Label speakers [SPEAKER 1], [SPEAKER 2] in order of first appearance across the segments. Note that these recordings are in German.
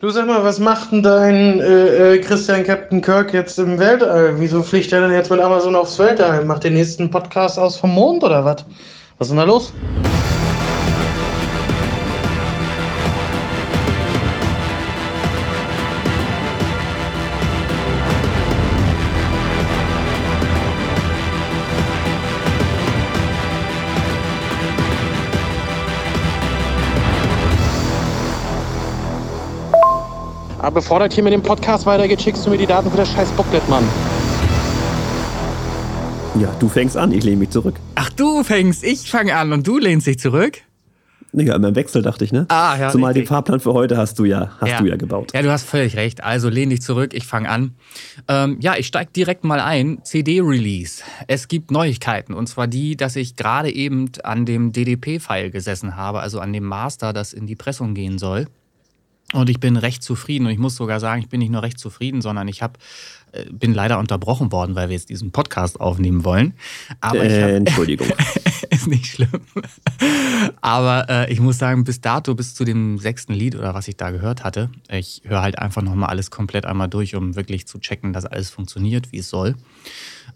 [SPEAKER 1] Du sag mal, was macht denn dein äh, äh, Christian Captain Kirk jetzt im Weltall? Wieso fliegt er denn jetzt mit Amazon aufs Weltall? Macht den nächsten Podcast aus vom Mond oder was? Was ist denn da los?
[SPEAKER 2] Aber bevor das hier mit dem Podcast weitergeht, schickst du mir die Daten für das scheiß Booklet, Mann.
[SPEAKER 3] Ja, du fängst an, ich lehne mich zurück.
[SPEAKER 4] Ach, du fängst, ich fange an und du lehnst dich zurück?
[SPEAKER 3] Ja, immer im Wechsel, dachte ich, ne?
[SPEAKER 4] Ah, ja.
[SPEAKER 3] Zumal den. Fahrplan für heute hast du ja, hast
[SPEAKER 4] Ja.
[SPEAKER 3] du ja gebaut.
[SPEAKER 4] Ja, du hast völlig recht. Also lehn dich zurück, ich fange an. Ähm, ja, ich steige direkt mal ein. CD-Release. Es gibt Neuigkeiten. Und zwar die, dass ich gerade eben an dem DDP-File gesessen habe, also an dem Master, das in die Pressung gehen soll. Und ich bin recht zufrieden. Und ich muss sogar sagen, ich bin nicht nur recht zufrieden, sondern ich hab, äh, bin leider unterbrochen worden, weil wir jetzt diesen Podcast aufnehmen wollen. Aber ich hab,
[SPEAKER 3] Äh, Entschuldigung.
[SPEAKER 4] ist nicht schlimm. Aber äh, ich muss sagen, bis dato, bis zu dem sechsten Lied oder was ich da gehört hatte, ich höre halt einfach nochmal alles komplett einmal durch, um wirklich zu checken, dass alles funktioniert, wie es soll,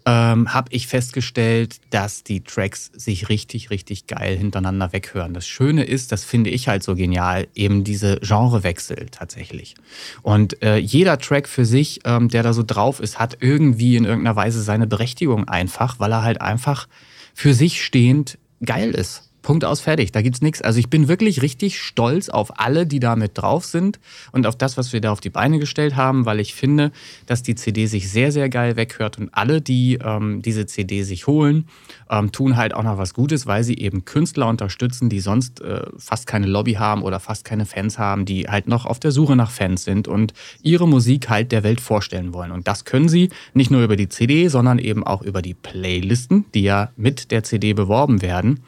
[SPEAKER 4] ähm, habe ich festgestellt, dass die Tracks sich richtig, richtig geil hintereinander weghören. Das Schöne ist, das finde ich halt so genial, eben diese Genrewechsel tatsächlich. Und äh, jeder Track für sich, ähm, der da so drauf ist, hat irgendwie in irgendeiner Weise seine Berechtigung einfach, weil er halt einfach für sich stehend geil ist. Punkt aus, fertig. Da gibt's nichts. Also ich bin wirklich richtig stolz auf alle, die da mit drauf sind und auf das, was wir da auf die Beine gestellt haben, weil ich finde, dass die CD sich sehr, sehr geil weghört und alle, die ähm, diese CD sich holen, ähm, tun halt auch noch was Gutes, weil sie eben Künstler unterstützen, die sonst äh, fast keine Lobby haben oder fast keine Fans haben, die halt noch auf der Suche nach Fans sind und ihre Musik halt der Welt vorstellen wollen. Und das können sie nicht nur über die CD, sondern eben auch über die Playlisten, die ja mit der CD beworben werden.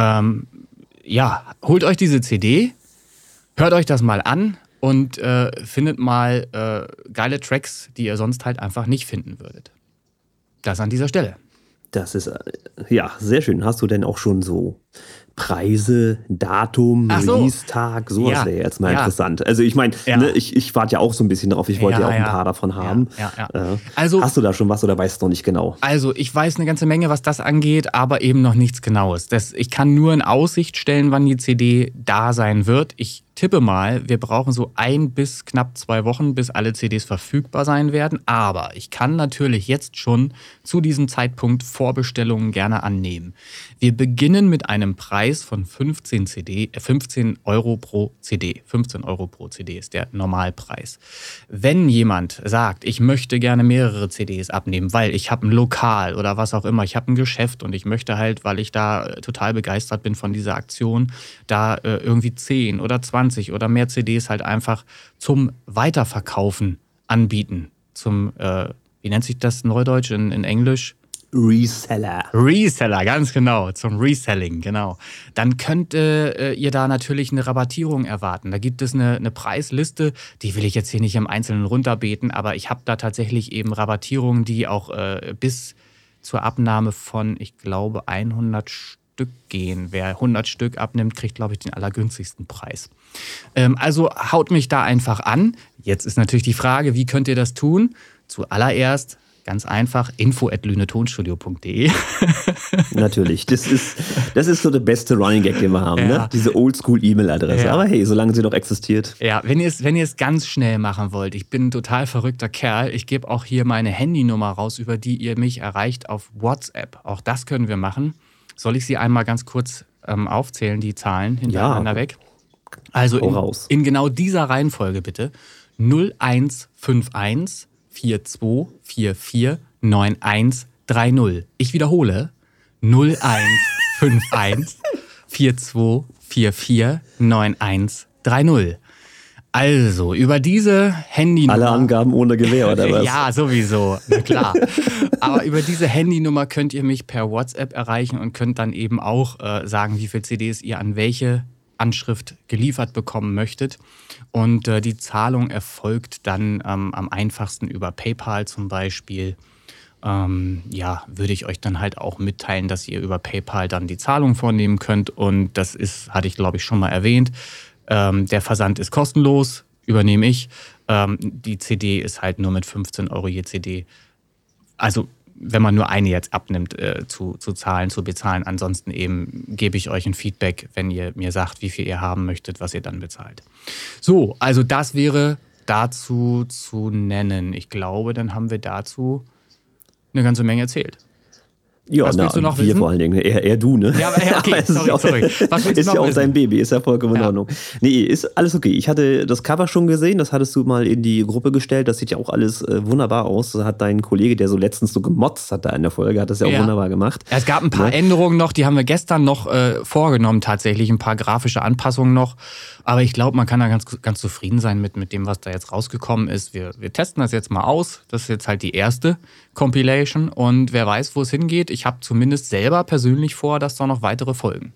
[SPEAKER 4] Ähm, ja, holt euch diese CD, hört euch das mal an und äh, findet mal äh, geile Tracks, die ihr sonst halt einfach nicht finden würdet. Das an dieser Stelle.
[SPEAKER 3] Das ist, äh, ja, sehr schön. Hast du denn auch schon so Preise, Datum,
[SPEAKER 4] Ach so.
[SPEAKER 3] Release-Tag, sowas
[SPEAKER 4] Ja,
[SPEAKER 3] wäre jetzt mal
[SPEAKER 4] ja.
[SPEAKER 3] interessant. Also ich meine,
[SPEAKER 4] Ja.
[SPEAKER 3] ne, ich, ich warte ja auch so ein bisschen drauf. Ich wollte ja, auch ein paar davon haben.
[SPEAKER 4] Ja, ja,
[SPEAKER 3] Äh,
[SPEAKER 4] Also-
[SPEAKER 3] Hast du da schon was oder weißt du noch nicht genau?
[SPEAKER 4] Also, ich weiß eine ganze Menge, was das angeht, aber eben noch nichts Genaues. Das, ich kann nur in Aussicht stellen, wann die CD da sein wird. Ich tippe mal, wir brauchen so ein bis knapp zwei Wochen, bis alle CDs verfügbar sein werden. Aber ich kann natürlich jetzt schon zu diesem Zeitpunkt Vorbestellungen gerne annehmen. Wir beginnen mit einem Preis von 15, CD, äh, 15 Euro pro CD. 15 Euro pro CD ist der Normalpreis. Wenn jemand sagt, ich möchte gerne mehrere CDs abnehmen, weil ich habe ein Lokal oder was auch immer, ich habe ein Geschäft und ich möchte halt, weil ich da äh, total begeistert bin von dieser Aktion, da äh, irgendwie 10 oder 20 oder mehr CDs halt einfach zum Weiterverkaufen anbieten. Zum, äh, wie nennt sich das Neudeutsch in, in Englisch?
[SPEAKER 3] Reseller.
[SPEAKER 4] Reseller, ganz genau, zum Reselling, genau. Dann könnt äh, ihr da natürlich eine Rabattierung erwarten. Da gibt es eine, eine Preisliste, die will ich jetzt hier nicht im Einzelnen runterbeten, aber ich habe da tatsächlich eben Rabattierungen, die auch äh, bis zur Abnahme von, ich glaube, 100 Stück gehen. Wer 100 Stück abnimmt, kriegt, glaube ich, den allergünstigsten Preis. Ähm, also haut mich da einfach an. Jetzt ist natürlich die Frage, wie könnt ihr das tun? Zuallererst Ganz einfach, info.lünetonstudio.de.
[SPEAKER 3] Natürlich. Das ist, das ist so der beste Running Gag, den wir haben.
[SPEAKER 4] Ja.
[SPEAKER 3] Ne? Diese Oldschool-E-Mail-Adresse.
[SPEAKER 4] Ja.
[SPEAKER 3] Aber hey, solange sie noch existiert.
[SPEAKER 4] Ja, wenn ihr es wenn ihr es ganz schnell machen wollt, ich bin ein total verrückter Kerl. Ich gebe auch hier meine Handynummer raus, über die ihr mich erreicht auf WhatsApp. Auch das können wir machen. Soll ich sie einmal ganz kurz ähm, aufzählen, die Zahlen hintereinander
[SPEAKER 3] Ja.
[SPEAKER 4] weg? Also in, in genau dieser Reihenfolge bitte. 0151 4244 9130. Ich wiederhole. 0151 4244 9130. Also, über diese Handynummer.
[SPEAKER 3] Alle Angaben ohne Gewehr, oder was?
[SPEAKER 4] Ja, sowieso, na klar. Aber über diese Handynummer könnt ihr mich per WhatsApp erreichen und könnt dann eben auch äh, sagen, wie viele CDs ihr an welche Anschrift geliefert bekommen möchtet. Und äh, die Zahlung erfolgt dann ähm, am einfachsten über PayPal zum Beispiel. Ähm, ja, würde ich euch dann halt auch mitteilen, dass ihr über PayPal dann die Zahlung vornehmen könnt. Und das ist, hatte ich glaube ich schon mal erwähnt. Ähm, der Versand ist kostenlos. übernehme ich. Ähm, die CD ist halt nur mit 15 Euro je CD. Also wenn man nur eine jetzt abnimmt, äh, zu, zu zahlen, zu bezahlen. Ansonsten eben gebe ich euch ein Feedback, wenn ihr mir sagt, wie viel ihr haben möchtet, was ihr dann bezahlt. So, also das wäre dazu zu nennen. Ich glaube, dann haben wir dazu eine ganze Menge erzählt.
[SPEAKER 3] Ja, Was na, willst du noch wir wissen? vor allen Dingen. Eher, eher du, ne? Ja, aber, okay, sorry, auch, sorry. Was willst ist du noch ja auch wissen? sein Baby, ist ja vollkommen ja. in Ordnung. Nee, ist alles okay. Ich hatte das Cover schon gesehen, das hattest du mal in die Gruppe gestellt. Das sieht ja auch alles äh, wunderbar aus. Das hat dein Kollege, der so letztens so gemotzt hat da in der Folge, hat das ja auch ja. wunderbar gemacht.
[SPEAKER 4] Es gab ein paar ja. Änderungen noch, die haben wir gestern noch äh, vorgenommen, tatsächlich. Ein paar grafische Anpassungen noch. Aber ich glaube, man kann da ganz, ganz zufrieden sein mit, mit dem, was da jetzt rausgekommen ist. Wir, wir testen das jetzt mal aus. Das ist jetzt halt die erste Compilation. Und wer weiß, wo es hingeht. Ich habe zumindest selber persönlich vor, dass da noch weitere folgen.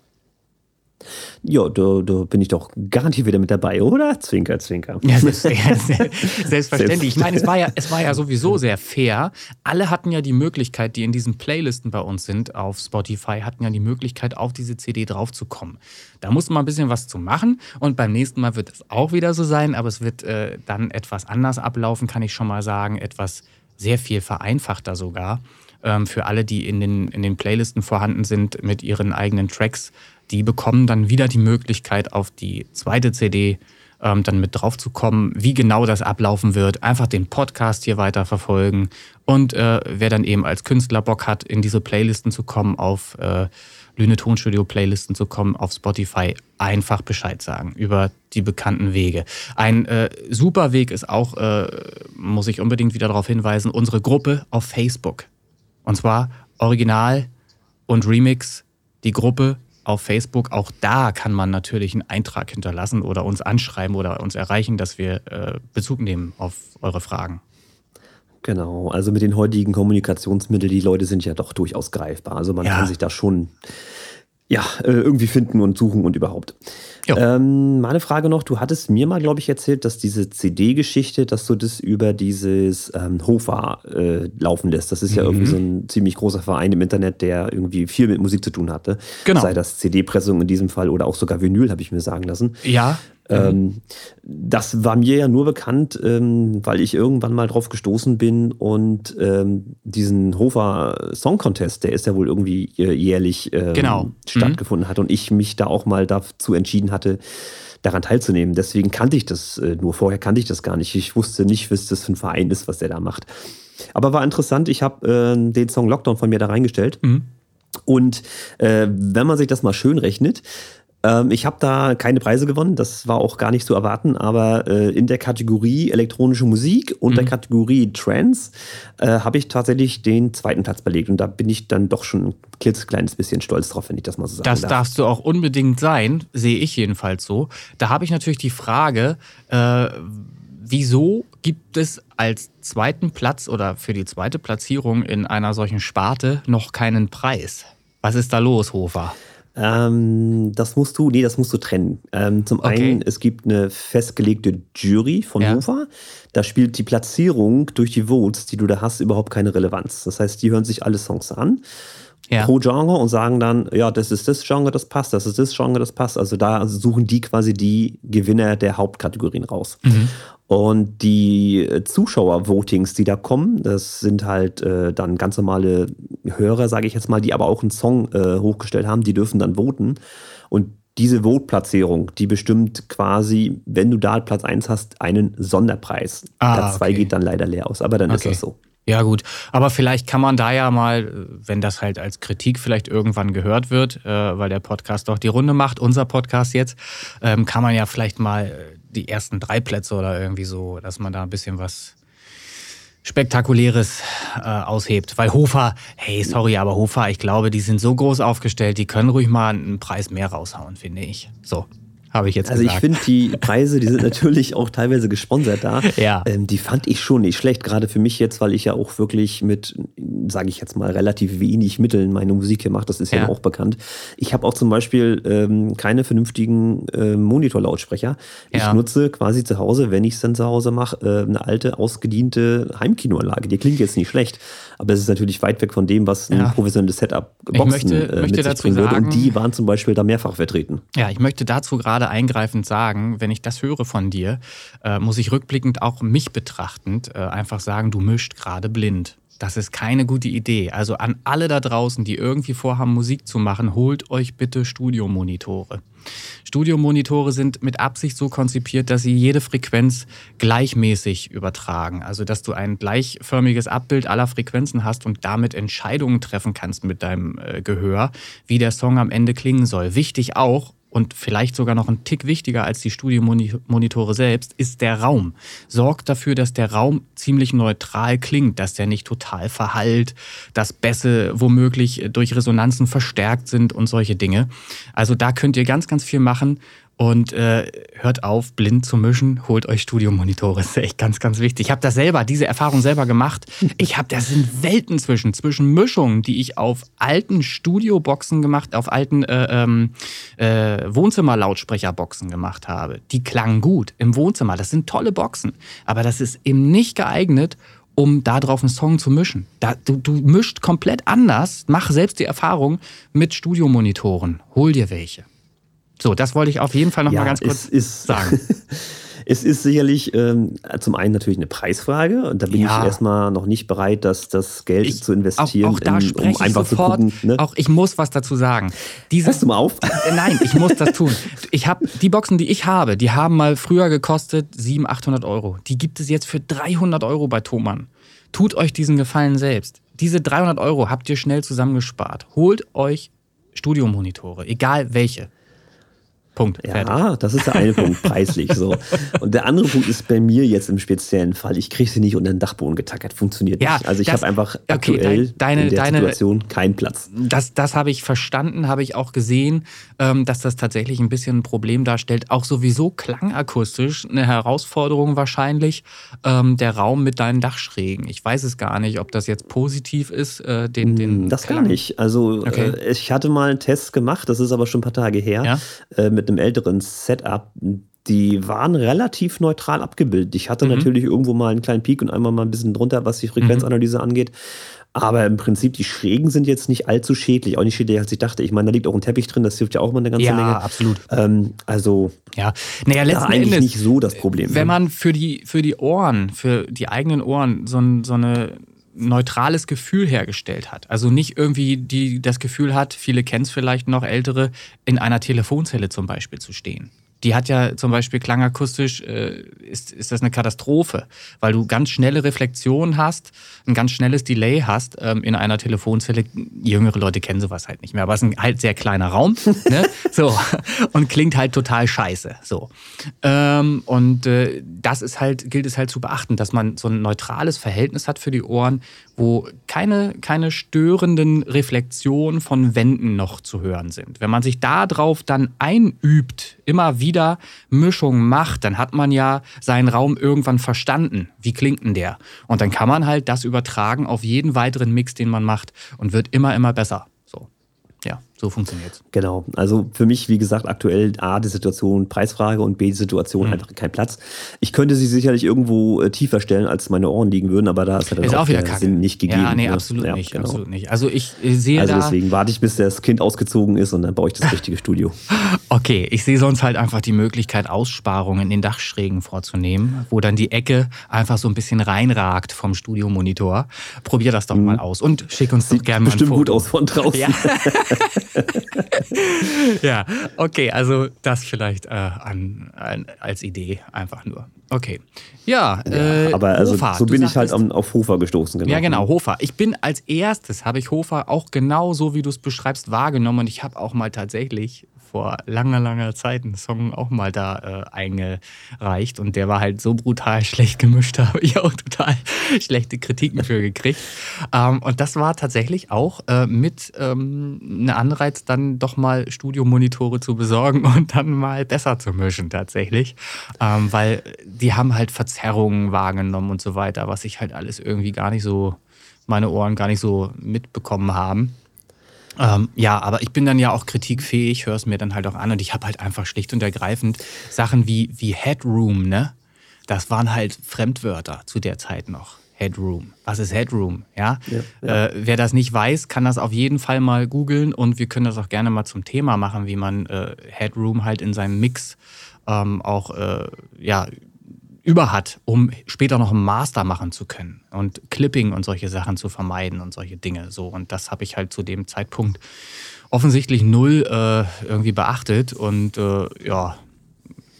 [SPEAKER 3] Ja, da, da bin ich doch garantiert wieder mit dabei, oder? Zwinker, zwinker.
[SPEAKER 4] Ja, selbstverständlich. Ich meine, es war, ja, es war ja sowieso sehr fair. Alle hatten ja die Möglichkeit, die in diesen Playlisten bei uns sind auf Spotify, hatten ja die Möglichkeit, auf diese CD draufzukommen. Da muss man ein bisschen was zu machen und beim nächsten Mal wird es auch wieder so sein, aber es wird äh, dann etwas anders ablaufen, kann ich schon mal sagen. Etwas sehr viel vereinfachter sogar ähm, für alle, die in den, in den Playlisten vorhanden sind mit ihren eigenen Tracks die bekommen dann wieder die Möglichkeit, auf die zweite CD ähm, dann mit drauf zu kommen. Wie genau das ablaufen wird, einfach den Podcast hier weiter verfolgen. Und äh, wer dann eben als Künstler Bock hat, in diese Playlisten zu kommen, auf äh, Lüne Tonstudio Playlisten zu kommen, auf Spotify, einfach Bescheid sagen über die bekannten Wege. Ein äh, super Weg ist auch, äh, muss ich unbedingt wieder darauf hinweisen, unsere Gruppe auf Facebook. Und zwar Original und Remix, die Gruppe auf Facebook. Auch da kann man natürlich einen Eintrag hinterlassen oder uns anschreiben oder uns erreichen, dass wir äh, Bezug nehmen auf eure Fragen.
[SPEAKER 3] Genau, also mit den heutigen Kommunikationsmitteln, die Leute sind ja doch durchaus greifbar. Also man ja. kann sich da schon ja, äh, irgendwie finden und suchen und überhaupt. Ähm, meine Frage noch, du hattest mir mal, glaube ich, erzählt, dass diese CD-Geschichte, dass du das über dieses ähm, Hofa äh, laufen lässt. Das ist ja mhm. irgendwie so ein ziemlich großer Verein im Internet, der irgendwie viel mit Musik zu tun hatte. Genau. Sei das CD-Pressung in diesem Fall oder auch sogar Vinyl, habe ich mir sagen lassen.
[SPEAKER 4] Ja.
[SPEAKER 3] Ähm, das war mir ja nur bekannt, ähm, weil ich irgendwann mal drauf gestoßen bin und ähm, diesen Hofer Song Contest, der ist ja wohl irgendwie äh, jährlich genau. stattgefunden mhm. hat und ich mich da auch mal dazu entschieden hatte, daran teilzunehmen. Deswegen kannte ich das äh, nur. Vorher kannte ich das gar nicht. Ich wusste nicht, was das für ein Verein ist, was der da macht. Aber war interessant. Ich habe äh, den Song Lockdown von mir da reingestellt. Mhm. Und äh, wenn man sich das mal schön rechnet, ähm, ich habe da keine Preise gewonnen, das war auch gar nicht zu erwarten, aber äh, in der Kategorie elektronische Musik und mhm. der Kategorie Trance äh, habe ich tatsächlich den zweiten Platz belegt und da bin ich dann doch schon ein kleines bisschen stolz drauf, wenn ich das mal so sagen
[SPEAKER 4] das darf. Das darfst du auch unbedingt sein, sehe ich jedenfalls so. Da habe ich natürlich die Frage, äh, wieso gibt es als zweiten Platz oder für die zweite Platzierung in einer solchen Sparte noch keinen Preis? Was ist da los, Hofer?
[SPEAKER 3] Ähm, das musst du, nee, das musst du trennen. Ähm, zum okay. einen, es gibt eine festgelegte Jury von ja. Hofer. Da spielt die Platzierung durch die Votes, die du da hast, überhaupt keine Relevanz. Das heißt, die hören sich alle Songs an. Ja. pro Genre und sagen dann, ja, das ist das Genre, das passt, das ist das Genre, das passt. Also da suchen die quasi die Gewinner der Hauptkategorien raus. Mhm. Und die äh, Zuschauer-Votings, die da kommen, das sind halt äh, dann ganz normale Hörer, sage ich jetzt mal, die aber auch einen Song äh, hochgestellt haben, die dürfen dann voten. Und diese Vote-Platzierung, die bestimmt quasi, wenn du da Platz 1 hast, einen Sonderpreis. Ah, Platz 2 okay. geht dann leider leer aus, aber dann okay. ist das so.
[SPEAKER 4] Ja, gut. Aber vielleicht kann man da ja mal, wenn das halt als Kritik vielleicht irgendwann gehört wird, äh, weil der Podcast doch die Runde macht, unser Podcast jetzt, ähm, kann man ja vielleicht mal die ersten drei Plätze oder irgendwie so, dass man da ein bisschen was Spektakuläres äh, aushebt. Weil Hofer, hey, sorry, aber Hofer, ich glaube, die sind so groß aufgestellt, die können ruhig mal einen Preis mehr raushauen, finde ich. So habe ich jetzt
[SPEAKER 3] also
[SPEAKER 4] gesagt.
[SPEAKER 3] Also ich finde die Preise, die sind natürlich auch teilweise gesponsert da. Ja. Ähm, die fand ich schon nicht schlecht, gerade für mich jetzt, weil ich ja auch wirklich mit, sage ich jetzt mal, relativ wenig Mitteln meine Musik hier mache. Das ist ja, ja auch bekannt. Ich habe auch zum Beispiel ähm, keine vernünftigen äh, Monitorlautsprecher. Ich ja. nutze quasi zu Hause, wenn ich es dann zu Hause mache, äh, eine alte, ausgediente Heimkinoanlage. Die klingt jetzt nicht schlecht, aber es ist natürlich weit weg von dem, was ein ja. professionelles Setup Boxen
[SPEAKER 4] ich möchte, äh, möchte dazu
[SPEAKER 3] sagen, würde. Und die waren zum Beispiel da mehrfach vertreten.
[SPEAKER 4] Ja, ich möchte dazu gerade gerade eingreifend sagen, wenn ich das höre von dir, äh, muss ich rückblickend auch mich betrachtend äh, einfach sagen, du mischt gerade blind. Das ist keine gute Idee. Also an alle da draußen, die irgendwie vorhaben, Musik zu machen, holt euch bitte Studiomonitore. Studiomonitore sind mit Absicht so konzipiert, dass sie jede Frequenz gleichmäßig übertragen. Also dass du ein gleichförmiges Abbild aller Frequenzen hast und damit Entscheidungen treffen kannst mit deinem äh, Gehör, wie der Song am Ende klingen soll. Wichtig auch, und vielleicht sogar noch ein Tick wichtiger als die Studiomonitore selbst, ist der Raum. Sorgt dafür, dass der Raum ziemlich neutral klingt, dass der nicht total verhallt, dass Bässe womöglich durch Resonanzen verstärkt sind und solche Dinge. Also da könnt ihr ganz, ganz viel machen. Und äh, hört auf, blind zu mischen, holt euch Studiomonitore. Das ist echt ganz, ganz wichtig. Ich habe das selber, diese Erfahrung selber gemacht. Ich habe, das sind Welten zwischen, zwischen Mischungen, die ich auf alten Studioboxen gemacht, auf alten äh, ähm, äh, Wohnzimmerlautsprecherboxen gemacht habe. Die klangen gut im Wohnzimmer. Das sind tolle Boxen. Aber das ist eben nicht geeignet, um darauf einen Song zu mischen. Da, du, du mischt komplett anders. Mach selbst die Erfahrung mit Studiomonitoren. Hol dir welche. So, das wollte ich auf jeden Fall noch ja, mal ganz kurz
[SPEAKER 3] ist,
[SPEAKER 4] sagen.
[SPEAKER 3] es ist sicherlich ähm, zum einen natürlich eine Preisfrage und da bin ja. ich erstmal noch nicht bereit, das, das Geld ich, zu investieren,
[SPEAKER 4] auch, auch da in, um einfach sofort, zu gucken. Ne? Auch ich muss was dazu sagen.
[SPEAKER 3] Diese, Hörst du mal auf?
[SPEAKER 4] Äh, nein, ich muss das tun. Ich habe die Boxen, die ich habe, die haben mal früher gekostet 700, 800 Euro. Die gibt es jetzt für 300 Euro bei Thomann. Tut euch diesen Gefallen selbst. Diese 300 Euro habt ihr schnell zusammengespart. Holt euch Studiomonitore, egal welche. Punkt.
[SPEAKER 3] Ja, fertig. das ist der eine Punkt, preislich so. Und der andere Punkt ist bei mir jetzt im speziellen Fall, ich kriege sie nicht unter den Dachboden getackert, funktioniert ja, nicht. Also ich habe einfach okay, aktuell deine, in der deine, Situation keinen Platz.
[SPEAKER 4] Das, das habe ich verstanden, habe ich auch gesehen, ähm, dass das tatsächlich ein bisschen ein Problem darstellt. Auch sowieso klangakustisch eine Herausforderung wahrscheinlich, ähm, der Raum mit deinen Dachschrägen. Ich weiß es gar nicht, ob das jetzt positiv ist, äh, den, den
[SPEAKER 3] hm, Das Klang. gar nicht. Also okay. äh, ich hatte mal einen Test gemacht, das ist aber schon ein paar Tage her, ja? äh, mit mit einem älteren Setup, die waren relativ neutral abgebildet. Ich hatte mhm. natürlich irgendwo mal einen kleinen Peak und einmal mal ein bisschen drunter, was die Frequenzanalyse mhm. angeht. Aber im Prinzip, die Schrägen sind jetzt nicht allzu schädlich. Auch nicht schädlicher, als ich dachte. Ich meine, da liegt auch ein Teppich drin, das hilft ja auch mal eine ganze ja, Menge.
[SPEAKER 4] Ja, absolut.
[SPEAKER 3] Ähm, also,
[SPEAKER 4] ja. Naja, letzten
[SPEAKER 3] eigentlich
[SPEAKER 4] Endes,
[SPEAKER 3] nicht so das Problem.
[SPEAKER 4] Wenn ne? man für die, für die Ohren, für die eigenen Ohren so, so eine neutrales Gefühl hergestellt hat. Also nicht irgendwie die das Gefühl hat, viele kennen es vielleicht noch, ältere, in einer Telefonzelle zum Beispiel zu stehen die hat ja zum Beispiel klangakustisch, äh, ist, ist das eine Katastrophe, weil du ganz schnelle Reflexionen hast, ein ganz schnelles Delay hast ähm, in einer Telefonzelle. Jüngere Leute kennen sowas halt nicht mehr, aber es ist ein halt sehr kleiner Raum, ne? so und klingt halt total scheiße, so. Ähm, und äh, das ist halt gilt es halt zu beachten, dass man so ein neutrales Verhältnis hat für die Ohren, wo keine keine störenden Reflexionen von Wänden noch zu hören sind. Wenn man sich darauf dann einübt, immer wieder Mischung macht, dann hat man ja seinen Raum irgendwann verstanden. Wie klingt denn der? Und dann kann man halt das übertragen auf jeden weiteren Mix, den man macht und wird immer, immer besser. So. Funktioniert es.
[SPEAKER 3] Genau. Also für mich, wie gesagt, aktuell A, die Situation Preisfrage und B, die Situation mhm. einfach kein Platz. Ich könnte sie sicherlich irgendwo äh, tiefer stellen, als meine Ohren liegen würden, aber da ist ja dann
[SPEAKER 4] ist auch, auch wieder
[SPEAKER 3] der Sinn nicht gegeben. Ja,
[SPEAKER 4] nee, ne? absolut ja, nicht. Genau. Absolut nicht. Also ich sehe
[SPEAKER 3] Also deswegen warte ich, bis das Kind ausgezogen ist und dann baue ich das richtige Studio.
[SPEAKER 4] Okay, ich sehe sonst halt einfach die Möglichkeit, Aussparungen in den Dachschrägen vorzunehmen, wo dann die Ecke einfach so ein bisschen reinragt vom Studiomonitor. Probier das doch mhm. mal aus und schick uns Sieht doch gerne mal ein
[SPEAKER 3] Foto.
[SPEAKER 4] bestimmt
[SPEAKER 3] gut aus von draußen.
[SPEAKER 4] Ja. ja, okay, also das vielleicht äh, an, an, als Idee einfach nur. Okay. Ja, ja
[SPEAKER 3] äh, aber also Hofer, so bin ich halt auf Hofer gestoßen.
[SPEAKER 4] Genau. Ja, genau, Hofer. Ich bin als erstes, habe ich Hofer auch genau so, wie du es beschreibst, wahrgenommen und ich habe auch mal tatsächlich vor langer, langer Zeit einen Song auch mal da äh, eingereicht und der war halt so brutal schlecht gemischt, da habe ich auch total schlechte Kritiken für gekriegt. Ähm, und das war tatsächlich auch äh, mit ähm, einem Anreiz, dann doch mal Studiomonitore zu besorgen und dann mal besser zu mischen tatsächlich, ähm, weil die haben halt Verzerrungen wahrgenommen und so weiter, was ich halt alles irgendwie gar nicht so, meine Ohren gar nicht so mitbekommen haben. Ähm, ja, aber ich bin dann ja auch kritikfähig, höre es mir dann halt auch an und ich habe halt einfach schlicht und ergreifend Sachen wie, wie Headroom, ne? Das waren halt Fremdwörter zu der Zeit noch. Headroom. Was ist Headroom? Ja. ja, ja. Äh, wer das nicht weiß, kann das auf jeden Fall mal googeln und wir können das auch gerne mal zum Thema machen, wie man äh, Headroom halt in seinem Mix ähm, auch äh, ja, über hat, um später noch einen Master machen zu können und Clipping und solche Sachen zu vermeiden und solche Dinge. So und das habe ich halt zu dem Zeitpunkt offensichtlich null äh, irgendwie beachtet und äh, ja,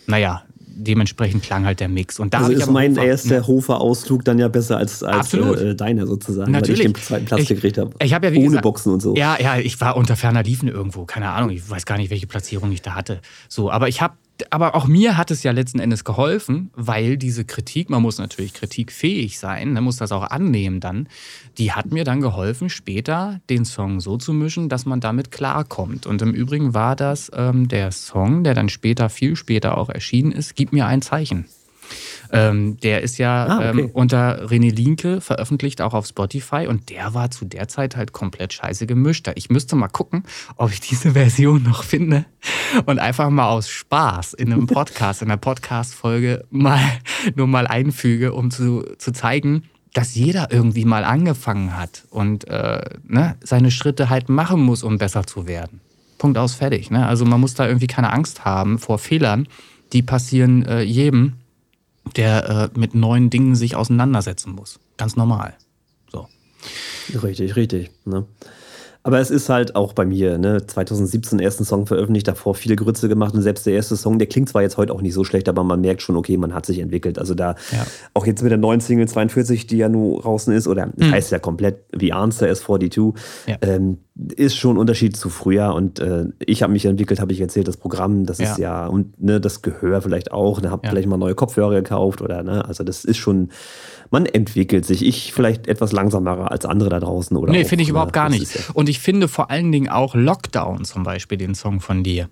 [SPEAKER 4] naja, dementsprechend klang halt der Mix. Und da
[SPEAKER 3] also ist mein erster ne? Hofer-Ausflug dann ja besser als, als äh, deiner sozusagen,
[SPEAKER 4] Natürlich. weil
[SPEAKER 3] ich den zweiten Platz ich, gekriegt habe.
[SPEAKER 4] Ich habe ja
[SPEAKER 3] Ohne
[SPEAKER 4] gesagt,
[SPEAKER 3] Boxen und so.
[SPEAKER 4] Ja, ja, ich war unter ferner Liefen irgendwo, keine Ahnung, ich weiß gar nicht, welche Platzierung ich da hatte. So, aber ich habe aber auch mir hat es ja letzten Endes geholfen, weil diese Kritik, man muss natürlich kritikfähig sein, man muss das auch annehmen dann, die hat mir dann geholfen, später den Song so zu mischen, dass man damit klarkommt. Und im Übrigen war das ähm, der Song, der dann später, viel später auch erschienen ist, Gib mir ein Zeichen. Ähm, der ist ja ah, okay. ähm, unter René Linke veröffentlicht, auch auf Spotify. Und der war zu der Zeit halt komplett scheiße gemischt. Ich müsste mal gucken, ob ich diese Version noch finde und einfach mal aus Spaß in einem Podcast, in einer Podcast-Folge mal nur mal einfüge, um zu, zu zeigen, dass jeder irgendwie mal angefangen hat und äh, ne, seine Schritte halt machen muss, um besser zu werden. Punkt aus, fertig. Ne? Also man muss da irgendwie keine Angst haben vor Fehlern. Die passieren äh, jedem der äh, mit neuen Dingen sich auseinandersetzen muss. Ganz normal. So.
[SPEAKER 3] Richtig, richtig. Ne? Aber es ist halt auch bei mir, ne, 2017 ersten Song veröffentlicht, davor viele Grütze gemacht und selbst der erste Song, der klingt zwar jetzt heute auch nicht so schlecht, aber man merkt schon, okay, man hat sich entwickelt. Also da, ja. auch jetzt mit der neuen Single 42, die ja nun draußen ist, oder mhm. heißt ja komplett The Answer is 42, ja. ähm, ist schon ein Unterschied zu früher und äh, ich habe mich entwickelt, habe ich erzählt, das Programm, das ja. ist ja, und ne, das Gehör vielleicht auch, ne, habe vielleicht mal neue Kopfhörer gekauft oder, ne, also das ist schon man entwickelt sich. Ich vielleicht etwas langsamer als andere da draußen. Oder
[SPEAKER 4] nee, finde ich überhaupt gar nicht. Ja und ich finde vor allen Dingen auch Lockdown zum Beispiel, den Song von dir,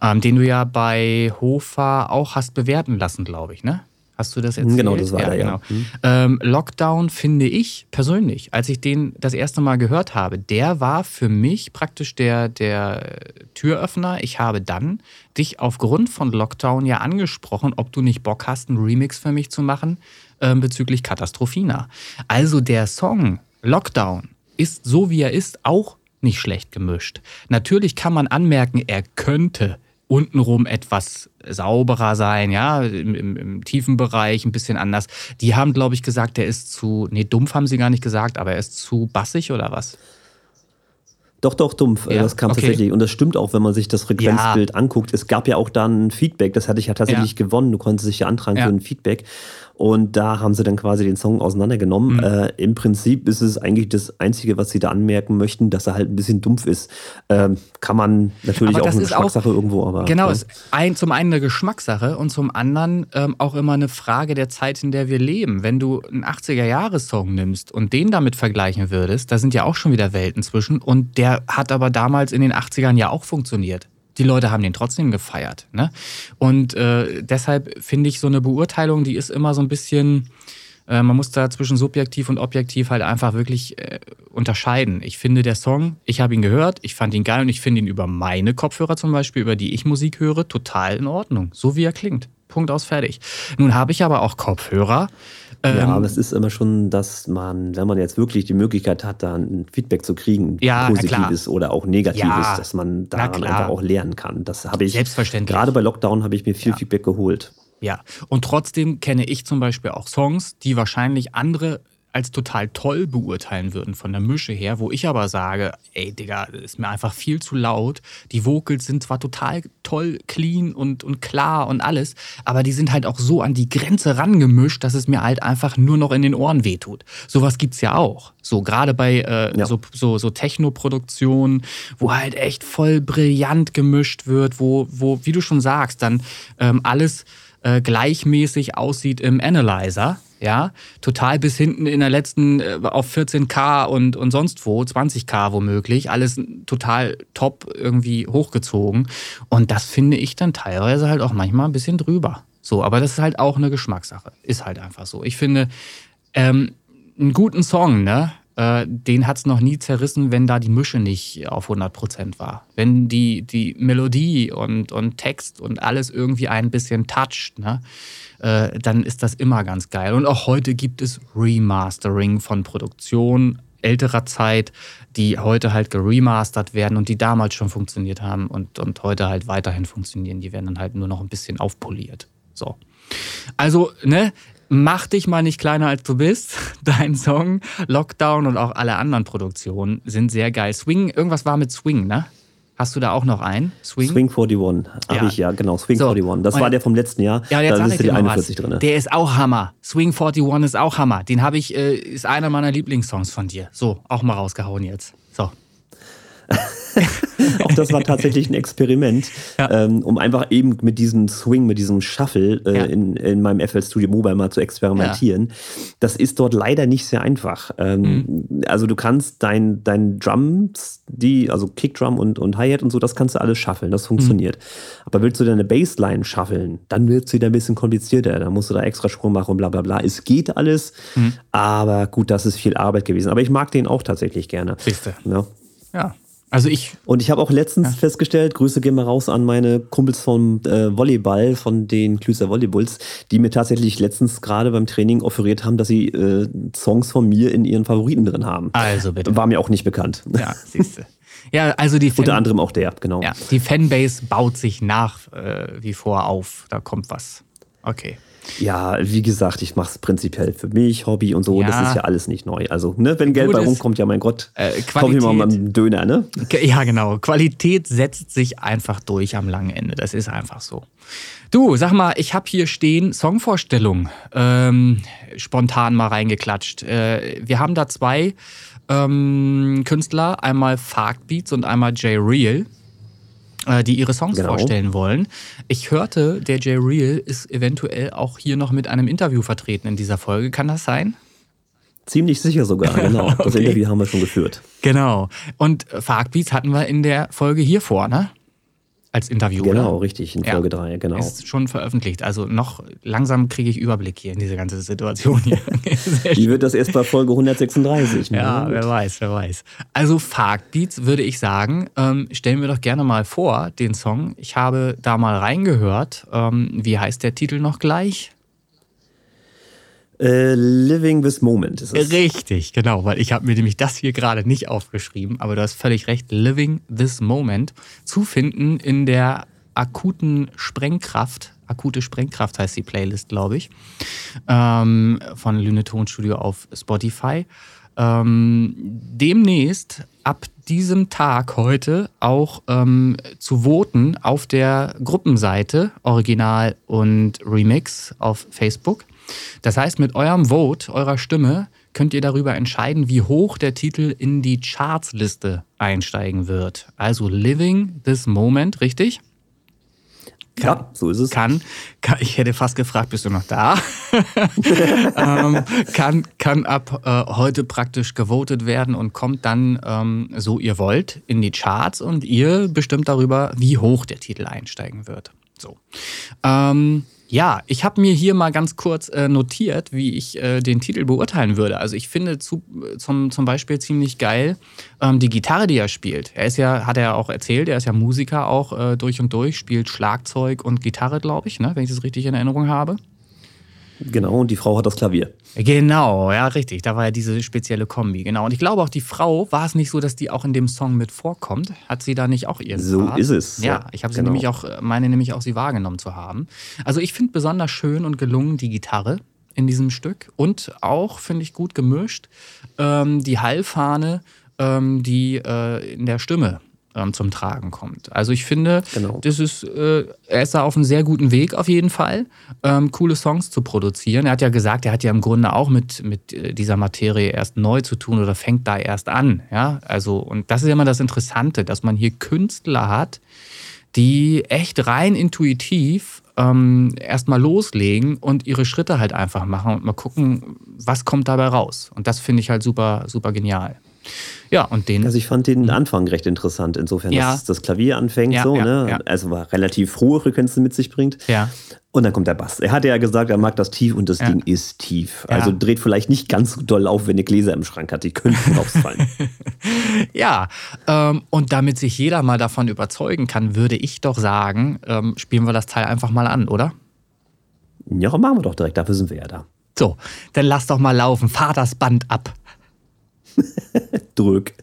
[SPEAKER 4] ähm, den du ja bei Hofa auch hast bewerten lassen, glaube ich, ne? Hast du das erzählt?
[SPEAKER 3] Genau, das war ja, der, genau.
[SPEAKER 4] Ja. Mhm. Ähm, Lockdown finde ich persönlich, als ich den das erste Mal gehört habe, der war für mich praktisch der, der Türöffner. Ich habe dann dich aufgrund von Lockdown ja angesprochen, ob du nicht Bock hast, einen Remix für mich zu machen äh, bezüglich Katastrophina. Also der Song Lockdown ist so wie er ist auch nicht schlecht gemischt. Natürlich kann man anmerken, er könnte untenrum etwas sauberer sein, ja, im, im, im, tiefen Bereich ein bisschen anders. Die haben, glaube ich, gesagt, der ist zu, nee, dumpf haben sie gar nicht gesagt, aber er ist zu bassig oder was?
[SPEAKER 3] Doch, doch, dumpf. Ja, das kam okay. tatsächlich. Und das stimmt auch, wenn man sich das Frequenzbild ja. anguckt. Es gab ja auch da ein Feedback, das hatte ich ja tatsächlich ja. gewonnen. Du konntest dich ja antragen für ein Feedback. Und da haben sie dann quasi den Song auseinandergenommen. Mhm. Äh, Im Prinzip ist es eigentlich das Einzige, was sie da anmerken möchten, dass er halt ein bisschen dumpf ist. Ähm, kann man natürlich auch eine Geschmackssache auch, irgendwo, aber.
[SPEAKER 4] Genau, ja. ist ein, zum einen eine Geschmackssache und zum anderen ähm, auch immer eine Frage der Zeit, in der wir leben. Wenn du einen 80er-Jahres-Song nimmst und den damit vergleichen würdest, da sind ja auch schon wieder Welten zwischen und der hat aber damals in den 80ern ja auch funktioniert die Leute haben den trotzdem gefeiert. Ne? Und äh, deshalb finde ich so eine Beurteilung, die ist immer so ein bisschen, äh, man muss da zwischen subjektiv und objektiv halt einfach wirklich äh, unterscheiden. Ich finde der Song, ich habe ihn gehört, ich fand ihn geil und ich finde ihn über meine Kopfhörer zum Beispiel, über die ich Musik höre, total in Ordnung. So wie er klingt. Punkt aus, fertig. Nun habe ich aber auch Kopfhörer,
[SPEAKER 3] ja, ähm, aber es ist immer schon, dass man, wenn man jetzt wirklich die Möglichkeit hat, da ein Feedback zu kriegen,
[SPEAKER 4] ja,
[SPEAKER 3] positives oder auch negatives, ja, dass man daran einfach auch lernen kann. Das habe ich
[SPEAKER 4] Selbstverständlich.
[SPEAKER 3] Gerade bei Lockdown habe ich mir viel Feedback geholt.
[SPEAKER 4] Ja, und trotzdem kenne ich zum Beispiel auch Songs, die wahrscheinlich andere als total toll beurteilen würden von der Mische her, wo ich aber sage, ey Digga, ist mir einfach viel zu laut. Die Vocals sind zwar total toll, clean und, und klar und alles, aber die sind halt auch so an die Grenze rangemischt, dass es mir halt einfach nur noch in den Ohren wehtut. Sowas gibt's ja auch. So gerade bei äh, ja. so, so, so Techno-Produktionen, wo halt echt voll brillant gemischt wird, wo, wo wie du schon sagst, dann ähm, alles äh, gleichmäßig aussieht im Analyzer ja, total bis hinten in der letzten äh, auf 14K und, und sonst wo, 20K womöglich, alles total top irgendwie hochgezogen. Und das finde ich dann teilweise halt auch manchmal ein bisschen drüber. So, aber das ist halt auch eine Geschmackssache. Ist halt einfach so. Ich finde, ähm, einen guten Song, ne? Äh, den hat es noch nie zerrissen, wenn da die Mische nicht auf 100% war. Wenn die, die Melodie und, und Text und alles irgendwie ein bisschen toucht, ne? Äh, dann ist das immer ganz geil. Und auch heute gibt es Remastering von Produktionen älterer Zeit, die heute halt geremastert werden und die damals schon funktioniert haben und, und heute halt weiterhin funktionieren. Die werden dann halt nur noch ein bisschen aufpoliert. So. Also, ne, mach dich mal nicht kleiner als du bist. Dein Song, Lockdown und auch alle anderen Produktionen sind sehr geil. Swing, irgendwas war mit Swing, ne? Hast du da auch noch einen?
[SPEAKER 3] Swing? Swing 41 habe ja. ich ja, genau. Swing so. 41. Das war der vom letzten Jahr.
[SPEAKER 4] Ja, jetzt da ist die 41 drin. Der ist auch Hammer. Swing 41 ist auch Hammer. Den habe ich, äh, ist einer meiner Lieblingssongs von dir. So, auch mal rausgehauen jetzt.
[SPEAKER 3] Auch das war tatsächlich ein Experiment, ja. ähm, um einfach eben mit diesem Swing, mit diesem Shuffle äh, ja. in, in meinem FL Studio Mobile mal zu experimentieren. Ja. Das ist dort leider nicht sehr einfach. Ähm, mhm. Also du kannst dein, dein Drums, die, also Kickdrum und, und Hi-Hat und so, das kannst du alles shuffeln, das funktioniert. Mhm. Aber willst du deine Bassline shuffeln, dann wird es wieder ein bisschen komplizierter. Da musst du da extra Sprung machen und bla bla bla. Es geht alles, mhm. aber gut, das ist viel Arbeit gewesen. Aber ich mag den auch tatsächlich gerne.
[SPEAKER 4] Siehste. Ja. ja. Also ich.
[SPEAKER 3] Und ich habe auch letztens ja. festgestellt, Grüße gehen mal raus an meine Kumpels vom äh, Volleyball, von den Klüser Volleyballs, die mir tatsächlich letztens gerade beim Training offeriert haben, dass sie äh, Songs von mir in ihren Favoriten drin haben.
[SPEAKER 4] Also bitte.
[SPEAKER 3] War mir auch nicht bekannt.
[SPEAKER 4] Ja, siehst du. Ja, also die
[SPEAKER 3] Fan Unter anderem auch der, genau. Ja,
[SPEAKER 4] die Fanbase baut sich nach äh, wie vor auf. Da kommt was. Okay.
[SPEAKER 3] Ja, wie gesagt, ich mache es prinzipiell für mich, Hobby und so. Ja. Das ist ja alles nicht neu. Also, ne, wenn Geld bei rumkommt, ja, mein Gott, äh, kauf ich mal einen Döner, ne?
[SPEAKER 4] Ja, genau. Qualität setzt sich einfach durch am langen Ende. Das ist einfach so. Du, sag mal, ich habe hier stehen Songvorstellung ähm, spontan mal reingeklatscht. Äh, wir haben da zwei ähm, Künstler, einmal Fakt Beats und einmal J Real. Äh, die ihre Songs genau. vorstellen wollen. Ich hörte, der Jay Real ist eventuell auch hier noch mit einem Interview vertreten in dieser Folge. Kann das sein?
[SPEAKER 3] Ziemlich sicher sogar, genau. okay. Das Interview haben wir schon geführt.
[SPEAKER 4] Genau. Und Farkbeats hatten wir in der Folge hier vor, ne? Als Interview.
[SPEAKER 3] Genau,
[SPEAKER 4] oder?
[SPEAKER 3] richtig, in Folge 3, ja, genau.
[SPEAKER 4] Ist schon veröffentlicht. Also noch langsam kriege ich Überblick hier in diese ganze Situation hier.
[SPEAKER 3] Wie wird das erst bei Folge 136?
[SPEAKER 4] Ja, wer weiß, wer weiß. Also Farkbeats würde ich sagen, ähm, stellen wir doch gerne mal vor, den Song. Ich habe da mal reingehört. Ähm, wie heißt der Titel noch gleich?
[SPEAKER 3] Äh, Living this Moment
[SPEAKER 4] ist es. Richtig, genau, weil ich habe mir nämlich das hier gerade nicht aufgeschrieben, aber du hast völlig recht. Living this Moment zu finden in der akuten Sprengkraft. Akute Sprengkraft heißt die Playlist, glaube ich, ähm, von Lüne Tonstudio auf Spotify. Ähm, demnächst ab diesem Tag heute auch ähm, zu voten auf der Gruppenseite Original und Remix auf Facebook. Das heißt, mit eurem Vote, eurer Stimme, könnt ihr darüber entscheiden, wie hoch der Titel in die Chartsliste einsteigen wird. Also Living This Moment, richtig?
[SPEAKER 3] Kann, ja, so ist es.
[SPEAKER 4] Kann, kann, ich hätte fast gefragt, bist du noch da? ähm, kann, kann ab äh, heute praktisch gewotet werden und kommt dann, ähm, so ihr wollt, in die Charts und ihr bestimmt darüber, wie hoch der Titel einsteigen wird. So. Ähm, ja, ich habe mir hier mal ganz kurz äh, notiert, wie ich äh, den Titel beurteilen würde. Also ich finde zu, zum, zum Beispiel ziemlich geil ähm, die Gitarre, die er spielt. Er ist ja, hat er auch erzählt, er ist ja Musiker auch äh, durch und durch, spielt Schlagzeug und Gitarre, glaube ich, ne? wenn ich das richtig in Erinnerung habe.
[SPEAKER 3] Genau, und die Frau hat das Klavier.
[SPEAKER 4] Genau, ja, richtig. Da war ja diese spezielle Kombi, genau. Und ich glaube auch, die Frau, war es nicht so, dass die auch in dem Song mit vorkommt? Hat sie da nicht auch ihren
[SPEAKER 3] So Part? ist es.
[SPEAKER 4] Ja, ja ich habe sie genau. nämlich auch, meine nämlich auch sie wahrgenommen zu haben. Also ich finde besonders schön und gelungen die Gitarre in diesem Stück und auch, finde ich, gut gemischt, ähm, die Hallfahne, ähm, die äh, in der Stimme ähm, zum Tragen kommt. Also ich finde, genau. das ist, äh, er ist da auf einem sehr guten Weg auf jeden Fall, ähm, coole Songs zu produzieren. Er hat ja gesagt, er hat ja im Grunde auch mit, mit äh, dieser Materie erst neu zu tun oder fängt da erst an. Ja, also, und das ist ja immer das Interessante, dass man hier Künstler hat, die echt rein intuitiv ähm, erstmal loslegen und ihre Schritte halt einfach machen und mal gucken, was kommt dabei raus. Und das finde ich halt super, super genial. Ja, und den.
[SPEAKER 3] Also ich fand den Anfang recht interessant, insofern, ja. dass das Klavier anfängt, ja, so, ja, ne? Also war relativ hohe Frequenzen mit sich bringt.
[SPEAKER 4] Ja.
[SPEAKER 3] Und dann kommt der Bass. Er hatte ja gesagt, er mag das tief und das Ding ist tief. Also dreht vielleicht nicht ganz so doll auf, wenn ihr Gläser im Schrank hat. Die könnten rausfallen.
[SPEAKER 4] ja, ähm, und damit sich jeder mal davon überzeugen kann, würde ich doch sagen, ähm, spielen wir das Teil einfach mal an, oder?
[SPEAKER 3] Ja, machen wir doch direkt. Dafür sind wir ja da.
[SPEAKER 4] So, dann lass doch mal laufen. Fahr das Band ab.
[SPEAKER 3] Drück.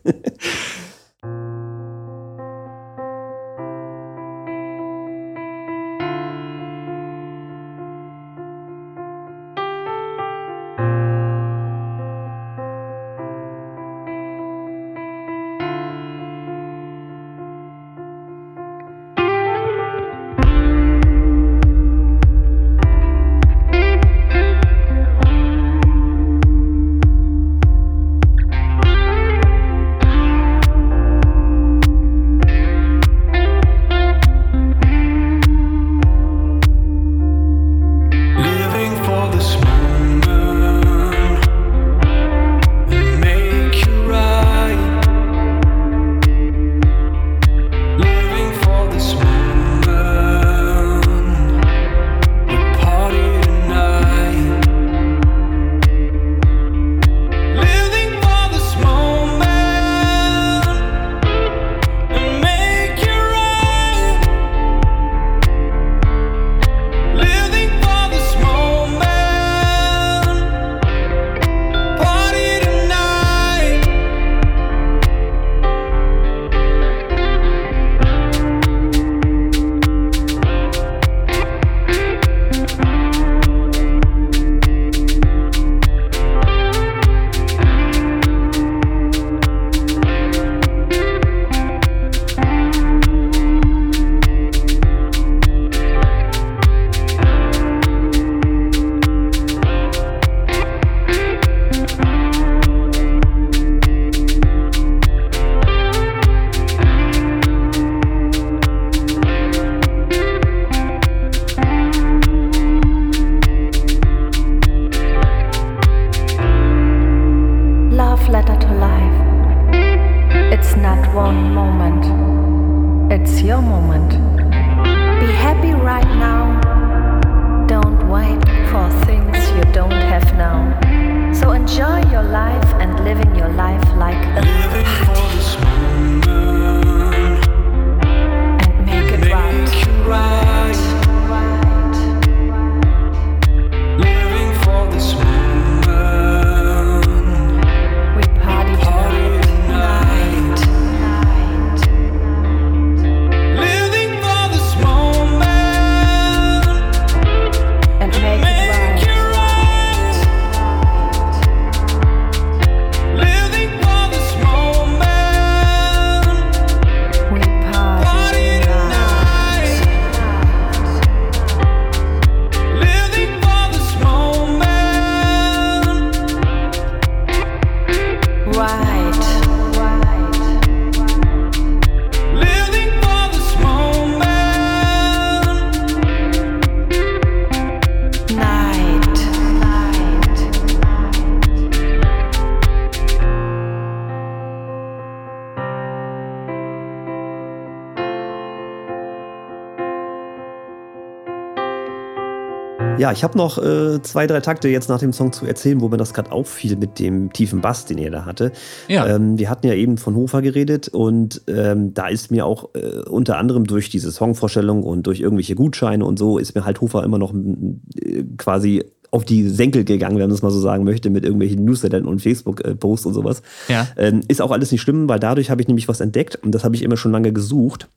[SPEAKER 3] Ja, ich habe noch äh, zwei, drei Takte jetzt nach dem Song zu erzählen, wo mir das gerade auffiel mit dem tiefen Bass, den er da hatte. Ja. Ähm, wir hatten ja eben von Hofer geredet und ähm, da ist mir auch äh, unter anderem durch diese Songvorstellung und durch irgendwelche Gutscheine und so ist mir halt Hofer immer noch äh, quasi auf die Senkel gegangen, wenn man es mal so sagen möchte, mit irgendwelchen Newslettern und Facebook-Posts und sowas.
[SPEAKER 4] Ja.
[SPEAKER 3] Ähm, ist auch alles nicht schlimm, weil dadurch habe ich nämlich was entdeckt und das habe ich immer schon lange gesucht.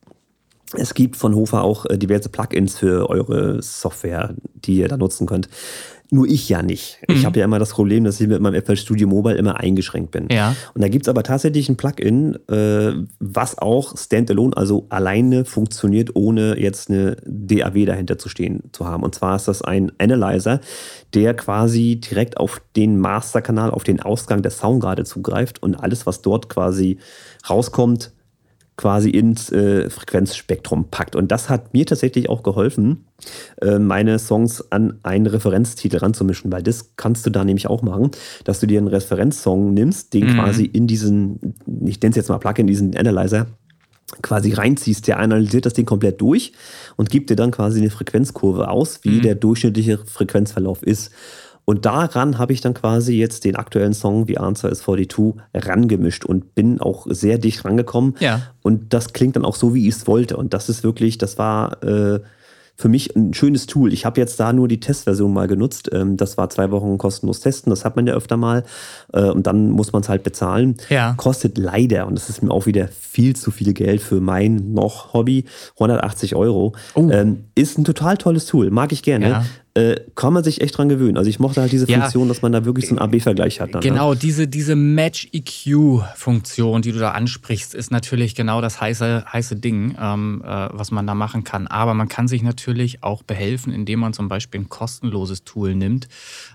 [SPEAKER 3] Es gibt von Hofer auch äh, diverse Plugins für eure Software, die ihr da nutzen könnt. Nur ich ja nicht. Mhm. Ich habe ja immer das Problem, dass ich mit meinem FL Studio Mobile immer eingeschränkt bin.
[SPEAKER 4] Ja.
[SPEAKER 3] Und da gibt es aber tatsächlich ein Plugin, äh, was auch standalone, also alleine funktioniert, ohne jetzt eine DAW dahinter zu stehen zu haben. Und zwar ist das ein Analyzer, der quasi direkt auf den Masterkanal, auf den Ausgang der Soundgrade zugreift und alles, was dort quasi rauskommt, quasi ins äh, Frequenzspektrum packt. Und das hat mir tatsächlich auch geholfen, äh, meine Songs an einen Referenztitel ranzumischen, weil das kannst du da nämlich auch machen, dass du dir einen Referenzsong nimmst, den mhm. quasi in diesen, ich nenne es jetzt mal Plugin, diesen Analyzer, quasi reinziehst, der analysiert das Ding komplett durch und gibt dir dann quasi eine Frequenzkurve aus, wie mhm. der durchschnittliche Frequenzverlauf ist. Und daran habe ich dann quasi jetzt den aktuellen Song The Answer is 42 rangemischt und bin auch sehr dicht rangekommen.
[SPEAKER 4] Ja.
[SPEAKER 3] Und das klingt dann auch so, wie ich es wollte. Und das ist wirklich, das war äh, für mich ein schönes Tool. Ich habe jetzt da nur die Testversion mal genutzt. Ähm, das war zwei Wochen kostenlos testen, das hat man ja öfter mal. Äh, und dann muss man es halt bezahlen.
[SPEAKER 4] Ja.
[SPEAKER 3] Kostet leider, und das ist mir auch wieder viel zu viel Geld für mein noch Hobby, 180 Euro. Oh. Ähm, ist ein total tolles Tool, mag ich gerne. Ja äh, kann man sich echt dran gewöhnen. Also ich mochte halt diese Funktion, ja, dass man da wirklich so einen AB-Vergleich hat. Dann,
[SPEAKER 4] ne? genau, ne? diese, diese Match-EQ-Funktion, die du da ansprichst, ist natürlich genau das heiße, heiße Ding, ähm, äh, was man da machen kann. Aber man kann sich natürlich auch behelfen, indem man zum Beispiel ein kostenloses Tool nimmt.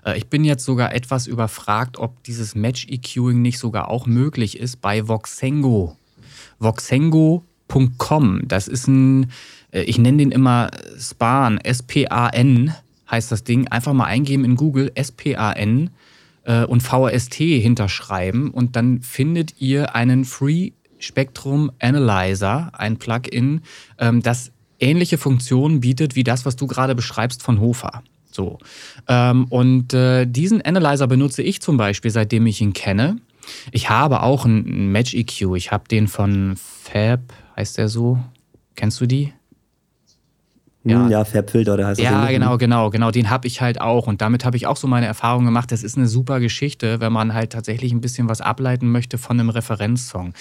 [SPEAKER 4] Äh, ich bin jetzt sogar etwas überfragt, ob dieses Match-EQing nicht sogar auch möglich ist bei Voxengo. Voxengo.com, das ist ein, äh, ich nenne den immer Span, S-P-A-N heißt das Ding. Einfach mal eingeben in Google SPAN äh, und VST hinterschreiben und dann findet ihr einen Free Spectrum Analyzer, ein Plugin, ähm, das ähnliche Funktionen bietet wie das, was du gerade beschreibst von Hofer. So. Ähm, und äh, diesen Analyzer benutze ich zum Beispiel, seitdem ich ihn kenne. Ich habe auch einen Match EQ. Ich habe den von Fab, heißt der so? Kennst du die?
[SPEAKER 3] Ja, hm, ja Farbfilter, der heißt
[SPEAKER 4] Ja, das genau, genau, genau. Den habe ich halt auch. Und damit habe ich auch so meine Erfahrung gemacht. Das ist eine super Geschichte, wenn man halt tatsächlich ein bisschen was ableiten möchte von einem Referenzsong.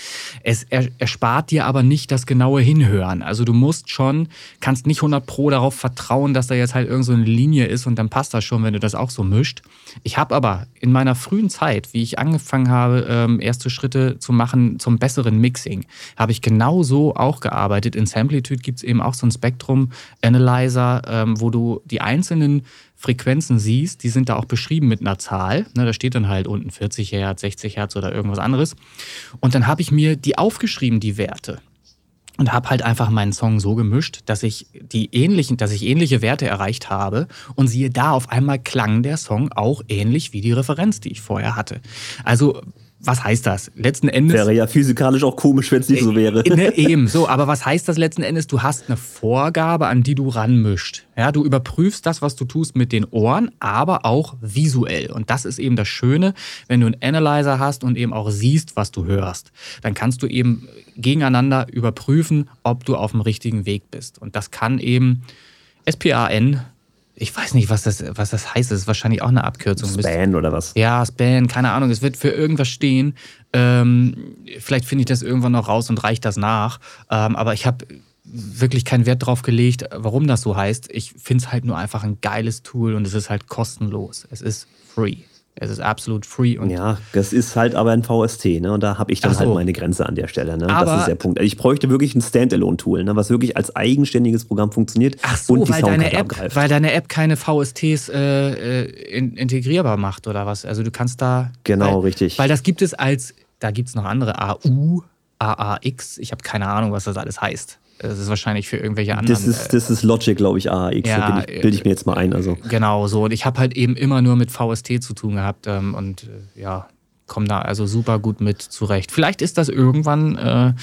[SPEAKER 4] Es erspart dir aber nicht das genaue Hinhören. Also du musst schon, kannst nicht 100 Pro darauf vertrauen, dass da jetzt halt irgend so eine Linie ist und dann passt das schon, wenn du das auch so mischt. Ich habe aber in meiner frühen Zeit, wie ich angefangen habe, ähm, erste Schritte zu machen zum besseren Mixing, habe ich genauso auch gearbeitet. In Samplitude gibt es eben auch so ein Spektrum Analyzer, ähm, wo du die einzelnen Frequenzen siehst, die sind da auch beschrieben mit einer Zahl. Ne, da steht dann halt unten 40 Hertz, 60 Hertz oder irgendwas anderes. Und dann habe ich mir die aufgeschrieben, die Werte. Und habe halt einfach meinen Song so gemischt, dass ich die ähnlichen, dass ich ähnliche Werte erreicht habe. Und siehe da, auf einmal klang der Song auch ähnlich wie die Referenz, die ich vorher hatte. Also was heißt das? Letzten Endes.
[SPEAKER 3] Wäre ja physikalisch auch komisch, wenn es nicht so wäre.
[SPEAKER 4] Ne, eben, so. Aber was heißt das letzten Endes? Du hast eine Vorgabe, an die du ranmischt. Ja, du überprüfst das, was du tust mit den Ohren, aber auch visuell. Und das ist eben das Schöne, wenn du einen Analyzer hast und eben auch siehst, was du hörst. Dann kannst du eben gegeneinander überprüfen, ob du auf dem richtigen Weg bist. Und das kann eben SPAN ich weiß nicht, was das, was das heißt. Das ist wahrscheinlich auch eine Abkürzung.
[SPEAKER 3] Span oder was?
[SPEAKER 4] Ja, Span, keine Ahnung. Es wird für irgendwas stehen. Ähm, vielleicht finde ich das irgendwann noch raus und reicht das nach. Ähm, aber ich habe wirklich keinen Wert drauf gelegt, warum das so heißt. Ich finde es halt nur einfach ein geiles Tool und es ist halt kostenlos. Es ist free. Es ist absolut free. Und
[SPEAKER 3] ja, das ist halt aber ein VST, ne? Und da habe ich dann halt so. halt meine Grenze an der Stelle. Ne?
[SPEAKER 4] Aber
[SPEAKER 3] das ist der Punkt. Also ich bräuchte wirklich ein Standalone-Tool, ne? was wirklich als eigenständiges Programm funktioniert
[SPEAKER 4] Ach so, und die weil deine App, abgreift. Weil deine App keine VSTs äh, äh, in, integrierbar macht oder was? Also du kannst da.
[SPEAKER 3] Genau,
[SPEAKER 4] weil,
[SPEAKER 3] richtig.
[SPEAKER 4] Weil das gibt es als, da gibt es noch andere AU, AAX. Ich habe keine Ahnung, was das alles heißt. Das ist wahrscheinlich für irgendwelche anderen.
[SPEAKER 3] Das ist, das ist Logic, glaube ich, AX. Ja, bilde ich mir jetzt mal ein. Also.
[SPEAKER 4] Genau, so. Und ich habe halt eben immer nur mit VST zu tun gehabt ähm, und äh, ja, komme da also super gut mit zurecht. Vielleicht ist das irgendwann äh,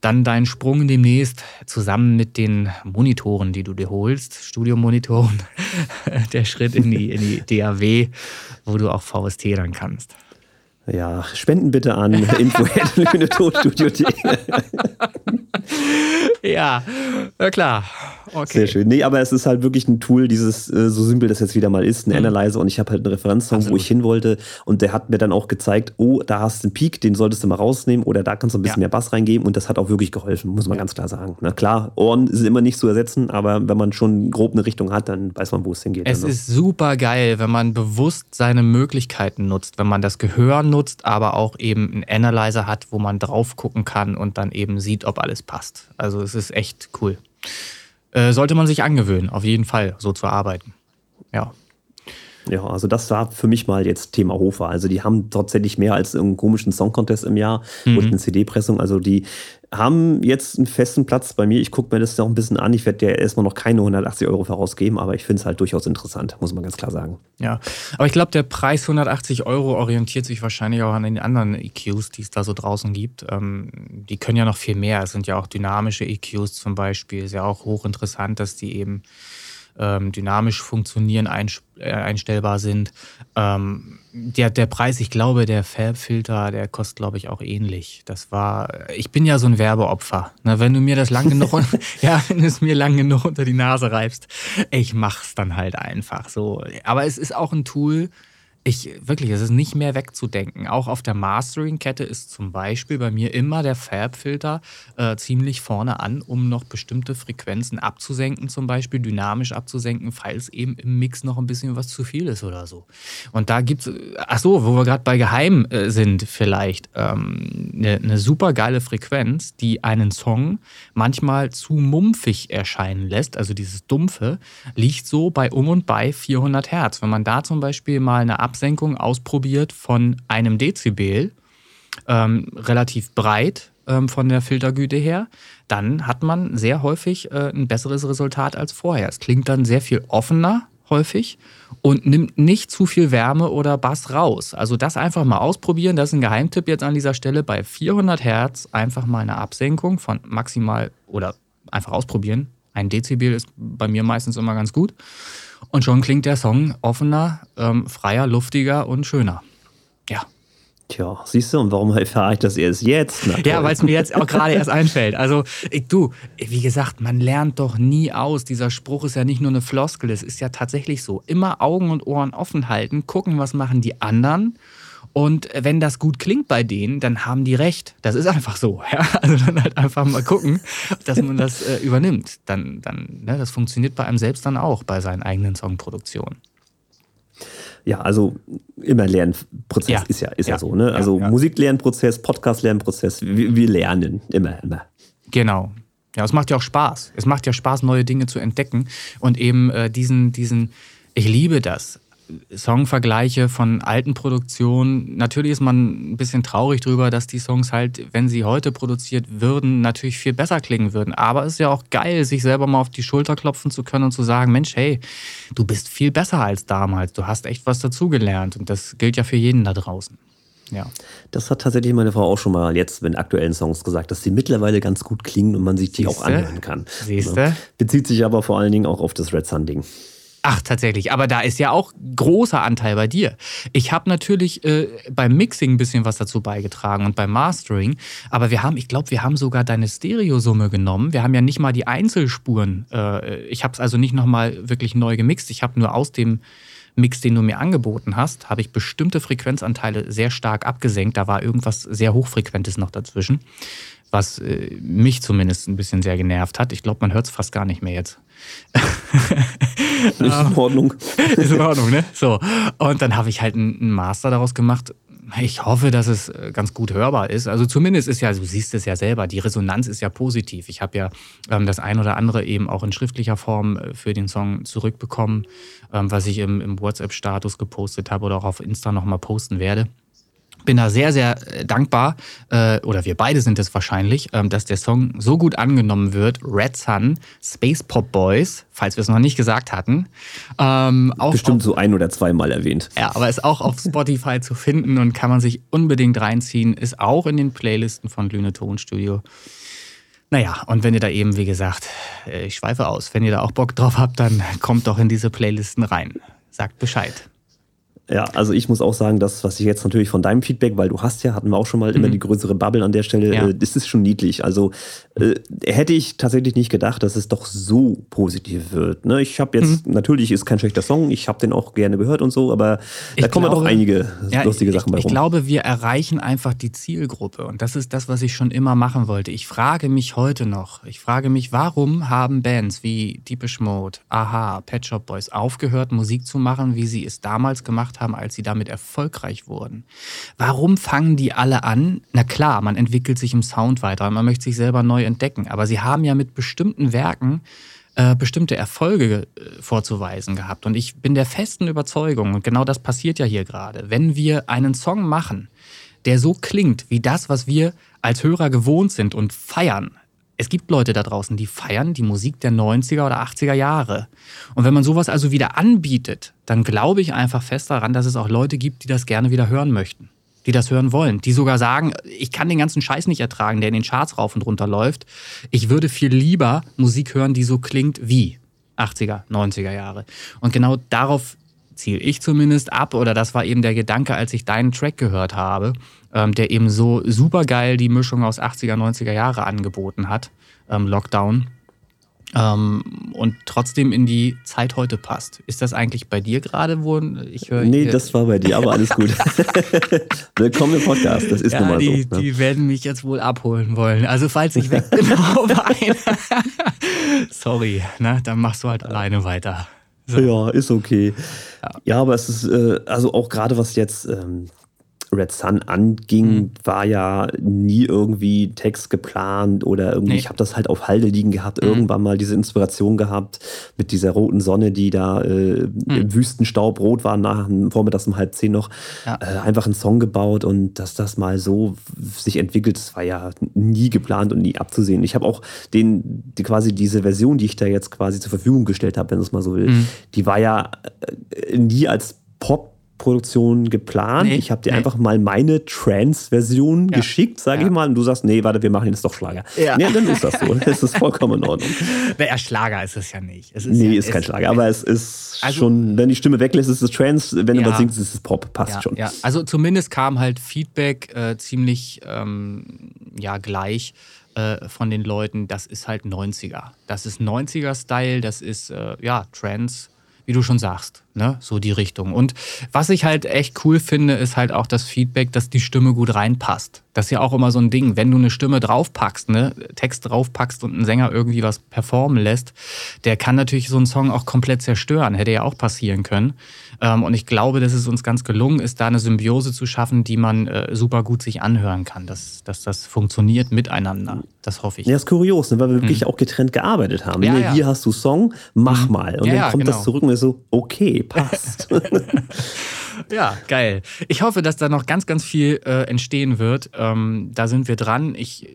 [SPEAKER 4] dann dein Sprung demnächst zusammen mit den Monitoren, die du dir holst, Studiomonitoren, der Schritt in die, in die DAW, wo du auch VST dann kannst.
[SPEAKER 3] Ja, spenden bitte an info.tonstudio.de.
[SPEAKER 4] ja, na klar.
[SPEAKER 3] Okay. Sehr schön. Nee, aber es ist halt wirklich ein Tool, dieses, äh, so simpel das jetzt wieder mal ist, ein mhm. Analyzer und ich habe halt einen Referenzsong, Absolut. wo ich hin wollte und der hat mir dann auch gezeigt, oh, da hast du einen Peak, den solltest du mal rausnehmen oder da kannst du ein bisschen ja. mehr Bass reingeben und das hat auch wirklich geholfen, muss man ja. ganz klar sagen. Na klar, Ohren sind immer nicht zu ersetzen, aber wenn man schon grob eine Richtung hat, dann weiß man, wo es hingeht.
[SPEAKER 4] Es also. ist super geil, wenn man bewusst seine Möglichkeiten nutzt, wenn man das Gehör nutzt, aber auch eben einen Analyzer hat, wo man drauf gucken kann und dann eben sieht, ob alles passt. Also es ist echt cool. Äh, sollte man sich angewöhnen, auf jeden Fall, so zu arbeiten. Ja.
[SPEAKER 3] Ja, also das war für mich mal jetzt Thema Hofer. Also die haben tatsächlich mehr als einen komischen Song Contest im Jahr mhm. und eine CD-Pressung. Also die haben jetzt einen festen Platz bei mir. Ich gucke mir das noch ein bisschen an. Ich werde dir erstmal noch keine 180 Euro vorausgeben, aber ich finde es halt durchaus interessant, muss man ganz klar sagen.
[SPEAKER 4] Ja, aber ich glaube, der Preis 180 Euro orientiert sich wahrscheinlich auch an den anderen EQs, die es da so draußen gibt. Ähm, die können ja noch viel mehr. Es sind ja auch dynamische EQs zum Beispiel. Ist ja auch hochinteressant, dass die eben ähm, dynamisch funktionieren, äh, einstellbar sind. Ähm, der, der Preis, ich glaube, der Farbfilter, der kostet, glaube ich, auch ähnlich. Das war, ich bin ja so ein Werbeopfer. Na, wenn du mir das lang genug, ja, wenn du es mir lang genug unter die Nase reibst, ich mach's dann halt einfach so. Aber es ist auch ein Tool, ich, wirklich, es ist nicht mehr wegzudenken. Auch auf der Mastering-Kette ist zum Beispiel bei mir immer der Fab-Filter äh, ziemlich vorne an, um noch bestimmte Frequenzen abzusenken, zum Beispiel dynamisch abzusenken, falls eben im Mix noch ein bisschen was zu viel ist oder so. Und da gibt es, ach so, wo wir gerade bei Geheim äh, sind, vielleicht ähm, eine, eine super geile Frequenz, die einen Song manchmal zu mumpfig erscheinen lässt, also dieses Dumpfe, liegt so bei um und bei 400 Hertz. Wenn man da zum Beispiel mal eine Absenkung ausprobiert von einem Dezibel, ähm, relativ breit ähm, von der Filtergüte her, dann hat man sehr häufig äh, ein besseres Resultat als vorher. Es klingt dann sehr viel offener häufig und nimmt nicht zu viel Wärme oder Bass raus. Also das einfach mal ausprobieren. Das ist ein Geheimtipp jetzt an dieser Stelle. Bei 400 Hertz einfach mal eine Absenkung von maximal oder einfach ausprobieren. Ein Dezibel ist bei mir meistens immer ganz gut. Und schon klingt der Song offener, ähm, freier, luftiger und schöner. Ja.
[SPEAKER 3] Tja, siehst du, und warum erfahre ich das erst jetzt?
[SPEAKER 4] ja, weil es mir jetzt auch gerade erst einfällt. Also, ich, du, wie gesagt, man lernt doch nie aus. Dieser Spruch ist ja nicht nur eine Floskel, es ist ja tatsächlich so. Immer Augen und Ohren offen halten, gucken, was machen die anderen und wenn das gut klingt bei denen, dann haben die recht. Das ist einfach so. Ja? Also dann halt einfach mal gucken, dass man das äh, übernimmt. Dann, dann, ne, das funktioniert bei einem selbst dann auch, bei seinen eigenen Songproduktionen.
[SPEAKER 3] Ja, also immer Lernprozess ja. ist ja, ist ja, ja so. Ne? Also ja, Musiklernprozess, Podcast-Lernprozess, wir, wir lernen immer, immer.
[SPEAKER 4] Genau. Ja, es macht ja auch Spaß. Es macht ja Spaß, neue Dinge zu entdecken und eben äh, diesen, diesen, ich liebe das. Songvergleiche von alten Produktionen. Natürlich ist man ein bisschen traurig drüber, dass die Songs halt, wenn sie heute produziert würden, natürlich viel besser klingen würden. Aber es ist ja auch geil, sich selber mal auf die Schulter klopfen zu können und zu sagen, Mensch, hey, du bist viel besser als damals. Du hast echt was dazugelernt. Und das gilt ja für jeden da draußen. Ja.
[SPEAKER 3] Das hat tatsächlich meine Frau auch schon mal jetzt mit aktuellen Songs gesagt, dass sie mittlerweile ganz gut klingen und man sich die Siehste? auch anhören kann.
[SPEAKER 4] Siehste?
[SPEAKER 3] Bezieht sich aber vor allen Dingen auch auf das Red Sun Ding.
[SPEAKER 4] Ach, tatsächlich. Aber da ist ja auch großer Anteil bei dir. Ich habe natürlich äh, beim Mixing ein bisschen was dazu beigetragen und beim Mastering. Aber wir haben, ich glaube, wir haben sogar deine Stereosumme genommen. Wir haben ja nicht mal die Einzelspuren. Äh, ich habe es also nicht nochmal wirklich neu gemixt. Ich habe nur aus dem Mix, den du mir angeboten hast, habe ich bestimmte Frequenzanteile sehr stark abgesenkt. Da war irgendwas sehr Hochfrequentes noch dazwischen, was äh, mich zumindest ein bisschen sehr genervt hat. Ich glaube, man hört es fast gar nicht mehr jetzt.
[SPEAKER 3] Ist in Ordnung.
[SPEAKER 4] ist in Ordnung, ne? So. Und dann habe ich halt einen Master daraus gemacht. Ich hoffe, dass es äh, ganz gut hörbar ist. Also zumindest ist ja, du siehst es ja selber, die Resonanz ist ja positiv. Ich habe ja ähm, das ein oder andere eben auch in schriftlicher Form äh, für den Song zurückbekommen, ähm, was ich im, im WhatsApp-Status gepostet habe oder auch auf Insta nochmal posten werde bin da sehr, sehr äh, dankbar, äh, oder wir beide sind es wahrscheinlich, ähm, dass der Song so gut angenommen wird. Red Sun, Space Pop Boys, falls wir es noch nicht gesagt hatten.
[SPEAKER 3] Ähm, Bestimmt auf, so ein oder zweimal erwähnt.
[SPEAKER 4] Ja, aber ist auch auf Spotify zu finden und kann man sich unbedingt reinziehen. Ist auch in den Playlisten von Lüne Tonstudio. Naja, und wenn ihr da eben, wie gesagt, äh, ich schweife aus, wenn ihr da auch Bock drauf habt, dann kommt doch in diese Playlisten rein. Sagt Bescheid.
[SPEAKER 3] Ja, also ich muss auch sagen, das, was ich jetzt natürlich von deinem Feedback, weil du hast ja, hatten wir auch schon mal mhm. immer die größere Bubble an der Stelle, ja. äh, das ist schon niedlich. Also äh, hätte ich tatsächlich nicht gedacht, dass es doch so positiv wird. Ne? Ich habe jetzt, mhm. natürlich ist kein schlechter Song, ich habe den auch gerne gehört und so, aber ich da kommen glaube, doch einige ja, lustige Sachen
[SPEAKER 4] ich,
[SPEAKER 3] bei
[SPEAKER 4] rum. Ich glaube, wir erreichen einfach die Zielgruppe und das ist das, was ich schon immer machen wollte. Ich frage mich heute noch, ich frage mich, warum haben Bands wie Deepish Mode, Aha, Pet Shop Boys aufgehört, Musik zu machen, wie sie es damals gemacht gemacht haben, als sie damit erfolgreich wurden. Warum fangen die alle an? Na klar, man entwickelt sich im Sound weiter, man möchte sich selber neu entdecken, aber sie haben ja mit bestimmten Werken äh, bestimmte Erfolge äh, vorzuweisen gehabt. Und ich bin der festen Überzeugung, und genau das passiert ja hier gerade, wenn wir einen Song machen, der so klingt wie das, was wir als Hörer gewohnt sind und feiern. Es gibt Leute da draußen, die feiern die Musik der 90er oder 80er Jahre. Und wenn man sowas also wieder anbietet, dann glaube ich einfach fest daran, dass es auch Leute gibt, die das gerne wieder hören möchten. Die das hören wollen. Die sogar sagen, ich kann den ganzen Scheiß nicht ertragen, der in den Charts rauf und runter läuft. Ich würde viel lieber Musik hören, die so klingt wie 80er, 90er Jahre. Und genau darauf ziele ich zumindest ab, oder das war eben der Gedanke, als ich deinen Track gehört habe, ähm, der eben so super geil die Mischung aus 80er, 90er Jahre angeboten hat, ähm, Lockdown. Ähm, und trotzdem in die Zeit heute passt. Ist das eigentlich bei dir gerade, wo ich höre?
[SPEAKER 3] Nee, das war bei dir, aber alles gut. Willkommen im Podcast, das ist ja, nun mal
[SPEAKER 4] die,
[SPEAKER 3] so. Ne?
[SPEAKER 4] Die werden mich jetzt wohl abholen wollen. Also falls ich weg bin, Sorry, ne, dann machst du halt alleine weiter.
[SPEAKER 3] So. Ja, ist okay. Ja. ja, aber es ist, äh, also auch gerade was jetzt ähm, Red Sun anging, mhm. war ja nie irgendwie Text geplant oder irgendwie, nee. ich habe das halt auf Halde liegen gehabt, mhm. irgendwann mal diese Inspiration gehabt mit dieser roten Sonne, die da äh, mhm. im Wüstenstaub rot war, nach vormittags um halb zehn noch, ja. äh, einfach einen Song gebaut und dass das mal so sich entwickelt, das war ja nie geplant und nie abzusehen. Ich habe auch den, die, quasi diese Version, die ich da jetzt quasi zur Verfügung gestellt habe, wenn es mal so will, mhm. die war ja äh, nie als Pop Produktion geplant. Nee, ich habe dir nee. einfach mal meine Trance-Version ja. geschickt, sage ja. ich mal, und du sagst, nee, warte, wir machen jetzt doch Schlager. Ja. Nee, dann ist das so. Das ist vollkommen in Ordnung.
[SPEAKER 4] Naja, Schlager ist es ja nicht. Es
[SPEAKER 3] ist nee, ist kein Schlager, aber es ist also, schon, wenn die Stimme weglässt, ist es Trance, wenn du was singst, ist es Pop, passt schon.
[SPEAKER 4] Ja. Also zumindest kam halt Feedback äh, ziemlich ähm, ja, gleich äh, von den Leuten, das ist halt 90er. Das ist 90er-Style, das ist äh, ja Trance wie du schon sagst, ne? so die Richtung. Und was ich halt echt cool finde, ist halt auch das Feedback, dass die Stimme gut reinpasst. Das ist ja auch immer so ein Ding, wenn du eine Stimme draufpackst, ne, Text draufpackst und einen Sänger irgendwie was performen lässt, der kann natürlich so einen Song auch komplett zerstören, hätte ja auch passieren können. Ähm, und ich glaube, dass es uns ganz gelungen ist, da eine Symbiose zu schaffen, die man äh, super gut sich anhören kann, dass, dass das funktioniert miteinander. Das hoffe ich.
[SPEAKER 3] Ja, ist kurios, ne, weil wir wirklich hm. auch getrennt gearbeitet haben. Ja, ja. Hier hast du Song, mach hm. mal. Und ja, dann kommt genau. das zurück und ist so, okay, passt.
[SPEAKER 4] ja, geil. Ich hoffe, dass da noch ganz, ganz viel äh, entstehen wird. Ähm, da sind wir dran. Ich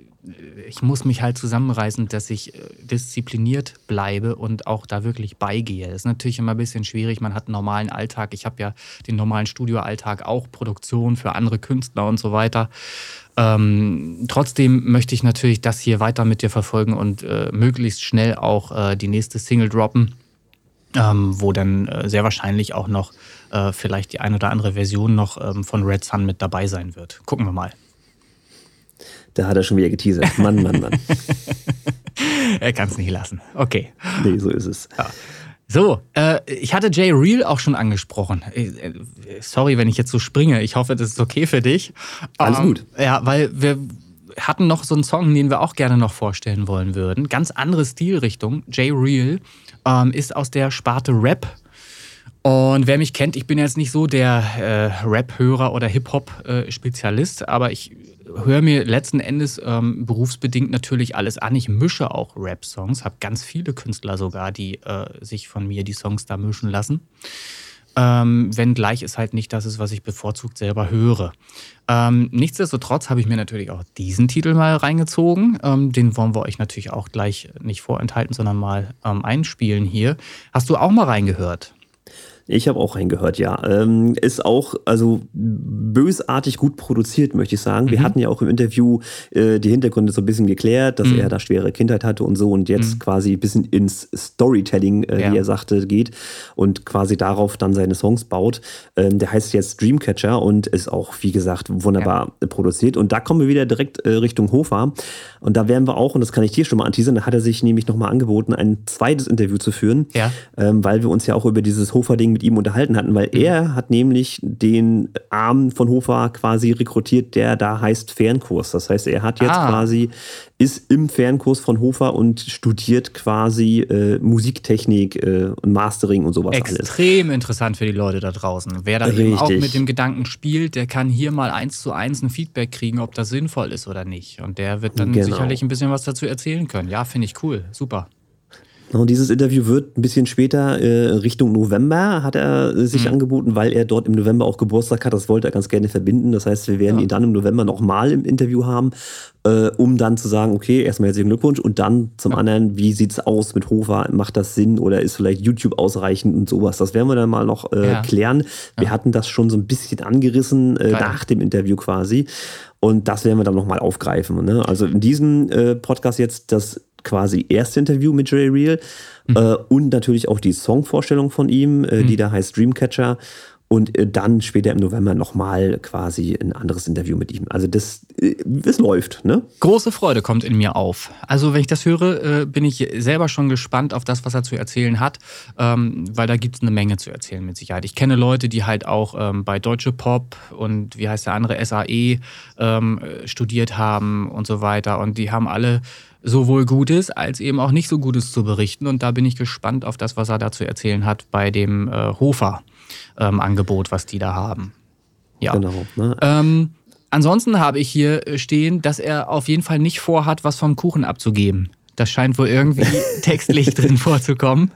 [SPEAKER 4] ich muss mich halt zusammenreißen, dass ich äh, diszipliniert bleibe und auch da wirklich beigehe. Das ist natürlich immer ein bisschen schwierig. Man hat einen normalen Alltag. Ich habe ja den normalen Studioalltag auch, Produktion für andere Künstler und so weiter. Ähm, trotzdem möchte ich natürlich das hier weiter mit dir verfolgen und äh, möglichst schnell auch äh, die nächste Single droppen, ähm, wo dann äh, sehr wahrscheinlich auch noch äh, vielleicht die ein oder andere Version noch ähm, von Red Sun mit dabei sein wird. Gucken wir mal.
[SPEAKER 3] Da hat er schon wieder geteasert. Mann, Mann, Mann.
[SPEAKER 4] er kann es nicht lassen. Okay.
[SPEAKER 3] Nee, so ist es. Ja.
[SPEAKER 4] So, äh, ich hatte Jay Real auch schon angesprochen. Äh, äh, sorry, wenn ich jetzt so springe. Ich hoffe, das ist okay für dich.
[SPEAKER 3] Alles ähm, gut.
[SPEAKER 4] Ja, weil wir hatten noch so einen Song, den wir auch gerne noch vorstellen wollen würden. Ganz andere Stilrichtung. Jay Real ähm, ist aus der Sparte Rap. Und wer mich kennt, ich bin jetzt nicht so der äh, Rap-Hörer oder Hip-Hop-Spezialist, äh, aber ich höre mir letzten Endes ähm, berufsbedingt natürlich alles an. Ich mische auch Rap-Songs, habe ganz viele Künstler sogar, die äh, sich von mir die Songs da mischen lassen. Ähm, wenngleich es halt nicht das ist, was ich bevorzugt selber höre. Ähm, nichtsdestotrotz habe ich mir natürlich auch diesen Titel mal reingezogen. Ähm, den wollen wir euch natürlich auch gleich nicht vorenthalten, sondern mal ähm, einspielen hier. Hast du auch mal reingehört?
[SPEAKER 3] Ich habe auch reingehört, ja. Ähm, ist auch also bösartig gut produziert, möchte ich sagen. Mhm. Wir hatten ja auch im Interview äh, die Hintergründe so ein bisschen geklärt, dass mhm. er da schwere Kindheit hatte und so und jetzt mhm. quasi ein bisschen ins Storytelling, äh, ja. wie er sagte, geht und quasi darauf dann seine Songs baut. Ähm, der heißt jetzt Dreamcatcher und ist auch, wie gesagt, wunderbar ja. produziert. Und da kommen wir wieder direkt äh, Richtung Hofer. Und da werden wir auch, und das kann ich dir schon mal anteasern, da hat er sich nämlich nochmal angeboten, ein zweites Interview zu führen, ja. ähm, weil wir uns ja auch über dieses Hofer-Ding mit ihm unterhalten hatten, weil mhm. er hat nämlich den Arm von Hofer quasi rekrutiert, der da heißt Fernkurs. Das heißt, er hat jetzt ah. quasi, ist im Fernkurs von Hofer und studiert quasi äh, Musiktechnik äh, und Mastering und sowas
[SPEAKER 4] Extrem alles. Extrem interessant für die Leute da draußen. Wer da eben auch mit dem Gedanken spielt, der kann hier mal eins zu eins ein Feedback kriegen, ob das sinnvoll ist oder nicht. Und der wird dann genau. sicherlich ein bisschen was dazu erzählen können. Ja, finde ich cool. Super.
[SPEAKER 3] Und dieses Interview wird ein bisschen später, äh, Richtung November, hat er äh, sich mhm. angeboten, weil er dort im November auch Geburtstag hat. Das wollte er ganz gerne verbinden. Das heißt, wir werden ja. ihn dann im November nochmal im Interview haben, äh, um dann zu sagen, okay, erstmal herzlichen Glückwunsch und dann zum ja. anderen, wie sieht es aus mit Hofer? Macht das Sinn oder ist vielleicht YouTube ausreichend und sowas? Das werden wir dann mal noch äh, ja. klären. Wir hatten das schon so ein bisschen angerissen äh, nach dem Interview quasi. Und das werden wir dann nochmal aufgreifen. Ne? Also in diesem äh, Podcast jetzt das quasi erste Interview mit Jay Real mhm. äh, und natürlich auch die Songvorstellung von ihm, äh, mhm. die da heißt Dreamcatcher. Und äh, dann später im November nochmal quasi ein anderes Interview mit ihm. Also das, äh, es läuft, ne?
[SPEAKER 4] Große Freude kommt in mir auf. Also wenn ich das höre, äh, bin ich selber schon gespannt auf das, was er zu erzählen hat, ähm, weil da gibt es eine Menge zu erzählen mit Sicherheit. Ich kenne Leute, die halt auch ähm, bei Deutsche Pop und wie heißt der andere, SAE ähm, studiert haben und so weiter. Und die haben alle sowohl Gutes als eben auch nicht so Gutes zu berichten. Und da bin ich gespannt auf das, was er da zu erzählen hat bei dem äh, Hofer-Angebot, ähm, was die da haben. Ja. Genau. Ne? Ähm, ansonsten habe ich hier stehen, dass er auf jeden Fall nicht vorhat, was vom Kuchen abzugeben. Das scheint wohl irgendwie textlich drin vorzukommen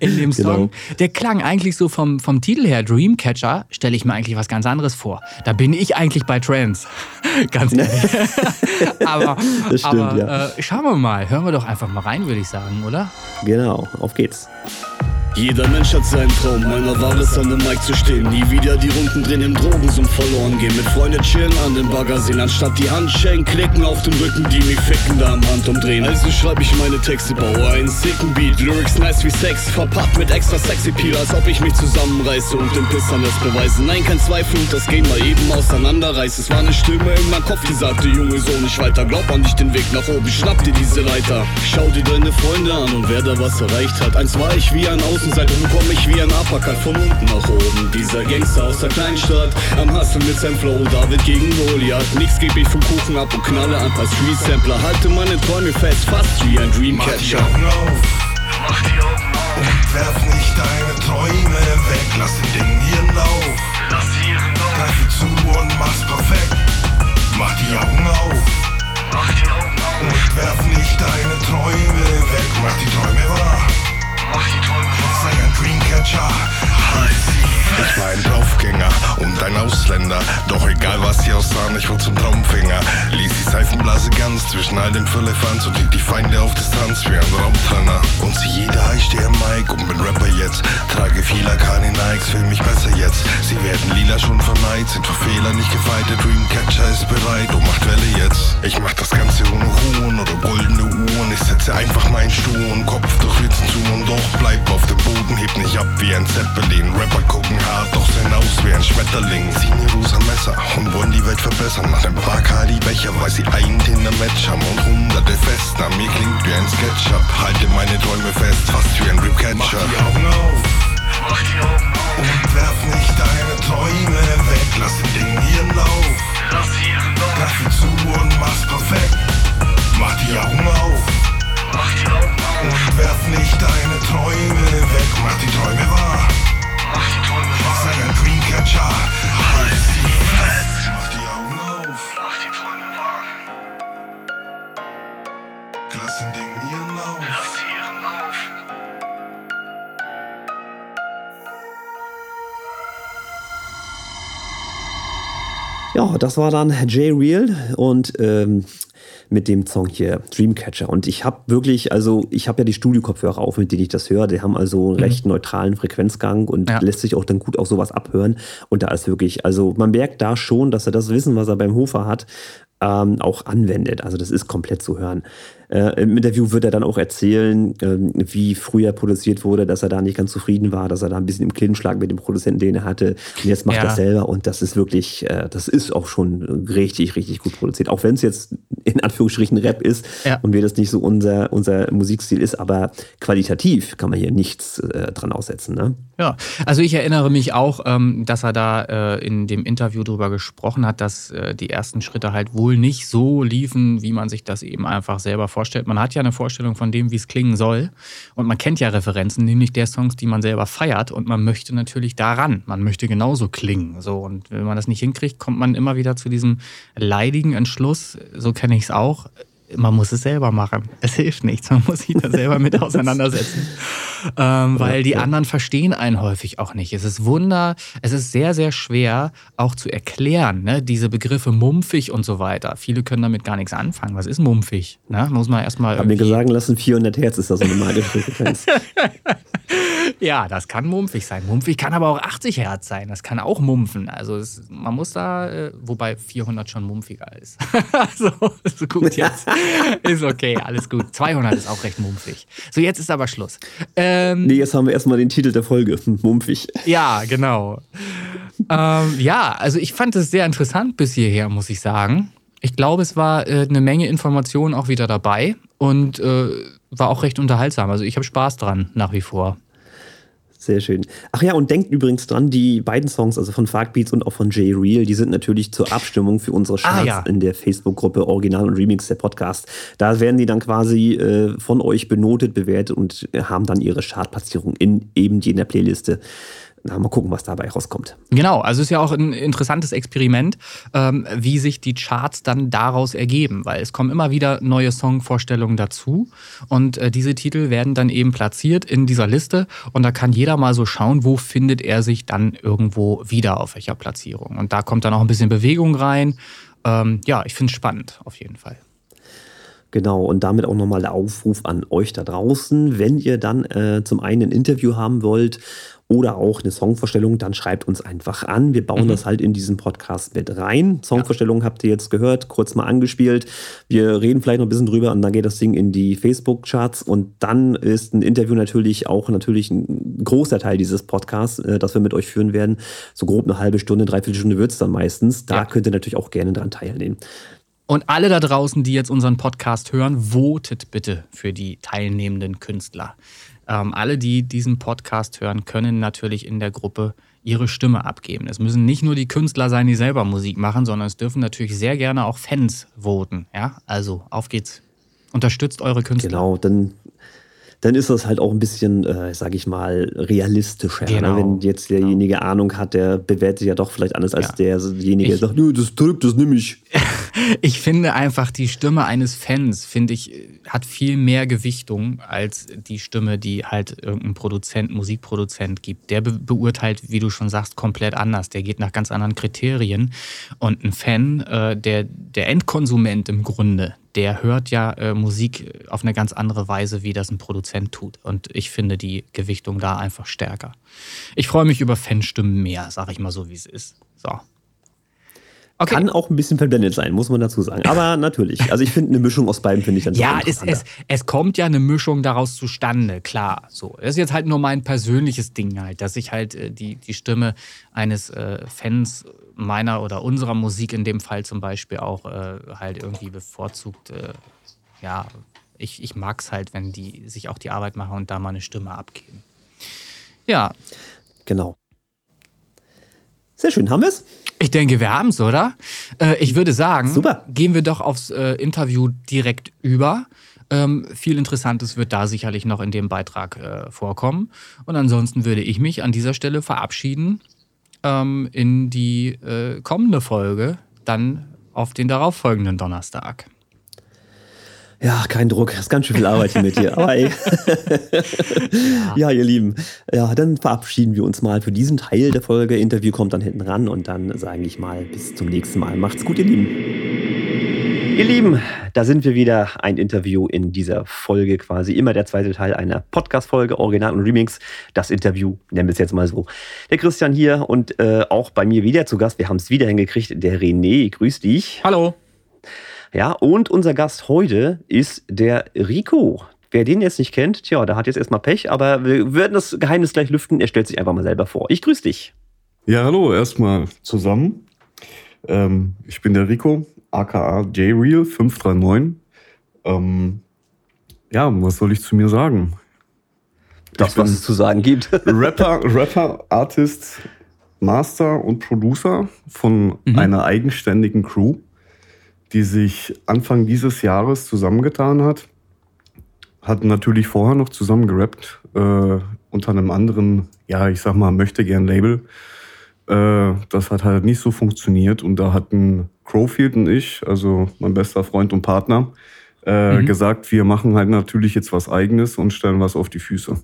[SPEAKER 4] in dem Song. Genau. Der klang eigentlich so vom, vom Titel her, Dreamcatcher, stelle ich mir eigentlich was ganz anderes vor. Da bin ich eigentlich bei Trance. ganz ehrlich. aber stimmt, aber ja. äh, schauen wir mal, hören wir doch einfach mal rein, würde ich sagen, oder?
[SPEAKER 3] Genau, auf geht's.
[SPEAKER 5] Jeder Mensch hat seinen Traum, meiner war es an dem Mic zu stehen. Nie wieder die Runden drehen im Drogensum verloren gehen. Mit Freunden chillen an den Bagger sehen, anstatt die Handschellen klicken auf dem Rücken, die mich ficken da am Hand umdrehen. Also schreibe ich meine Texte, baue einen sicken Beat, Lyrics nice wie Sex, verpackt mit extra sexy Peel, als ob ich mich zusammenreiße und den Pissern das beweise. Nein, kein Zweifel und das Game mal eben auseinanderreißt. Es war eine Stimme in meinem Kopf, die sagte, Junge, so nicht weiter. Glaub an dich den Weg nach oben, schnapp dir diese Leiter. Schau dir deine Freunde an und wer da was erreicht hat. Eins war ich wie ein Außen Außenseiter bekomme ich wie ein Uppercut von unten nach oben. Dieser Gangster aus der Kleinstadt, am Hustle mit seinem Flow, David gegen Goliath. Nix gebe ich vom Kuchen ab und knalle ein paar Street-Sampler. Halte meine Träume fest, fast wie ein Dreamcatcher. Mach die Augen auf, mach die Augen auf. Und werf nicht deine Träume weg, lass den Ding ihren Lauf. Lass ihren Lauf. Greife zu und mach's perfekt. Mach die Augen auf. Mach die Augen auf. Und werf nicht deine Träume weg, mach die Träume wahr. Ich war ein Draufgänger und ein Ausländer. Doch egal was sie aussahen, ich wurde zum Traumfänger. Ließ die Seifenblase ganz zwischen all dem Füllefanz und hielt die Feinde auf Distanz wie ein Raumtrenner. Und sie jeder, stehe am Mic und bin Rapper jetzt. Trage vieler keine Nikes, fühl mich besser jetzt. Sie werden lila schon verneint, sind für Fehler nicht gefeit. Der Dreamcatcher ist bereit und macht Welle jetzt. Ich mach das Ganze ohne Ruhen oder goldene Uhren. Ich setze einfach meinen Stuhl und Kopf durch Ritzen zu und doch bleib auf dem Boden, heb nicht ab wie ein Zeppelin. Rapper gucken hart, doch sehen aus wie ein Schmetterling. Ziehen ihr rosa Messer und wollen die Welt verbessern. Nach dem Bacardi Becher, weil sie einen Tinder Match haben und hunderte fest. Na, mir klingt wie ein Sketchup. Halte meine Träume fest, fast wie ein Ripcatcher. Mach die Augen auf, mach die Augen auf. Und werf nicht deine Träume weg, lass den Ding ihren Lauf. Lass ihren Lauf. Greife zu und mach's perfekt. Mach die Augen auf. Und werf nicht deine Träume weg, mach die Träume wahr. Mach die Träume wahr. Sei ein Dreamcatcher. Halt sie fest. Mach die Augen auf. Mach die Träume wahr. Lass den Ding ihren Lauf. Lass ihren Lauf.
[SPEAKER 3] Ja, das war dann Jay Real und ähm, mit dem Song hier Dreamcatcher. Und ich habe wirklich, also ich habe ja die Studio-Kopfhörer auf, mit denen ich das höre. Die haben also einen mhm. recht neutralen Frequenzgang und ja. lässt sich auch dann gut auch sowas abhören. Und da ist wirklich, also man merkt da schon, dass er das Wissen, was er beim Hofer hat, ähm, auch anwendet. Also das ist komplett zu hören. Äh, Im Interview wird er dann auch erzählen, äh, wie früher produziert wurde, dass er da nicht ganz zufrieden war, dass er da ein bisschen im Clinch lag mit dem Produzenten, den er hatte. Und jetzt macht ja. er selber und das ist wirklich, äh, das ist auch schon richtig, richtig gut produziert. Auch wenn es jetzt in Anführungsstrichen Rap ist ja. und wir das nicht so unser, unser Musikstil ist, aber qualitativ kann man hier nichts äh, dran aussetzen. Ne?
[SPEAKER 4] Ja, also ich erinnere mich auch, ähm, dass er da äh, in dem Interview darüber gesprochen hat, dass äh, die ersten Schritte halt wohl nicht so liefen, wie man sich das eben einfach selber vorstellt vorstellt. Man hat ja eine Vorstellung von dem, wie es klingen soll. Und man kennt ja Referenzen, nämlich der Songs, die man selber feiert. Und man möchte natürlich daran. Man möchte genauso klingen. So. Und wenn man das nicht hinkriegt, kommt man immer wieder zu diesem leidigen Entschluss, so kenne ich es auch, man muss es selber machen. Es hilft nichts. Man muss sich da selber mit auseinandersetzen. ähm, weil die anderen verstehen einen häufig auch nicht. Es ist Wunder, es ist sehr, sehr schwer auch zu erklären, ne? diese Begriffe mumpfig und so weiter. Viele können damit gar nichts anfangen. Was ist mumpfig? Ne? Muss man erstmal.
[SPEAKER 3] Ich habe mir sagen lassen, 400 Hertz ist da so eine magische Frequenz.
[SPEAKER 4] ja, das kann mumpfig sein. Mumpfig kann aber auch 80 Hertz sein. Das kann auch mumpfen. Also es, man muss da, äh, wobei 400 schon mumpfiger ist. so, so gut jetzt. ist okay, alles gut. 200 ist auch recht mumpfig. So, jetzt ist aber Schluss.
[SPEAKER 3] Ähm, nee, jetzt haben wir erstmal den Titel der Folge. Mumpfig.
[SPEAKER 4] Ja, genau. ähm, ja, also ich fand es sehr interessant bis hierher, muss ich sagen. Ich glaube, es war äh, eine Menge Informationen auch wieder dabei und äh, war auch recht unterhaltsam. Also ich habe Spaß dran, nach wie vor.
[SPEAKER 3] Sehr schön. Ach ja, und denkt übrigens dran, die beiden Songs, also von Farkbeats und auch von Jay Real, die sind natürlich zur Abstimmung für unsere Charts ah, ja. in der Facebook-Gruppe Original und Remix der Podcast. Da werden die dann quasi äh, von euch benotet, bewertet und haben dann ihre Chartplatzierung in eben jener Playliste. Na, mal gucken, was dabei rauskommt.
[SPEAKER 4] Genau, also ist ja auch ein interessantes Experiment, ähm, wie sich die Charts dann daraus ergeben, weil es kommen immer wieder neue Songvorstellungen dazu und äh, diese Titel werden dann eben platziert in dieser Liste und da kann jeder mal so schauen, wo findet er sich dann irgendwo wieder auf welcher Platzierung. Und da kommt dann auch ein bisschen Bewegung rein. Ähm, ja, ich finde es spannend auf jeden Fall.
[SPEAKER 3] Genau, und damit auch nochmal der Aufruf an euch da draußen. Wenn ihr dann äh, zum einen ein Interview haben wollt oder auch eine Songvorstellung, dann schreibt uns einfach an. Wir bauen mhm. das halt in diesen Podcast mit rein. Songvorstellung ja. habt ihr jetzt gehört, kurz mal angespielt. Wir reden vielleicht noch ein bisschen drüber und dann geht das Ding in die Facebook-Charts und dann ist ein Interview natürlich auch natürlich ein großer Teil dieses Podcasts, äh, das wir mit euch führen werden. So grob eine halbe Stunde, dreiviertel Stunde wird es dann meistens. Da ja. könnt ihr natürlich auch gerne dran teilnehmen.
[SPEAKER 4] Und alle da draußen, die jetzt unseren Podcast hören, votet bitte für die teilnehmenden Künstler. Ähm, alle, die diesen Podcast hören, können natürlich in der Gruppe ihre Stimme abgeben. Es müssen nicht nur die Künstler sein, die selber Musik machen, sondern es dürfen natürlich sehr gerne auch Fans voten. Ja, also auf geht's. Unterstützt eure Künstler.
[SPEAKER 3] Genau, dann dann ist das halt auch ein bisschen, äh, sage ich mal, realistischer. Ne? Genau. Ne? Wenn jetzt derjenige genau. Ahnung hat, der bewertet ja doch vielleicht anders als ja. derjenige, der sagt, nö, das drückt, das nehme ich.
[SPEAKER 4] ich finde einfach, die Stimme eines Fans, finde ich, hat viel mehr Gewichtung als die Stimme, die halt irgendein Produzent, Musikproduzent gibt. Der be beurteilt, wie du schon sagst, komplett anders. Der geht nach ganz anderen Kriterien. Und ein Fan, äh, der, der Endkonsument im Grunde, der hört ja äh, Musik auf eine ganz andere Weise, wie das ein Produzent tut. Und ich finde die Gewichtung da einfach stärker. Ich freue mich über Fanstimmen mehr, sage ich mal so, wie es ist. So.
[SPEAKER 3] Okay. Kann auch ein bisschen verblendet sein, muss man dazu sagen. Aber natürlich. Also ich finde eine Mischung aus beiden finde ich dann
[SPEAKER 4] Ja, es, es, es kommt ja eine Mischung daraus zustande, klar. So. Das ist jetzt halt nur mein persönliches Ding halt, dass ich halt äh, die, die Stimme eines äh, Fans meiner oder unserer Musik in dem Fall zum Beispiel auch äh, halt irgendwie bevorzugt. Äh, ja, ich, ich mag es halt, wenn die sich auch die Arbeit machen und da mal eine Stimme abgeben. Ja.
[SPEAKER 3] Genau. Sehr schön, haben wir es?
[SPEAKER 4] Ich denke, wir haben es, oder? Äh, ich würde sagen, Super. gehen wir doch aufs äh, Interview direkt über. Ähm, viel Interessantes wird da sicherlich noch in dem Beitrag äh, vorkommen. Und ansonsten würde ich mich an dieser Stelle verabschieden ähm, in die äh, kommende Folge, dann auf den darauffolgenden Donnerstag.
[SPEAKER 3] Ja, kein Druck. Das ist ganz schön viel Arbeit hier mit dir. Aber ey. ja. ja. ihr Lieben. Ja, dann verabschieden wir uns mal für diesen Teil der Folge. Interview kommt dann hinten ran und dann sage ich mal bis zum nächsten Mal. Macht's gut, ihr Lieben. Ihr Lieben, da sind wir wieder. Ein Interview in dieser Folge quasi. Immer der zweite Teil einer Podcast-Folge, Original und Remix. Das Interview, nennen wir es jetzt mal so. Der Christian hier und äh, auch bei mir wieder zu Gast. Wir haben es wieder hingekriegt. Der René, grüß dich.
[SPEAKER 4] Hallo.
[SPEAKER 3] Ja, und unser Gast heute ist der Rico. Wer den jetzt nicht kennt, tja, der hat jetzt erstmal Pech, aber wir werden das Geheimnis gleich lüften. Er stellt sich einfach mal selber vor. Ich grüße dich.
[SPEAKER 6] Ja, hallo, erstmal zusammen. Ähm, ich bin der Rico, aka JReal 539. Ähm, ja, was soll ich zu mir sagen?
[SPEAKER 3] Das, was es zu sagen gibt.
[SPEAKER 6] Rapper, Rapper, Artist, Master und Producer von mhm. einer eigenständigen Crew die sich Anfang dieses Jahres zusammengetan hat. Hatten natürlich vorher noch zusammen gerappt, äh, unter einem anderen, ja, ich sag mal, möchte gern Label. Äh, das hat halt nicht so funktioniert und da hatten Crowfield und ich, also mein bester Freund und Partner, äh, mhm. gesagt, wir machen halt natürlich jetzt was Eigenes und stellen was auf die Füße.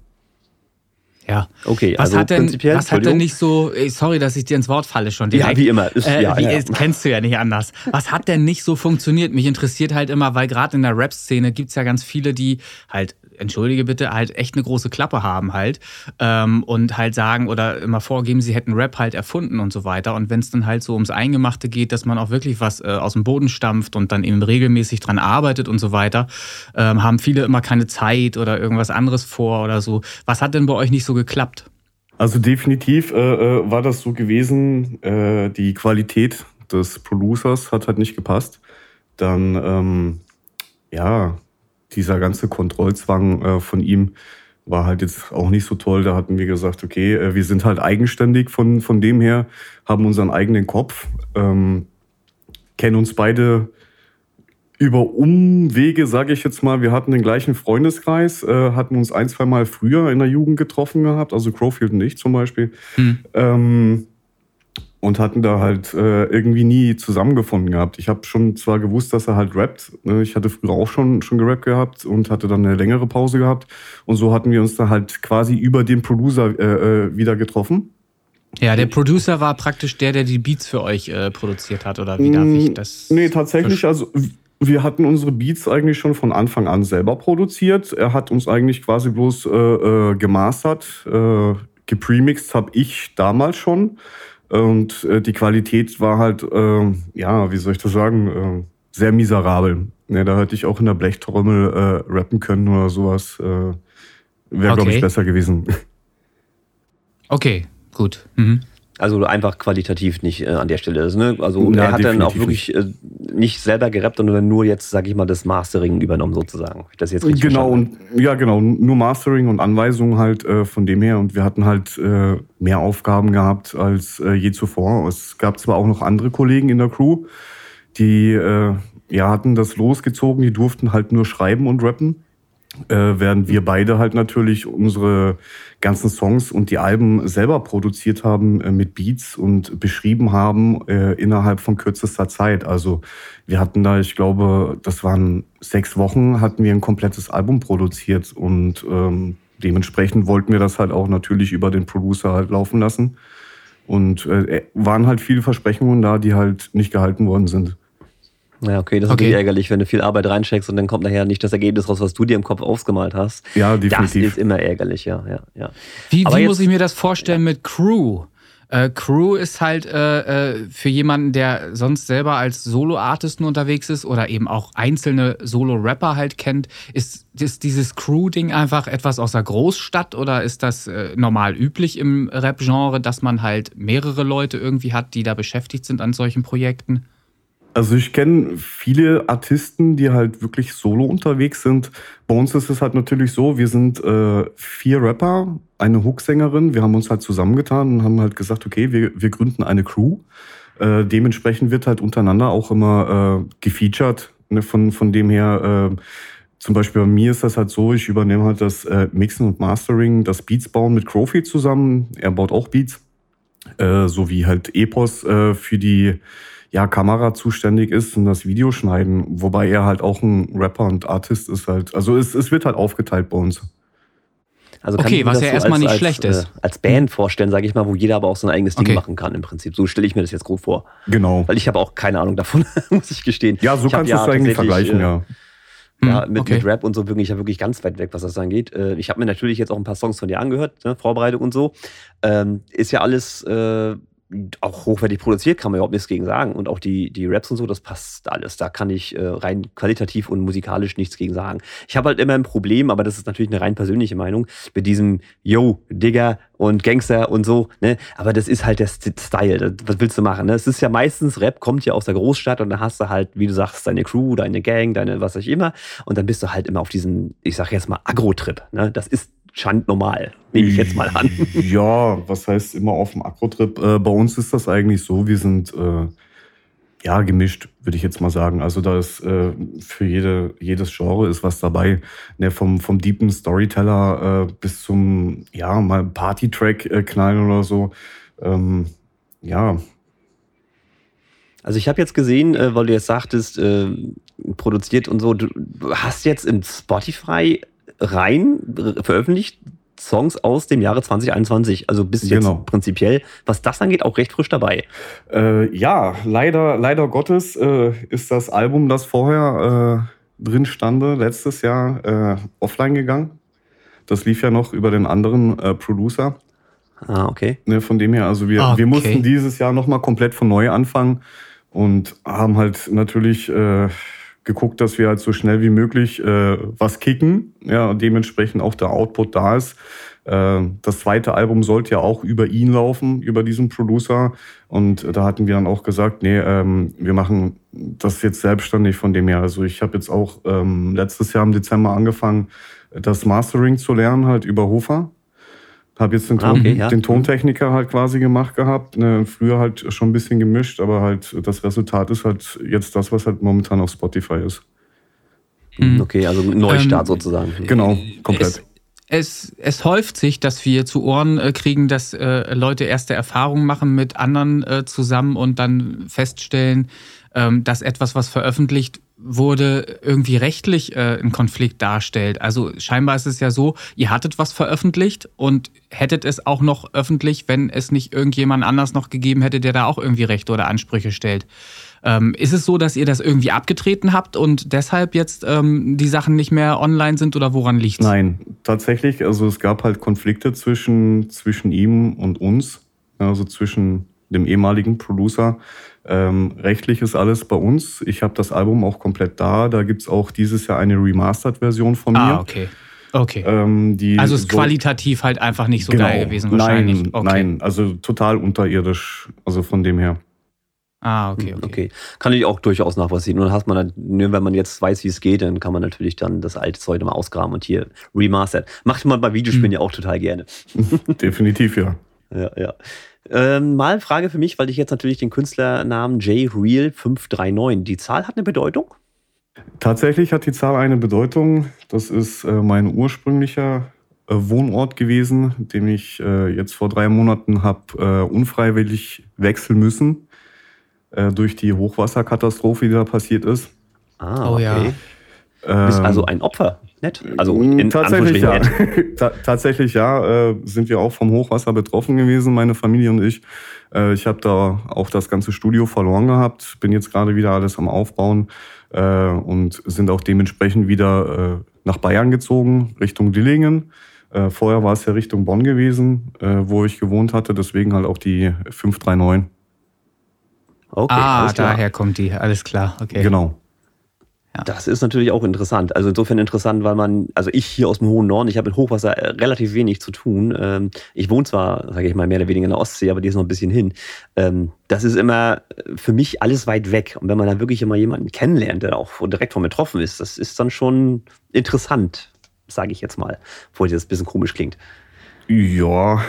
[SPEAKER 4] Ja, okay. Was also hat denn, was hat denn nicht so, sorry, dass ich dir ins Wort falle schon
[SPEAKER 3] direkt. Ja, wie immer. Ist,
[SPEAKER 4] äh,
[SPEAKER 3] ja,
[SPEAKER 4] wie, ja. Kennst du ja nicht anders. Was hat denn nicht so funktioniert? Mich interessiert halt immer, weil gerade in der Rap-Szene gibt es ja ganz viele, die halt entschuldige bitte, halt echt eine große Klappe haben halt ähm, und halt sagen oder immer vorgeben, sie hätten Rap halt erfunden und so weiter. Und wenn es dann halt so ums Eingemachte geht, dass man auch wirklich was äh, aus dem Boden stampft und dann eben regelmäßig dran arbeitet und so weiter, ähm, haben viele immer keine Zeit oder irgendwas anderes vor oder so. Was hat denn bei euch nicht so geklappt?
[SPEAKER 6] Also definitiv äh, äh war das so gewesen, äh, die Qualität des Producers hat halt nicht gepasst. Dann, ähm, ja, dieser ganze Kontrollzwang äh, von ihm war halt jetzt auch nicht so toll. Da hatten wir gesagt, okay, äh, wir sind halt eigenständig von, von dem her, haben unseren eigenen Kopf, ähm, kennen uns beide über Umwege, sage ich jetzt mal. Wir hatten den gleichen Freundeskreis, äh, hatten uns ein, zwei Mal früher in der Jugend getroffen gehabt, also Crowfield und ich zum Beispiel. Hm. Ähm, und hatten da halt äh, irgendwie nie zusammengefunden gehabt. Ich habe schon zwar gewusst, dass er halt rappt. Ne? Ich hatte früher auch schon, schon gerappt gehabt und hatte dann eine längere Pause gehabt. Und so hatten wir uns da halt quasi über den Producer äh, äh wieder getroffen.
[SPEAKER 4] Ja, der Producer war praktisch der, der die Beats für euch äh, produziert hat, oder wie darf ich mm, das?
[SPEAKER 6] Nee, tatsächlich, also wir hatten unsere Beats eigentlich schon von Anfang an selber produziert. Er hat uns eigentlich quasi bloß äh, äh, gemastert. Gepremixed habe ich damals schon. Und äh, die Qualität war halt, äh, ja, wie soll ich das sagen, äh, sehr miserabel. Ja, da hätte ich auch in der Blechtrommel äh, rappen können oder sowas. Äh, Wäre, okay. glaube ich, besser gewesen.
[SPEAKER 4] Okay, gut. Mhm.
[SPEAKER 3] Also einfach qualitativ nicht äh, an der Stelle. Also, ne? also ja, er hat dann auch wirklich äh, nicht selber gerappt, sondern nur jetzt, sag ich mal, das Mastering übernommen sozusagen.
[SPEAKER 6] Das jetzt richtig genau, und, ja genau, nur Mastering und Anweisungen halt äh, von dem her. Und wir hatten halt äh, mehr Aufgaben gehabt als äh, je zuvor. Es gab zwar auch noch andere Kollegen in der Crew, die äh, ja, hatten das losgezogen, die durften halt nur schreiben und rappen äh, während wir beide halt natürlich unsere ganzen Songs und die Alben selber produziert haben äh, mit Beats und beschrieben haben äh, innerhalb von kürzester Zeit. Also wir hatten da, ich glaube, das waren sechs Wochen, hatten wir ein komplettes Album produziert und ähm, dementsprechend wollten wir das halt auch natürlich über den Producer halt laufen lassen. Und äh, waren halt viele Versprechungen da, die halt nicht gehalten worden sind.
[SPEAKER 3] Ja, okay, das ist okay. natürlich ärgerlich, wenn du viel Arbeit reinsteckst und dann kommt nachher nicht das Ergebnis raus, was du dir im Kopf ausgemalt hast.
[SPEAKER 6] Ja, definitiv.
[SPEAKER 3] Das ist immer ärgerlich, ja, ja, ja.
[SPEAKER 4] Wie, wie muss ich mir das vorstellen ja. mit Crew? Äh, Crew ist halt äh, äh, für jemanden, der sonst selber als Solo-Artist nur unterwegs ist oder eben auch einzelne Solo-Rapper halt kennt, ist, ist dieses Crew-Ding einfach etwas aus der Großstadt oder ist das äh, normal üblich im Rap-Genre, dass man halt mehrere Leute irgendwie hat, die da beschäftigt sind an solchen Projekten?
[SPEAKER 6] Also ich kenne viele Artisten, die halt wirklich solo unterwegs sind. Bei uns ist es halt natürlich so, wir sind äh, vier Rapper, eine Hooksängerin. Wir haben uns halt zusammengetan und haben halt gesagt, okay, wir, wir gründen eine Crew. Äh, dementsprechend wird halt untereinander auch immer äh, gefeatured. Ne, von, von dem her, äh, zum Beispiel bei mir ist das halt so, ich übernehme halt das äh, Mixen und Mastering, das Beats bauen mit Crofi zusammen. Er baut auch Beats. Äh, sowie halt Epos äh, für die ja, Kamera zuständig ist und das Video schneiden, wobei er halt auch ein Rapper und Artist ist halt. Also es, es wird halt aufgeteilt bei uns.
[SPEAKER 3] Also okay, was ja so erstmal nicht als, schlecht ist. Äh, als Band vorstellen, sage ich mal, wo jeder aber auch sein eigenes Ding okay. machen kann im Prinzip. So stelle ich mir das jetzt grob vor.
[SPEAKER 6] Genau.
[SPEAKER 3] Weil ich habe auch keine Ahnung davon, muss ich gestehen.
[SPEAKER 6] Ja, so
[SPEAKER 3] ich
[SPEAKER 6] kannst du es eigentlich vergleichen,
[SPEAKER 3] äh,
[SPEAKER 6] ja.
[SPEAKER 3] Ja, hm, mit, okay. mit Rap und so bin ich ja wirklich ganz weit weg, was das angeht. Äh, ich habe mir natürlich jetzt auch ein paar Songs von dir angehört, ne, Vorbereitung und so. Ähm, ist ja alles äh, auch hochwertig produziert, kann man überhaupt nichts gegen sagen. Und auch die, die Raps und so, das passt alles. Da kann ich äh, rein qualitativ und musikalisch nichts gegen sagen. Ich habe halt immer ein Problem, aber das ist natürlich eine rein persönliche Meinung, mit diesem Yo, Digger und Gangster und so. Ne? Aber das ist halt der Style. Was willst du machen? Ne? Es ist ja meistens, Rap kommt ja aus der Großstadt und da hast du halt, wie du sagst, deine Crew, deine Gang, deine was auch immer. Und dann bist du halt immer auf diesen, ich sag jetzt mal, Agro-Trip. Ne? Das ist normal, nehme ich jetzt mal an.
[SPEAKER 6] Ja, was heißt immer auf dem Akrotrip? Äh, bei uns ist das eigentlich so, wir sind äh, ja gemischt, würde ich jetzt mal sagen. Also da ist äh, für jede, jedes Genre ist was dabei. Ne, vom, vom deepen Storyteller äh, bis zum ja, mal Party-Track äh, knallen oder so. Ähm, ja,
[SPEAKER 3] Also ich habe jetzt gesehen, äh, weil du jetzt sagtest, äh, produziert und so, du hast jetzt in Spotify rein veröffentlicht Songs aus dem Jahre 2021. Also bist jetzt genau. prinzipiell, was das angeht, auch recht frisch dabei.
[SPEAKER 6] Äh, ja, leider, leider Gottes äh, ist das Album, das vorher äh, drin stande, letztes Jahr äh, offline gegangen. Das lief ja noch über den anderen äh, Producer.
[SPEAKER 3] Ah, okay.
[SPEAKER 6] Ne, von dem her, also wir, okay. wir mussten dieses Jahr nochmal komplett von neu anfangen und haben halt natürlich äh, geguckt, dass wir halt so schnell wie möglich äh, was kicken, ja, und dementsprechend auch der Output da ist. Äh, das zweite Album sollte ja auch über ihn laufen, über diesen Producer. Und da hatten wir dann auch gesagt, nee, ähm, wir machen das jetzt selbstständig von dem her. Also ich habe jetzt auch ähm, letztes Jahr im Dezember angefangen, das Mastering zu lernen, halt über Hofer. Habe jetzt den, ah, Ton, okay, ja. den, Tontechniker halt quasi gemacht gehabt. Ne, früher halt schon ein bisschen gemischt, aber halt das Resultat ist halt jetzt das, was halt momentan auf Spotify ist.
[SPEAKER 3] Mhm. Okay, also Neustart ähm, sozusagen.
[SPEAKER 6] Genau, komplett.
[SPEAKER 4] Es, es, es, häuft sich, dass wir zu Ohren äh, kriegen, dass äh, Leute erste Erfahrungen machen mit anderen äh, zusammen und dann feststellen, ähm, dass etwas, was veröffentlicht wurde, irgendwie rechtlich äh, einen Konflikt darstellt. Also scheinbar ist es ja so, ihr hattet was veröffentlicht und hättet es auch noch öffentlich, wenn es nicht irgendjemand anders noch gegeben hätte, der da auch irgendwie Rechte oder Ansprüche stellt. Ähm, ist es so, dass ihr das irgendwie abgetreten habt und deshalb jetzt ähm, die Sachen nicht mehr online sind oder woran liegt es?
[SPEAKER 6] Nein, tatsächlich. Also es gab halt Konflikte zwischen, zwischen ihm und uns, also zwischen dem ehemaligen Producer. Ähm, rechtlich ist alles bei uns. Ich habe das Album auch komplett da. Da gibt es auch dieses Jahr eine Remastered-Version von ah,
[SPEAKER 4] mir. Ah, okay. Okay. Ähm, also ist so qualitativ halt einfach nicht so genau, geil gewesen wahrscheinlich.
[SPEAKER 6] Nein, okay. nein, also total unterirdisch. Also von dem her.
[SPEAKER 4] Ah, okay, okay. okay.
[SPEAKER 3] Kann ich auch durchaus nachvollziehen. Und dann hat man dann, wenn man jetzt weiß, wie es geht, dann kann man natürlich dann das alte Zeug mal ausgraben und hier remastered. Macht man bei Videospielen hm. ja auch total gerne.
[SPEAKER 6] Definitiv, ja.
[SPEAKER 3] Ja, ja. Ähm, mal Frage für mich, weil ich jetzt natürlich den Künstlernamen JReal539. Die Zahl hat eine Bedeutung?
[SPEAKER 6] Tatsächlich hat die Zahl eine Bedeutung. Das ist äh, mein ursprünglicher äh, Wohnort gewesen, den ich äh, jetzt vor drei Monaten habe äh, unfreiwillig wechseln müssen äh, durch die Hochwasserkatastrophe, die da passiert ist.
[SPEAKER 3] Ah, okay. Oh, ja. Du bist also ein Opfer nett.
[SPEAKER 6] Also mm, in tatsächlich ja. Ta tatsächlich ja, äh, sind wir auch vom Hochwasser betroffen gewesen, meine Familie und ich. Äh, ich habe da auch das ganze Studio verloren gehabt, bin jetzt gerade wieder alles am Aufbauen äh, und sind auch dementsprechend wieder äh, nach Bayern gezogen, Richtung Dillingen. Äh, vorher war es ja Richtung Bonn gewesen, äh, wo ich gewohnt hatte, deswegen halt auch die 539.
[SPEAKER 4] Okay, ah, daher kommt die, alles klar. Okay.
[SPEAKER 6] Genau.
[SPEAKER 3] Ja. Das ist natürlich auch interessant. Also insofern interessant, weil man, also ich hier aus dem hohen Norden, ich habe mit Hochwasser äh, relativ wenig zu tun. Ähm, ich wohne zwar, sage ich mal, mehr oder weniger in der Ostsee, aber die ist noch ein bisschen hin. Ähm, das ist immer für mich alles weit weg. Und wenn man dann wirklich immer jemanden kennenlernt, der auch direkt von betroffen ist, das ist dann schon interessant, sage ich jetzt mal, obwohl das ein bisschen komisch klingt.
[SPEAKER 6] Ja.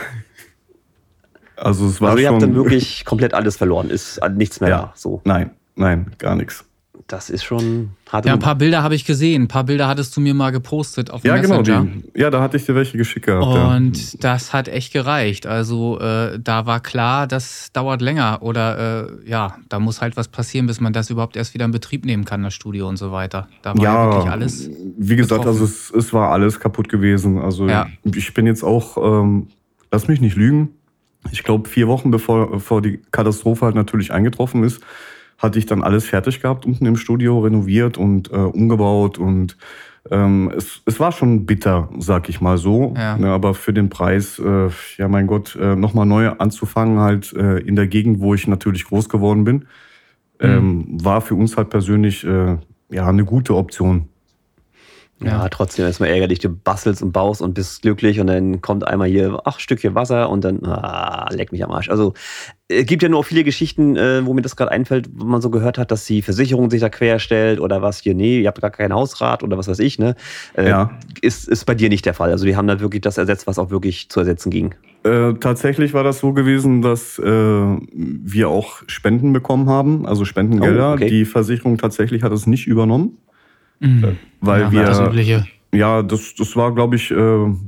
[SPEAKER 6] Also es war also
[SPEAKER 3] ihr habt dann wirklich komplett alles verloren, ist nichts mehr ja. da. So.
[SPEAKER 6] Nein, nein, gar nichts
[SPEAKER 3] das ist schon hart.
[SPEAKER 4] Ja, ein paar Bilder habe ich gesehen. Ein paar Bilder hattest du mir mal gepostet auf
[SPEAKER 6] ja, Messenger. Genau, die, ja, da hatte ich dir welche geschickt gehabt.
[SPEAKER 4] Und
[SPEAKER 6] ja.
[SPEAKER 4] das hat echt gereicht. Also äh, da war klar, das dauert länger. Oder äh, ja, da muss halt was passieren, bis man das überhaupt erst wieder in Betrieb nehmen kann, das Studio und so weiter. Da war ja, ja wirklich alles.
[SPEAKER 6] Wie gesagt, betroffen. also es, es, war alles kaputt gewesen. Also ja. ich bin jetzt auch, ähm, lass mich nicht lügen. Ich glaube, vier Wochen bevor, bevor die Katastrophe halt natürlich eingetroffen ist, hatte ich dann alles fertig gehabt unten im Studio, renoviert und äh, umgebaut und ähm, es, es war schon bitter, sag ich mal so. Ja. Ne, aber für den Preis, äh, ja mein Gott, äh, nochmal neu anzufangen, halt äh, in der Gegend, wo ich natürlich groß geworden bin, mhm. ähm, war für uns halt persönlich äh, ja eine gute Option.
[SPEAKER 3] Ja, ja, trotzdem ist man ärgerlich. Du bastelst und baust und bist glücklich und dann kommt einmal hier, ach, Stückchen Wasser und dann, ah, leck mich am Arsch. Also, es gibt ja nur auch viele Geschichten, äh, wo mir das gerade einfällt, wo man so gehört hat, dass die Versicherung sich da querstellt oder was hier, nee, ihr habt gar keinen Hausrat oder was weiß ich, ne? Äh, ja. Ist, ist bei dir nicht der Fall. Also, die haben da wirklich das ersetzt, was auch wirklich zu ersetzen ging.
[SPEAKER 6] Äh, tatsächlich war das so gewesen, dass äh, wir auch Spenden bekommen haben, also Spendengelder. Oh, okay. Die Versicherung tatsächlich hat es nicht übernommen. Mhm. Äh, weil ja, wir. Das Übliche. Ja, das, das war, glaube ich, äh,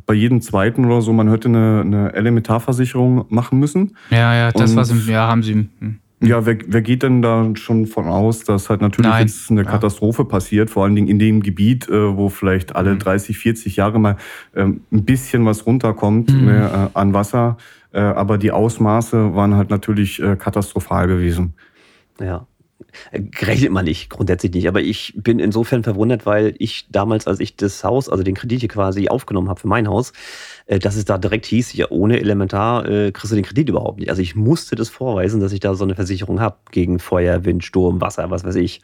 [SPEAKER 6] bei jedem zweiten oder so, man hätte eine, eine Elementarversicherung machen müssen.
[SPEAKER 4] Ja, ja, das, Und, was im, ja, haben sie. Hm.
[SPEAKER 6] Ja, wer, wer geht denn da schon von aus, dass halt natürlich
[SPEAKER 4] Nein.
[SPEAKER 6] jetzt eine
[SPEAKER 4] Ja.
[SPEAKER 6] Katastrophe passiert, vor allen Dingen in dem Gebiet, äh, wo vielleicht alle
[SPEAKER 4] Mhm.
[SPEAKER 6] 30, 40 Jahre mal ähm, ein bisschen was runterkommt
[SPEAKER 4] Mhm.
[SPEAKER 6] ne, äh, an Wasser. Äh, aber die Ausmaße waren halt natürlich äh, katastrophal gewesen.
[SPEAKER 3] Ja. Äh, Rechnet man nicht, grundsätzlich nicht. Aber ich bin insofern verwundert, weil ich damals, als ich das Haus, also den Kredit hier quasi aufgenommen habe für mein Haus, äh, dass es da direkt hieß, ja, ohne Elementar äh, kriegst du den Kredit überhaupt nicht. Also ich musste das vorweisen, dass ich da so eine Versicherung habe gegen Feuer, Wind, Sturm, Wasser, was weiß ich.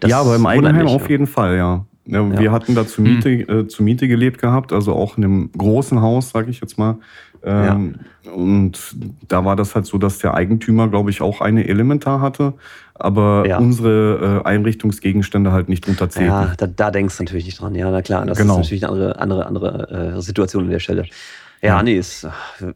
[SPEAKER 3] Das
[SPEAKER 6] ja, aber im Eigenheim
[SPEAKER 3] mich,
[SPEAKER 6] auf
[SPEAKER 3] ja.
[SPEAKER 6] jeden Fall, ja. ja
[SPEAKER 3] Ja.
[SPEAKER 6] Wir hatten da zur Miete, äh, zur Miete gelebt gehabt, also auch in einem großen Haus, sage ich jetzt mal. Ähm, Und da war das halt so, dass der Eigentümer, glaube ich, auch eine Elementar hatte, aber
[SPEAKER 3] Ja.
[SPEAKER 6] unsere äh, Einrichtungsgegenstände halt nicht unterzählten.
[SPEAKER 3] Ja, da, da denkst du natürlich nicht dran. Ja, na klar, das
[SPEAKER 6] Genau.
[SPEAKER 3] ist natürlich eine andere, andere, andere äh, Situation an der Stelle. Ja,
[SPEAKER 6] Ja.
[SPEAKER 3] nee, ist,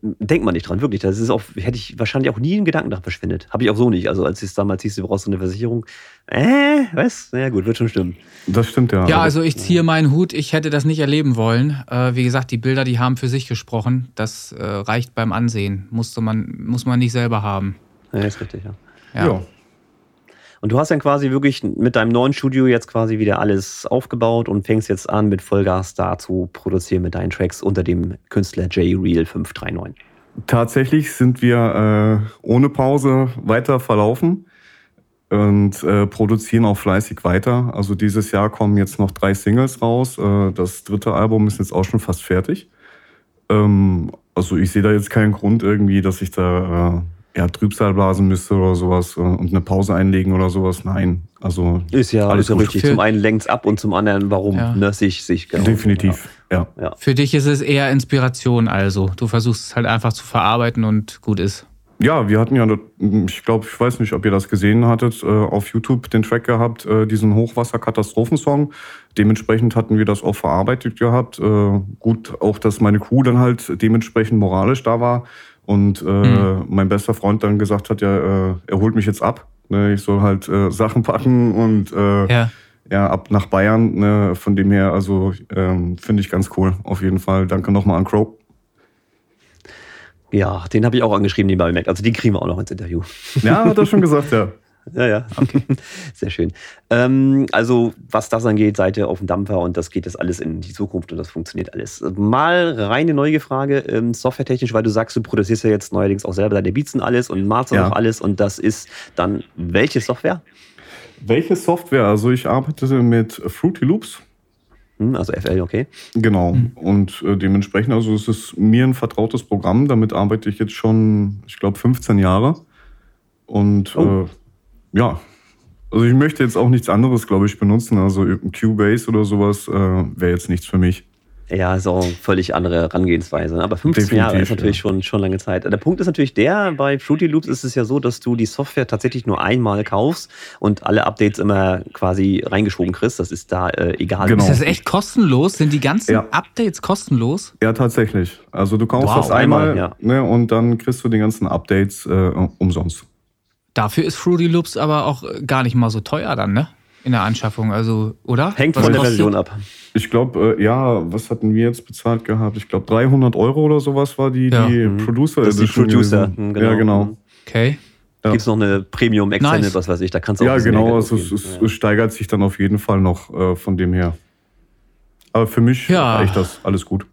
[SPEAKER 3] denkt man nicht dran, wirklich. Das ist auch, hätte ich wahrscheinlich auch nie einen Gedanken nach verschwendet. Habe ich auch so nicht. Also als es damals hieß, du brauchst so eine Versicherung. Äh, was? Na ja, gut, wird schon stimmen.
[SPEAKER 6] Das stimmt ja.
[SPEAKER 4] Ja, also ich ziehe meinen Hut. Ich hätte das nicht erleben wollen. Äh, wie gesagt, die Bilder, die haben für sich gesprochen. Das äh, reicht beim Ansehen. Musste man, muss man nicht selber haben.
[SPEAKER 3] Ja, ist richtig, ja.
[SPEAKER 4] Ja.
[SPEAKER 6] ja.
[SPEAKER 3] Und du hast dann quasi wirklich mit deinem neuen Studio jetzt quasi wieder alles aufgebaut und fängst jetzt an, mit Vollgas da zu produzieren mit deinen Tracks unter dem Künstler J-Real 539.
[SPEAKER 6] Tatsächlich sind wir äh, ohne Pause weiter verlaufen und äh, produzieren auch fleißig weiter. Also dieses Jahr kommen jetzt noch drei Singles raus. Äh, das dritte Album ist jetzt auch schon fast fertig. Ähm, also ich sehe da jetzt keinen Grund irgendwie, dass ich da äh, ja, Trübsal blasen müsste oder sowas äh, und eine Pause einlegen oder sowas. Nein, also
[SPEAKER 3] Ist ja,
[SPEAKER 6] Alles
[SPEAKER 3] ist ja richtig. Zum einen lenkt's ab und zum anderen, warum?
[SPEAKER 4] Ja.
[SPEAKER 3] Ne, sehe ich, sehe ich genau.
[SPEAKER 6] definitiv, ja.
[SPEAKER 4] Für dich ist es eher Inspiration also. Du versuchst es halt einfach zu verarbeiten und gut ist.
[SPEAKER 6] Ja, wir hatten ja, ich glaube, ich weiß nicht, ob ihr das gesehen hattet, äh, auf YouTube den Track gehabt, äh, diesen Hochwasser-Katastrophensong. Dementsprechend hatten wir das auch verarbeitet gehabt. Gut, auch, dass meine Crew dann halt dementsprechend moralisch da war und äh,
[SPEAKER 4] Mhm.
[SPEAKER 6] mein bester Freund dann gesagt hat, ja, äh, er holt mich jetzt ab. Ne, ich soll halt äh, Sachen packen und äh,
[SPEAKER 4] Ja.
[SPEAKER 6] ja, ab nach Bayern. Ne, von dem her, also ähm, finde ich ganz cool. Auf jeden Fall. Danke nochmal an Crow.
[SPEAKER 3] Ja, den habe ich auch angeschrieben, den bemerkt. Also den kriegen wir auch noch ins Interview.
[SPEAKER 6] Ja, hat er schon gesagt, ja.
[SPEAKER 3] Ja, ja. Okay. Sehr schön. Ähm, also, was das angeht, seid ihr auf dem Dampfer und das geht jetzt alles in die Zukunft und das funktioniert alles. Mal reine neue Frage, ähm, softwaretechnisch, weil du sagst, du produzierst ja jetzt neuerdings auch selber deine Beats und alles und masterst
[SPEAKER 6] Ja.
[SPEAKER 3] auch alles und das ist dann welche Software?
[SPEAKER 6] Welche Software? Also ich arbeite mit Fruity Loops.
[SPEAKER 3] Hm, also FL, okay.
[SPEAKER 6] Genau. Und äh, dementsprechend, also es ist mir ein vertrautes Programm. Damit arbeite ich jetzt schon, ich glaube, 15 Jahre. Und
[SPEAKER 3] Oh.
[SPEAKER 6] äh, ja, also ich möchte jetzt auch nichts anderes, glaube ich, benutzen. Also Cubase oder sowas äh, wäre jetzt nichts für mich.
[SPEAKER 3] Ja, ist auch eine völlig andere Herangehensweise. ne? Aber 15
[SPEAKER 6] Definitiv,
[SPEAKER 3] Jahre ist natürlich
[SPEAKER 6] ja.
[SPEAKER 3] schon, schon lange Zeit. Der Punkt ist natürlich der, bei Fruity Loops ist es ja so, dass du die Software tatsächlich nur einmal kaufst und alle Updates immer quasi reingeschoben kriegst. Das ist da äh, egal.
[SPEAKER 6] Genau.
[SPEAKER 4] Ist das echt kostenlos? Sind die ganzen
[SPEAKER 6] Ja.
[SPEAKER 4] Updates kostenlos?
[SPEAKER 6] Ja, tatsächlich. Also du kaufst
[SPEAKER 4] Wow,
[SPEAKER 6] das einmal
[SPEAKER 3] einmal, ja.
[SPEAKER 6] ne, und dann kriegst du die ganzen Updates äh, umsonst.
[SPEAKER 4] Dafür ist Fruity Loops aber auch äh, gar nicht mal so teuer dann, ne? In der Anschaffung, also, oder?
[SPEAKER 3] Hängt
[SPEAKER 4] Was
[SPEAKER 3] von der Version ab.
[SPEAKER 6] Ich glaube, äh, ja, was hatten wir jetzt bezahlt gehabt? Ich glaube, 300 Euro oder sowas war die,
[SPEAKER 4] Ja.
[SPEAKER 6] die
[SPEAKER 3] Mhm.
[SPEAKER 6] Producer
[SPEAKER 3] Das ist die
[SPEAKER 6] Edition
[SPEAKER 3] Producer, genau.
[SPEAKER 6] Ja, genau.
[SPEAKER 3] Mhm.
[SPEAKER 4] Okay.
[SPEAKER 6] Ja.
[SPEAKER 3] Gibt es noch eine Premium Extended,
[SPEAKER 4] Nice.
[SPEAKER 3] was weiß ich, da kannst du auch
[SPEAKER 6] Ja, genau. Also es, es,
[SPEAKER 3] Ja.
[SPEAKER 6] steigert sich dann auf jeden Fall noch äh, von dem her. Aber für mich
[SPEAKER 4] Ja.
[SPEAKER 6] reicht das alles gut.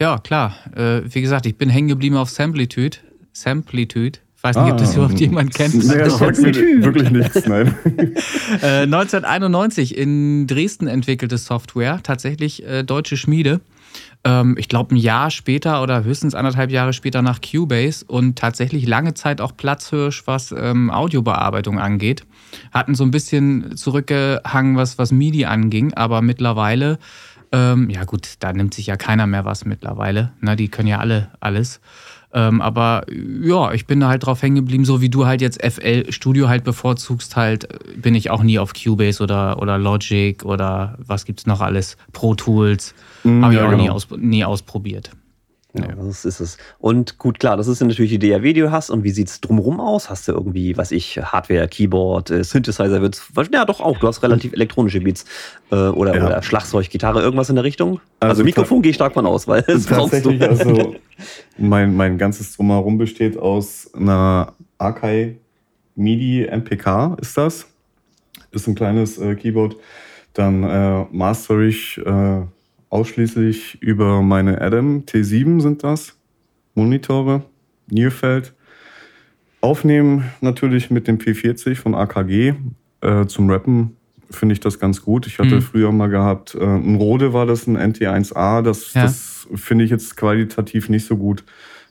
[SPEAKER 4] Ja, klar. Äh, wie gesagt, ich bin hängen geblieben auf Samplitude. Samplitude. Ich weiß nicht, ob das
[SPEAKER 6] Ah.
[SPEAKER 4] überhaupt jemand kennt.
[SPEAKER 6] Nee, das mir wirklich nichts, nein.
[SPEAKER 4] Äh, 1991 in Dresden entwickelte Software, tatsächlich äh, deutsche Schmiede. Ähm, ich glaube, ein Jahr später oder höchstens anderthalb Jahre später nach Cubase und tatsächlich lange Zeit auch Platzhirsch, was ähm, Audiobearbeitung angeht. Hatten so ein bisschen zurückgehangen, was, was MIDI anging, aber mittlerweile, ähm, ja gut, da nimmt sich ja keiner mehr was mittlerweile. Ne, die können ja alle alles. Ähm, aber ja, ich bin da halt drauf hängen geblieben, so wie du halt jetzt FL Studio halt bevorzugst, halt äh, bin ich auch nie auf Cubase oder, oder Logic oder was gibt's noch alles, Pro Tools.
[SPEAKER 6] Mm,
[SPEAKER 4] Habe ich
[SPEAKER 6] ja,
[SPEAKER 4] auch nie,
[SPEAKER 6] genau.
[SPEAKER 4] aus, nie ausprobiert.
[SPEAKER 3] Ja, das ist es. Und gut, klar, das ist natürlich die DAW, die du hast. Und wie sieht's drumherum aus? Hast du irgendwie, was ich, Hardware, Keyboard, äh, Synthesizer wird's, ja doch auch, du hast relativ elektronische Beats äh, oder,
[SPEAKER 6] Ja.
[SPEAKER 3] oder Schlagzeug, Gitarre, irgendwas in der Richtung? Also,
[SPEAKER 6] Also
[SPEAKER 3] Mikrofon gehe ich stark von aus, weil das brauchst du.
[SPEAKER 6] Also mein, mein ganzes Drumherum besteht aus einer Akai MIDI MPK ist das. Ist ein kleines äh, Keyboard. Dann äh, master ich äh, ausschließlich über meine Adam T7 sind das. Monitore, Nearfeld. Aufnehmen natürlich mit dem P40 von AKG. Äh, zum Rappen finde ich das ganz gut. Ich hatte mhm. früher mal gehabt, äh, ein Rode war das, ein NT1A. Das, ja. das finde ich jetzt qualitativ nicht so gut.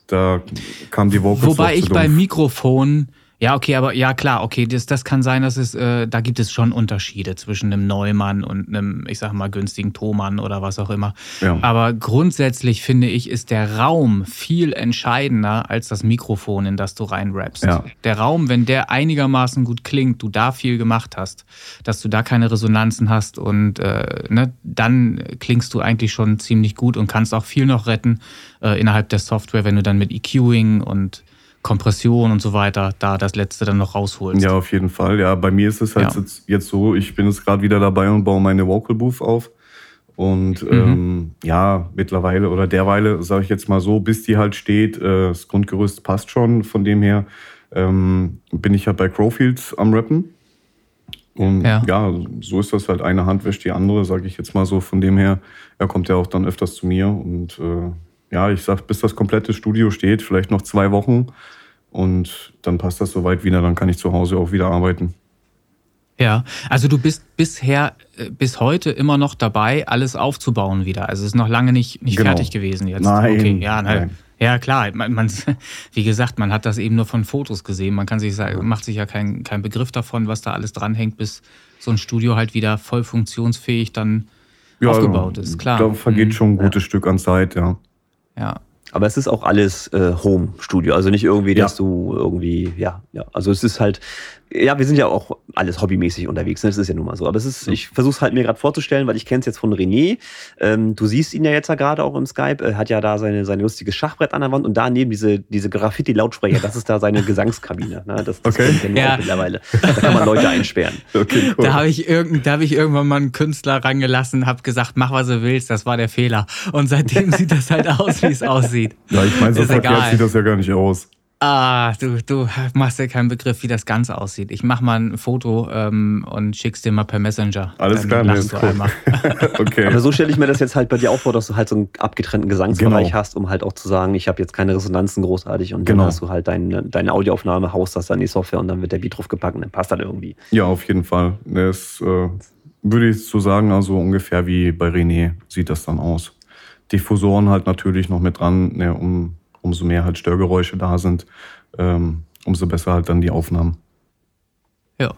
[SPEAKER 6] Da kam die Vocals
[SPEAKER 4] Wobei ich beim Mikrofon ja, okay, aber ja klar, okay, das, das kann sein, dass es, äh, da gibt es schon Unterschiede zwischen einem Neumann und einem, ich sag mal, günstigen Thomann oder was auch immer. Ja. Aber grundsätzlich finde ich, ist der Raum viel entscheidender als das Mikrofon, in das du reinrappst. Ja. Der Raum, wenn der einigermaßen gut klingt, du da viel gemacht hast, dass du da keine Resonanzen hast und äh, ne, dann klingst du eigentlich schon ziemlich gut und kannst auch viel noch retten äh, innerhalb der Software, wenn du dann mit EQing und Kompression und so weiter da das letzte dann noch rausholst.
[SPEAKER 6] Ja, auf jeden Fall. Ja, bei mir ist es halt ja. jetzt, jetzt so, ich bin jetzt gerade wieder dabei und baue meine Vocal Booth auf. Und mhm. ähm, ja, mittlerweile oder derweile, sage ich jetzt mal so, bis die halt steht, äh, das Grundgerüst passt schon. Von dem her ähm, bin ich halt bei Crowfield am Rappen. Und ja. ja. so ist das halt. Eine Hand wäscht die andere, sage ich jetzt mal so. Von dem her, er kommt ja auch dann öfters zu mir und äh, ja, ich sag, bis das komplette Studio steht, vielleicht noch zwei Wochen. Und dann passt das soweit wieder, dann kann ich zu Hause auch wieder arbeiten.
[SPEAKER 4] Ja, also du bist bisher, äh, bis heute immer noch dabei, alles aufzubauen wieder. Also es ist noch lange nicht, nicht genau. fertig gewesen jetzt.
[SPEAKER 6] Nein.
[SPEAKER 4] Okay, ja, nein. Ja, klar. Man, man, wie gesagt, man hat das eben nur von Fotos gesehen. Man kann sich sagen, macht sich ja keinen kein Begriff davon, was da alles dranhängt, bis so ein Studio halt wieder voll funktionsfähig dann ja, aufgebaut ist. Klar.
[SPEAKER 6] Da vergeht mhm. schon ein gutes ja. Stück an Zeit, ja.
[SPEAKER 3] Ja. Aber es ist auch alles äh, Home-Studio, also nicht irgendwie, dass ja. du irgendwie, ja, ja. Also es ist halt, ja, wir sind ja auch alles hobbymäßig unterwegs, ne? das ist ja nun mal so. Aber es ist, ich versuche es halt mir gerade vorzustellen, weil ich kenne es jetzt von René. Ähm, du siehst ihn ja jetzt ja gerade auch im Skype, er hat ja da seine, sein lustiges Schachbrett an der Wand und daneben diese, diese Graffiti-Lautsprecher, das ist da seine Gesangskabine. Ne? Das, das
[SPEAKER 6] okay.
[SPEAKER 3] kennt ja mittlerweile. Da kann man Leute einsperren.
[SPEAKER 4] Okay, cool. Da habe ich, irgend, hab ich irgendwann mal einen Künstler rangelassen, habe gesagt, mach was du willst, das war der Fehler. Und seitdem sieht das halt aus, wie es aussieht.
[SPEAKER 6] Ja, ich meine, so verkehrt sieht das ja gar nicht aus.
[SPEAKER 4] Ah, du, du machst ja keinen Begriff, wie das Ganze aussieht. Ich mach mal ein Foto ähm, und schick's dir mal per Messenger.
[SPEAKER 6] Alles Dann klar, lachst
[SPEAKER 3] du cool. einmal. okay. Aber so stelle ich mir das jetzt halt bei dir auch vor, dass du halt so einen abgetrennten Gesangsbereich genau. hast, um halt auch zu sagen, ich habe jetzt keine Resonanzen großartig und genau. dann hast du halt deine, deine Audioaufnahme, haust das dann in die Software und dann wird der Beat drauf gepackt und dann passt das irgendwie.
[SPEAKER 6] Ja, auf jeden Fall. Das äh, würde ich so sagen, also ungefähr wie bei René sieht das dann aus. Diffusoren halt natürlich noch mit dran, ne, um umso mehr halt Störgeräusche da sind, ähm, umso besser halt dann die Aufnahmen.
[SPEAKER 3] Ja.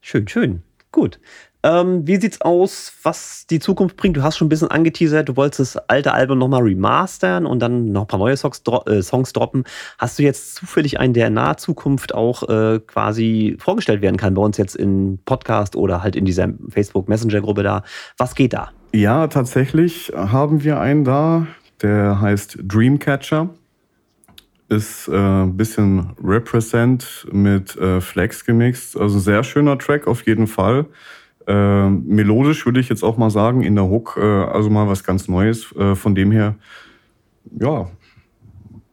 [SPEAKER 3] Schön, schön. Gut. Ähm, wie sieht's aus, was die Zukunft bringt? Du hast schon ein bisschen angeteasert, du wolltest das alte Album nochmal remastern und dann noch ein paar neue Songs, dro äh, Songs, droppen. Hast du jetzt zufällig einen, der in naher Zukunft auch äh, quasi vorgestellt werden kann bei uns jetzt in Podcast oder halt in dieser Facebook Messenger Gruppe da? Was geht da?
[SPEAKER 6] Ja, tatsächlich haben wir einen da. Der heißt Dreamcatcher. Ist äh, ein bisschen Represent mit äh, Flex gemixt. Also sehr schöner Track auf jeden Fall. Äh, melodisch würde ich jetzt auch mal sagen, in der Hook, äh, also mal was ganz Neues. Äh, von dem her, ja,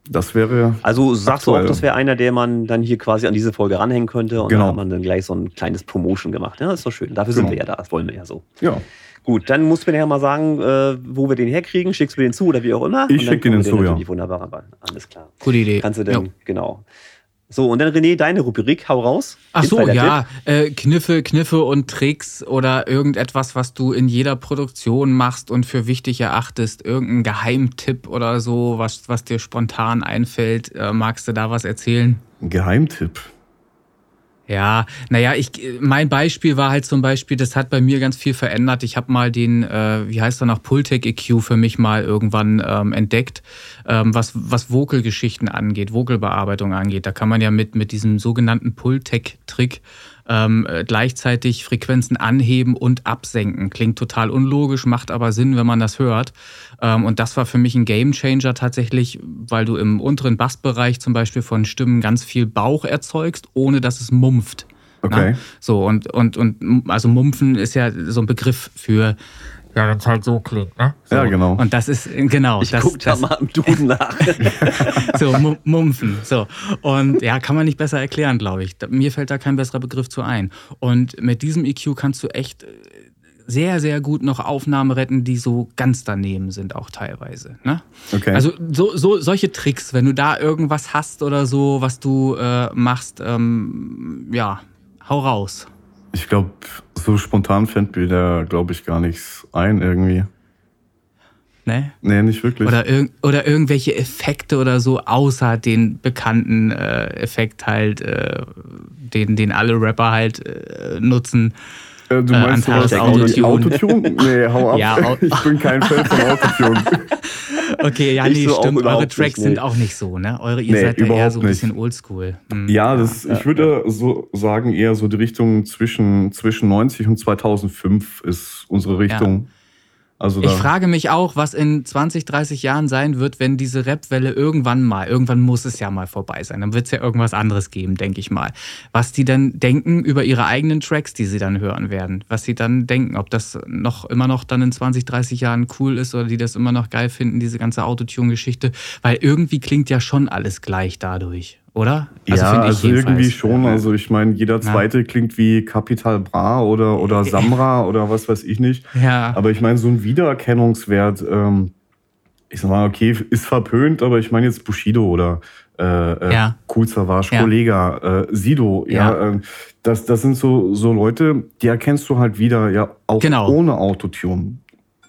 [SPEAKER 6] das wäre.
[SPEAKER 3] Also sagst aktuell. du auch, das wäre einer, der man dann hier quasi an diese Folge ranhängen könnte und genau. dann hat man dann gleich so ein kleines Promotion gemacht. Ja, das ist doch schön. Dafür genau. sind wir ja da. Das wollen wir ja so.
[SPEAKER 6] Ja.
[SPEAKER 3] Gut, dann musst du mir ja mal sagen, äh, wo wir den herkriegen. Schickst du den zu oder wie auch immer?
[SPEAKER 6] Ich schicke den zu, ja.
[SPEAKER 3] Wunderbar, aber alles klar.
[SPEAKER 4] Gute Idee.
[SPEAKER 3] Kannst du denn, ja. genau. So, und dann René, deine Rubrik, hau raus.
[SPEAKER 4] Ach so, ja, äh, Kniffe, Kniffe und Tricks oder irgendetwas, was du in jeder Produktion machst und für wichtig erachtest. Irgendein Geheimtipp oder so, was, was dir spontan einfällt. Äh, magst du da was erzählen?
[SPEAKER 6] Geheimtipp?
[SPEAKER 4] Ja, naja, ich, mein Beispiel war halt zum Beispiel, das hat bei mir ganz viel verändert. Ich habe mal den, äh, wie heißt er noch, Pultec EQ für mich mal irgendwann ähm, entdeckt, ähm, was, was Vocal-Geschichten angeht, Vocal-Bearbeitung angeht. Da kann man ja mit, mit diesem sogenannten Pultec-Trick ähm, äh, gleichzeitig Frequenzen anheben und absenken. Klingt total unlogisch, macht aber Sinn, wenn man das hört. Ähm, und das war für mich ein Gamechanger tatsächlich, weil du im unteren Bassbereich zum Beispiel von Stimmen ganz viel Bauch erzeugst, ohne dass es mumpft.
[SPEAKER 6] Okay.
[SPEAKER 4] Na? So, und, und, und also Mumpfen ist ja so ein Begriff für Ja, wenn es halt so klingt, ne? So.
[SPEAKER 6] Ja, genau.
[SPEAKER 4] Und das ist, genau.
[SPEAKER 3] Ich
[SPEAKER 4] das,
[SPEAKER 3] guck da
[SPEAKER 4] das,
[SPEAKER 3] mal im Duden nach.
[SPEAKER 4] so, Mumpfen. So. Und ja, kann man nicht besser erklären, glaube ich. Mir fällt da kein besserer Begriff zu ein. Und mit diesem EQ kannst du echt äh, sehr, sehr gut noch Aufnahmen retten, die so ganz daneben sind, auch teilweise. Ne?
[SPEAKER 6] Okay.
[SPEAKER 4] Also so, so, solche Tricks, wenn du da irgendwas hast oder so, was du äh, machst, ähm, ja, hau raus.
[SPEAKER 6] Ich glaube, so spontan fällt mir da, glaube ich, gar nichts ein irgendwie.
[SPEAKER 4] Ne?
[SPEAKER 6] Nee, nicht wirklich.
[SPEAKER 4] Oder, irg oder irgendwelche Effekte oder so, außer den bekannten äh, Effekt halt, äh, den, den alle Rapper halt äh, nutzen.
[SPEAKER 6] Äh, du meinst
[SPEAKER 4] äh,
[SPEAKER 6] sowas
[SPEAKER 4] Autotune?
[SPEAKER 6] Autotune? Nee, hau ab.
[SPEAKER 4] Ja,
[SPEAKER 6] ich bin kein Fan von Autotune.
[SPEAKER 4] Okay, ja, nee,
[SPEAKER 3] so
[SPEAKER 4] stimmt. Eure Tracks
[SPEAKER 3] nicht,
[SPEAKER 4] sind auch nicht so, ne? Eure, ihr
[SPEAKER 6] Nee,
[SPEAKER 4] seid da eher so ein bisschen oldschool. Hm.
[SPEAKER 6] Ja, das, ich würde so sagen, eher so die Richtung zwischen, zwischen 90 und 2005 ist unsere Richtung. Also
[SPEAKER 4] Ich frage mich auch, was in 20, 30 Jahren sein wird, wenn diese Rap-Welle irgendwann mal, irgendwann muss es ja mal vorbei sein. Dann wird es ja irgendwas anderes geben, denke ich mal. Was die dann denken über ihre eigenen Tracks, die sie dann hören werden. Was sie dann denken, ob das noch immer noch dann in 20, 30 Jahren cool ist oder die das immer noch geil finden, diese ganze Autotune-Geschichte. Weil irgendwie klingt ja schon alles gleich dadurch, oder?
[SPEAKER 6] ja, also irgendwie schon.
[SPEAKER 4] Ja.
[SPEAKER 6] Also ich meine, jeder zweite klingt wie Capital Bra oder, oder Samra oder was weiß ich nicht.
[SPEAKER 4] Ja.
[SPEAKER 6] Aber ich meine, so ein Wiedererkennungswert, ähm, ich sag mal, okay, ist verpönt, aber ich meine jetzt Bushido oder äh, äh,
[SPEAKER 4] Ja.
[SPEAKER 6] Savage,
[SPEAKER 4] Ja.
[SPEAKER 6] Kollega, äh, Sido, ja,
[SPEAKER 4] Ja.
[SPEAKER 6] ähm, das, das sind so, so Leute, die erkennst du halt wieder, ja, auch
[SPEAKER 4] Genau.
[SPEAKER 6] ohne Autotune.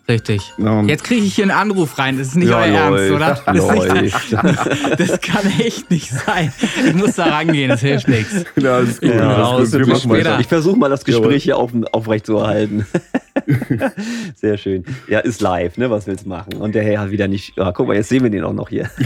[SPEAKER 4] Richtig.
[SPEAKER 6] Ja, und-
[SPEAKER 4] Jetzt kriege ich hier einen Anruf rein. Das ist nicht
[SPEAKER 3] Ja,
[SPEAKER 4] euer. Ernst, oder? Das, ist das kann echt nicht sein. Ich muss da rangehen, das hilft nichts.
[SPEAKER 6] Ja.
[SPEAKER 3] Ja,
[SPEAKER 6] alles gut. Machen
[SPEAKER 4] später.
[SPEAKER 6] weiter.
[SPEAKER 3] Ich versuche mal das. Gespräch hier auf, aufrecht zu erhalten. Sehr schön. Ja, ist live, ne? Was willst du machen? Und der Herr hat wieder nicht. Ah, guck mal, jetzt sehen wir den auch noch hier.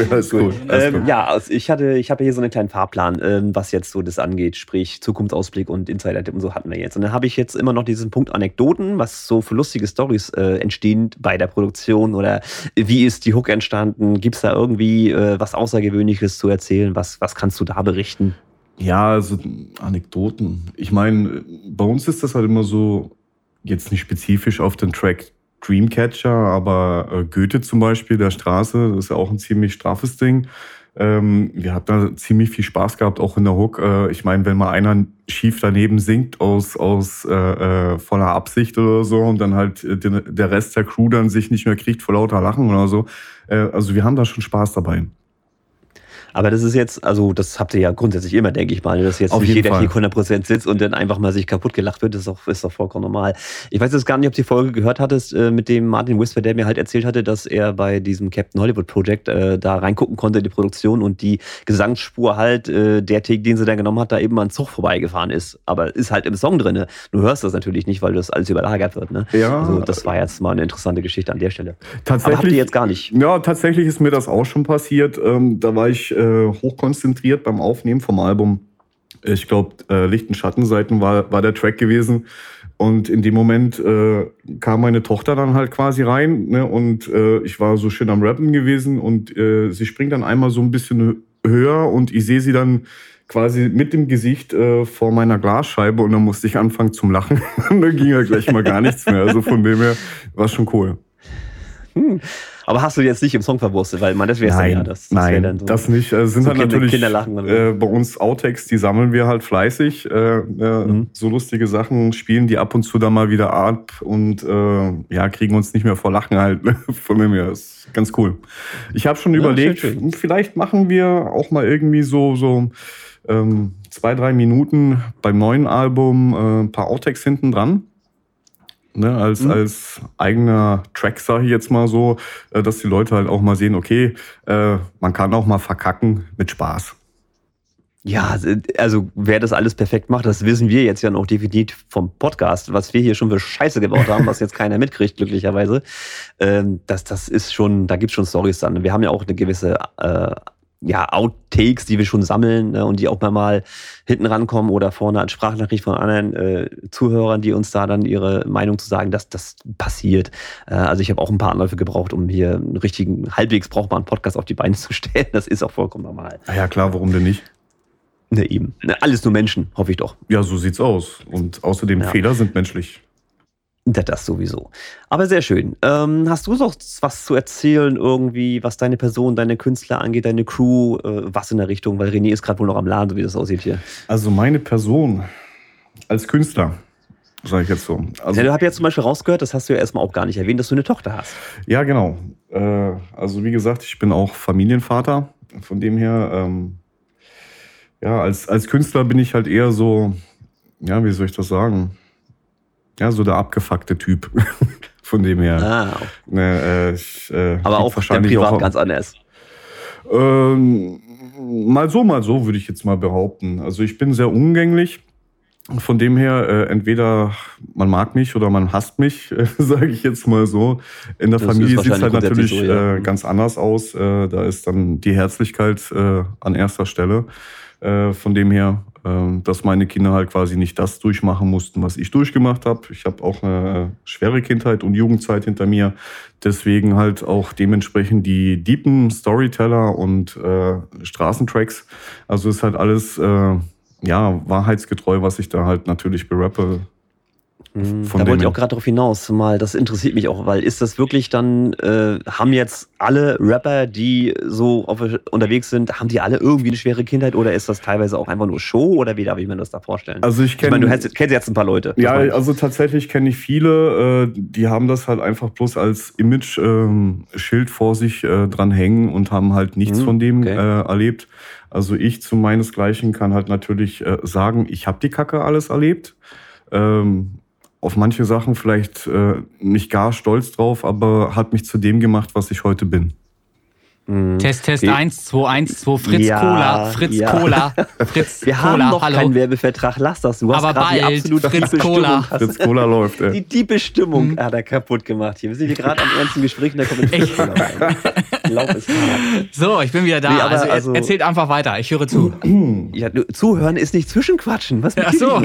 [SPEAKER 6] Ja, alles gut. Alles
[SPEAKER 3] Ähm,
[SPEAKER 6] gut.
[SPEAKER 3] ja, also ich hatte, ich habe hier so einen kleinen Fahrplan, ähm, was jetzt so das angeht, sprich Zukunftsausblick und Insider-Tipp und so hatten wir jetzt. Und dann habe ich jetzt immer noch diesen Punkt Anekdoten, was so für lustige Stories äh, entstehen bei der Produktion oder wie ist die Hook entstanden? Gibt es da irgendwie äh, was Außergewöhnliches zu erzählen? Was, was kannst du da berichten?
[SPEAKER 6] Ja, also Anekdoten. Ich meine, bei uns ist das halt immer so, jetzt nicht spezifisch auf den Track Dreamcatcher, aber äh, Goethe zum Beispiel, der Straße, das ist ja auch ein ziemlich straffes Ding. Ähm, wir hatten da ziemlich viel Spaß gehabt, auch in der Hook. Äh, ich meine, wenn mal einer schief daneben singt aus, aus äh, äh, voller Absicht oder so und dann halt äh, den, der Rest der Crew dann sich nicht mehr kriegt vor lauter Lachen oder so. Äh, also wir haben da schon Spaß dabei.
[SPEAKER 3] Aber das ist jetzt, also das habt ihr ja grundsätzlich immer, denke ich mal, dass jetzt
[SPEAKER 6] Auf
[SPEAKER 3] nicht jeder
[SPEAKER 6] Fall.
[SPEAKER 3] hier 100% sitzt und dann einfach mal sich kaputt gelacht wird, das ist doch, ist doch vollkommen normal. Ich weiß jetzt gar nicht, ob du die Folge gehört hattest äh, mit dem Martin Whisper, der mir halt erzählt hatte, dass er bei diesem Captain Hollywood Project äh, da reingucken konnte in die Produktion und die Gesangsspur halt, äh, der Take, den sie da genommen hat, da eben an Zug vorbeigefahren ist. Aber ist halt im Song drinne. Du hörst das natürlich nicht, weil das alles überlagert wird. Ne?
[SPEAKER 6] Ja.
[SPEAKER 3] Also das war jetzt mal eine interessante Geschichte an der Stelle.
[SPEAKER 6] Tatsächlich,
[SPEAKER 3] Aber habt ihr jetzt gar nicht.
[SPEAKER 6] Ja, tatsächlich ist mir das auch schon passiert. Ähm, da war ich äh, hochkonzentriert beim Aufnehmen vom Album. Ich glaube, äh, Licht- und Schattenseiten war, war der Track gewesen. Und in dem Moment äh, kam meine Tochter dann halt quasi rein. Ne? Und äh, ich war so schön am Rappen gewesen. Und äh, sie springt dann einmal so ein bisschen höher. Und ich sehe sie dann quasi mit dem Gesicht äh, vor meiner Glasscheibe. Und dann musste ich anfangen zum Lachen. dann ging ja gleich mal gar nichts mehr. Also von dem her war schon cool.
[SPEAKER 3] Hm. Aber hast du jetzt nicht im Song verwurstet, weil man das wäre ja das, das
[SPEAKER 6] nein,
[SPEAKER 3] dann so.
[SPEAKER 6] das nicht. Äh, sind
[SPEAKER 3] so
[SPEAKER 6] halt
[SPEAKER 3] Kinder-
[SPEAKER 6] natürlich
[SPEAKER 3] Kinderlachen
[SPEAKER 6] äh, bei uns Outtakes, die sammeln wir halt fleißig. Äh, äh,
[SPEAKER 3] Mhm.
[SPEAKER 6] So lustige Sachen spielen die ab und zu dann mal wieder ab und äh, ja, kriegen uns nicht mehr vor Lachen halt. Von her ist ganz cool. Ich habe schon
[SPEAKER 3] Ja,
[SPEAKER 6] überlegt,
[SPEAKER 3] schön, schön.
[SPEAKER 6] vielleicht machen wir auch mal irgendwie so so ähm, zwei drei Minuten beim neuen Album äh, ein paar Outtakes hinten dran. Ne, als,
[SPEAKER 3] Mhm.
[SPEAKER 6] als eigener Track, sage ich jetzt mal so, äh, dass die Leute halt auch mal sehen, okay, äh, man kann auch mal verkacken mit Spaß.
[SPEAKER 3] Ja, also wer das alles perfekt macht, das wissen wir jetzt ja noch definitiv vom Podcast, was wir hier schon für Scheiße gebaut haben, was jetzt keiner mitkriegt, glücklicherweise. Ähm, das, das ist schon, da gibt's schon Stories dann. Wir haben ja auch eine gewisse äh, ja, Outtakes, die wir schon sammeln ne, und die auch mal, mal hinten rankommen oder vorne als Sprachnachricht von anderen äh, Zuhörern, die uns da dann ihre Meinung zu sagen, dass das passiert. Äh, also ich habe auch ein paar Anläufe gebraucht, um hier einen richtigen, halbwegs brauchbaren Podcast auf die Beine zu stellen. Das ist auch vollkommen normal.
[SPEAKER 6] Na ja, klar, warum denn nicht?
[SPEAKER 3] Ne, eben. Ne, alles nur Menschen, hoffe ich doch.
[SPEAKER 6] Ja, so sieht's aus. Und außerdem,
[SPEAKER 3] Ja.
[SPEAKER 6] Fehler sind menschlich.
[SPEAKER 3] Das sowieso. Aber sehr schön. Ähm, hast du noch was zu erzählen, irgendwie, was deine Person, deine Künstler angeht, deine Crew, äh, was in der Richtung? Weil René ist gerade wohl noch am Laden, so wie das aussieht hier.
[SPEAKER 6] Also meine Person als Künstler, sage ich jetzt so. Also,
[SPEAKER 3] ja, du hast ja zum Beispiel rausgehört, das hast du ja erstmal auch gar nicht erwähnt, dass du eine Tochter hast.
[SPEAKER 6] Ja, genau. Äh, also wie gesagt, ich bin auch Familienvater. Von dem her, ähm, ja, als, als Künstler bin ich halt eher so, ja, wie soll ich das sagen? Ja, so der abgefuckte Typ. Von dem her.
[SPEAKER 3] Ah.
[SPEAKER 6] Ne, äh, äh,
[SPEAKER 3] Aber auch wahrscheinlich privat auch, ganz anders.
[SPEAKER 6] Ähm, mal so, mal so, würde ich jetzt mal behaupten. Also ich bin sehr umgänglich. Von dem her, äh, entweder man mag mich oder man hasst mich, äh, sage ich jetzt mal so. In der das Familie sieht es halt natürlich so, ja. äh, ganz anders aus. Äh, da ist dann die Herzlichkeit äh, an erster Stelle. Von dem her, dass meine Kinder halt quasi nicht das durchmachen mussten, was ich durchgemacht habe. Ich habe auch eine schwere Kindheit und Jugendzeit hinter mir. Deswegen halt auch dementsprechend die deepen Storyteller und äh, Straßentracks. Also ist halt alles äh, ja wahrheitsgetreu, was ich da halt natürlich berappe.
[SPEAKER 3] Mhm. da wollte ich auch gerade darauf hinaus, mal, das interessiert mich auch, weil ist das wirklich dann, äh, haben jetzt alle Rapper, die so auf, unterwegs sind, haben die alle irgendwie eine schwere Kindheit oder ist das teilweise auch einfach nur Show oder wie darf ich mir das da vorstellen?
[SPEAKER 6] Also ich kenne.
[SPEAKER 3] Ich meine, du kennst jetzt ein paar Leute.
[SPEAKER 6] Ja, also tatsächlich kenne ich viele, äh, die haben das halt einfach bloß als Image-Schild äh, vor sich äh, dran hängen und haben halt nichts mhm, von dem okay. Äh, erlebt. Also ich zu meinesgleichen kann halt natürlich äh, sagen, ich habe die Kacke alles erlebt. Ähm, auf manche Sachen vielleicht äh, nicht gar stolz drauf, aber hat mich zu dem gemacht, was ich heute bin.
[SPEAKER 4] Mhm. Test, Test 1, 2, 1, 2, Fritz ja, Cola, Fritz ja. Cola, Fritz
[SPEAKER 3] Wir
[SPEAKER 4] Cola,
[SPEAKER 3] haben noch hallo. keinen Werbevertrag, lass das. Du hast
[SPEAKER 4] Aber bald, die absolut Fritz Cola.
[SPEAKER 6] Fritz Cola läuft, ey.
[SPEAKER 3] Die tiefe Stimmung mhm. hat er kaputt gemacht hier. Wir sind hier gerade am ernsten Gespräch und da kommt ein Fritz Cola rein.
[SPEAKER 4] Lauf ist hart. So, ich bin wieder da. Nee, also, also, erzählt einfach weiter, ich höre zu.
[SPEAKER 3] ja, zuhören ist nicht Zwischenquatschen. Was
[SPEAKER 4] Ach so.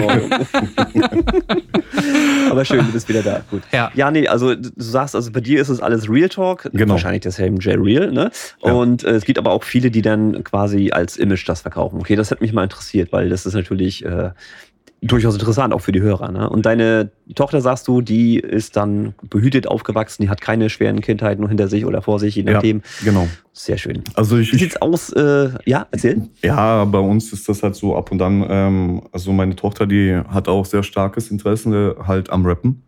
[SPEAKER 3] Aber schön, du bist wieder da. Gut. Ja. ja, nee, also du sagst, also bei dir ist es alles Real Talk.
[SPEAKER 6] Genau.
[SPEAKER 3] Wahrscheinlich das Helm J Real, ne? Und äh, es gibt aber auch viele, die dann quasi als Image das verkaufen. Okay, das hat mich mal interessiert, weil das ist natürlich äh, durchaus interessant, auch für die Hörer. Ne? Und deine Tochter, sagst du, die ist dann behütet aufgewachsen, die hat keine schweren Kindheiten hinter sich oder vor sich, je nachdem.
[SPEAKER 6] Ja, genau.
[SPEAKER 3] Sehr schön.
[SPEAKER 6] Also ich,
[SPEAKER 3] Wie sieht's aus? Äh, ja, erzähl.
[SPEAKER 6] Ja, bei uns ist das halt so ab und an. Ähm, also meine Tochter, die hat auch sehr starkes Interesse halt am Rappen.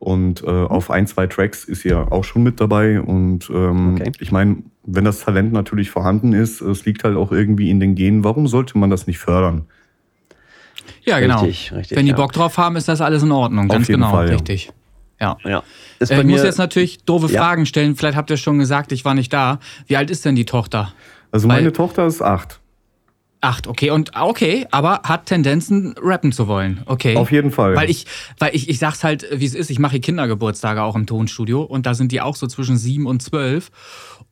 [SPEAKER 6] Und äh, auf ein, zwei Tracks ist sie ja auch schon mit dabei. Und ähm, okay. ich meine, wenn das Talent natürlich vorhanden ist, es liegt halt auch irgendwie in den Genen, warum sollte man das nicht fördern?
[SPEAKER 4] Ja, genau. Richtig, richtig, wenn die ja. Bock drauf haben, ist das alles in Ordnung. Ganz genau,
[SPEAKER 6] Fall,
[SPEAKER 4] richtig. Ja.
[SPEAKER 3] ja.
[SPEAKER 4] Äh, ich muss jetzt natürlich doofe ja. Fragen stellen. Vielleicht habt ihr schon gesagt, ich war nicht da. Wie alt ist denn die Tochter?
[SPEAKER 6] Also meine Weil, Tochter ist acht.
[SPEAKER 4] Acht, okay. Und okay, aber hat Tendenzen, rappen zu wollen. Okay.
[SPEAKER 6] Auf jeden Fall.
[SPEAKER 4] Weil ich, weil ich, ich sag's halt, wie es ist, ich mache Kindergeburtstage auch im Tonstudio und da sind die auch so zwischen sieben und zwölf.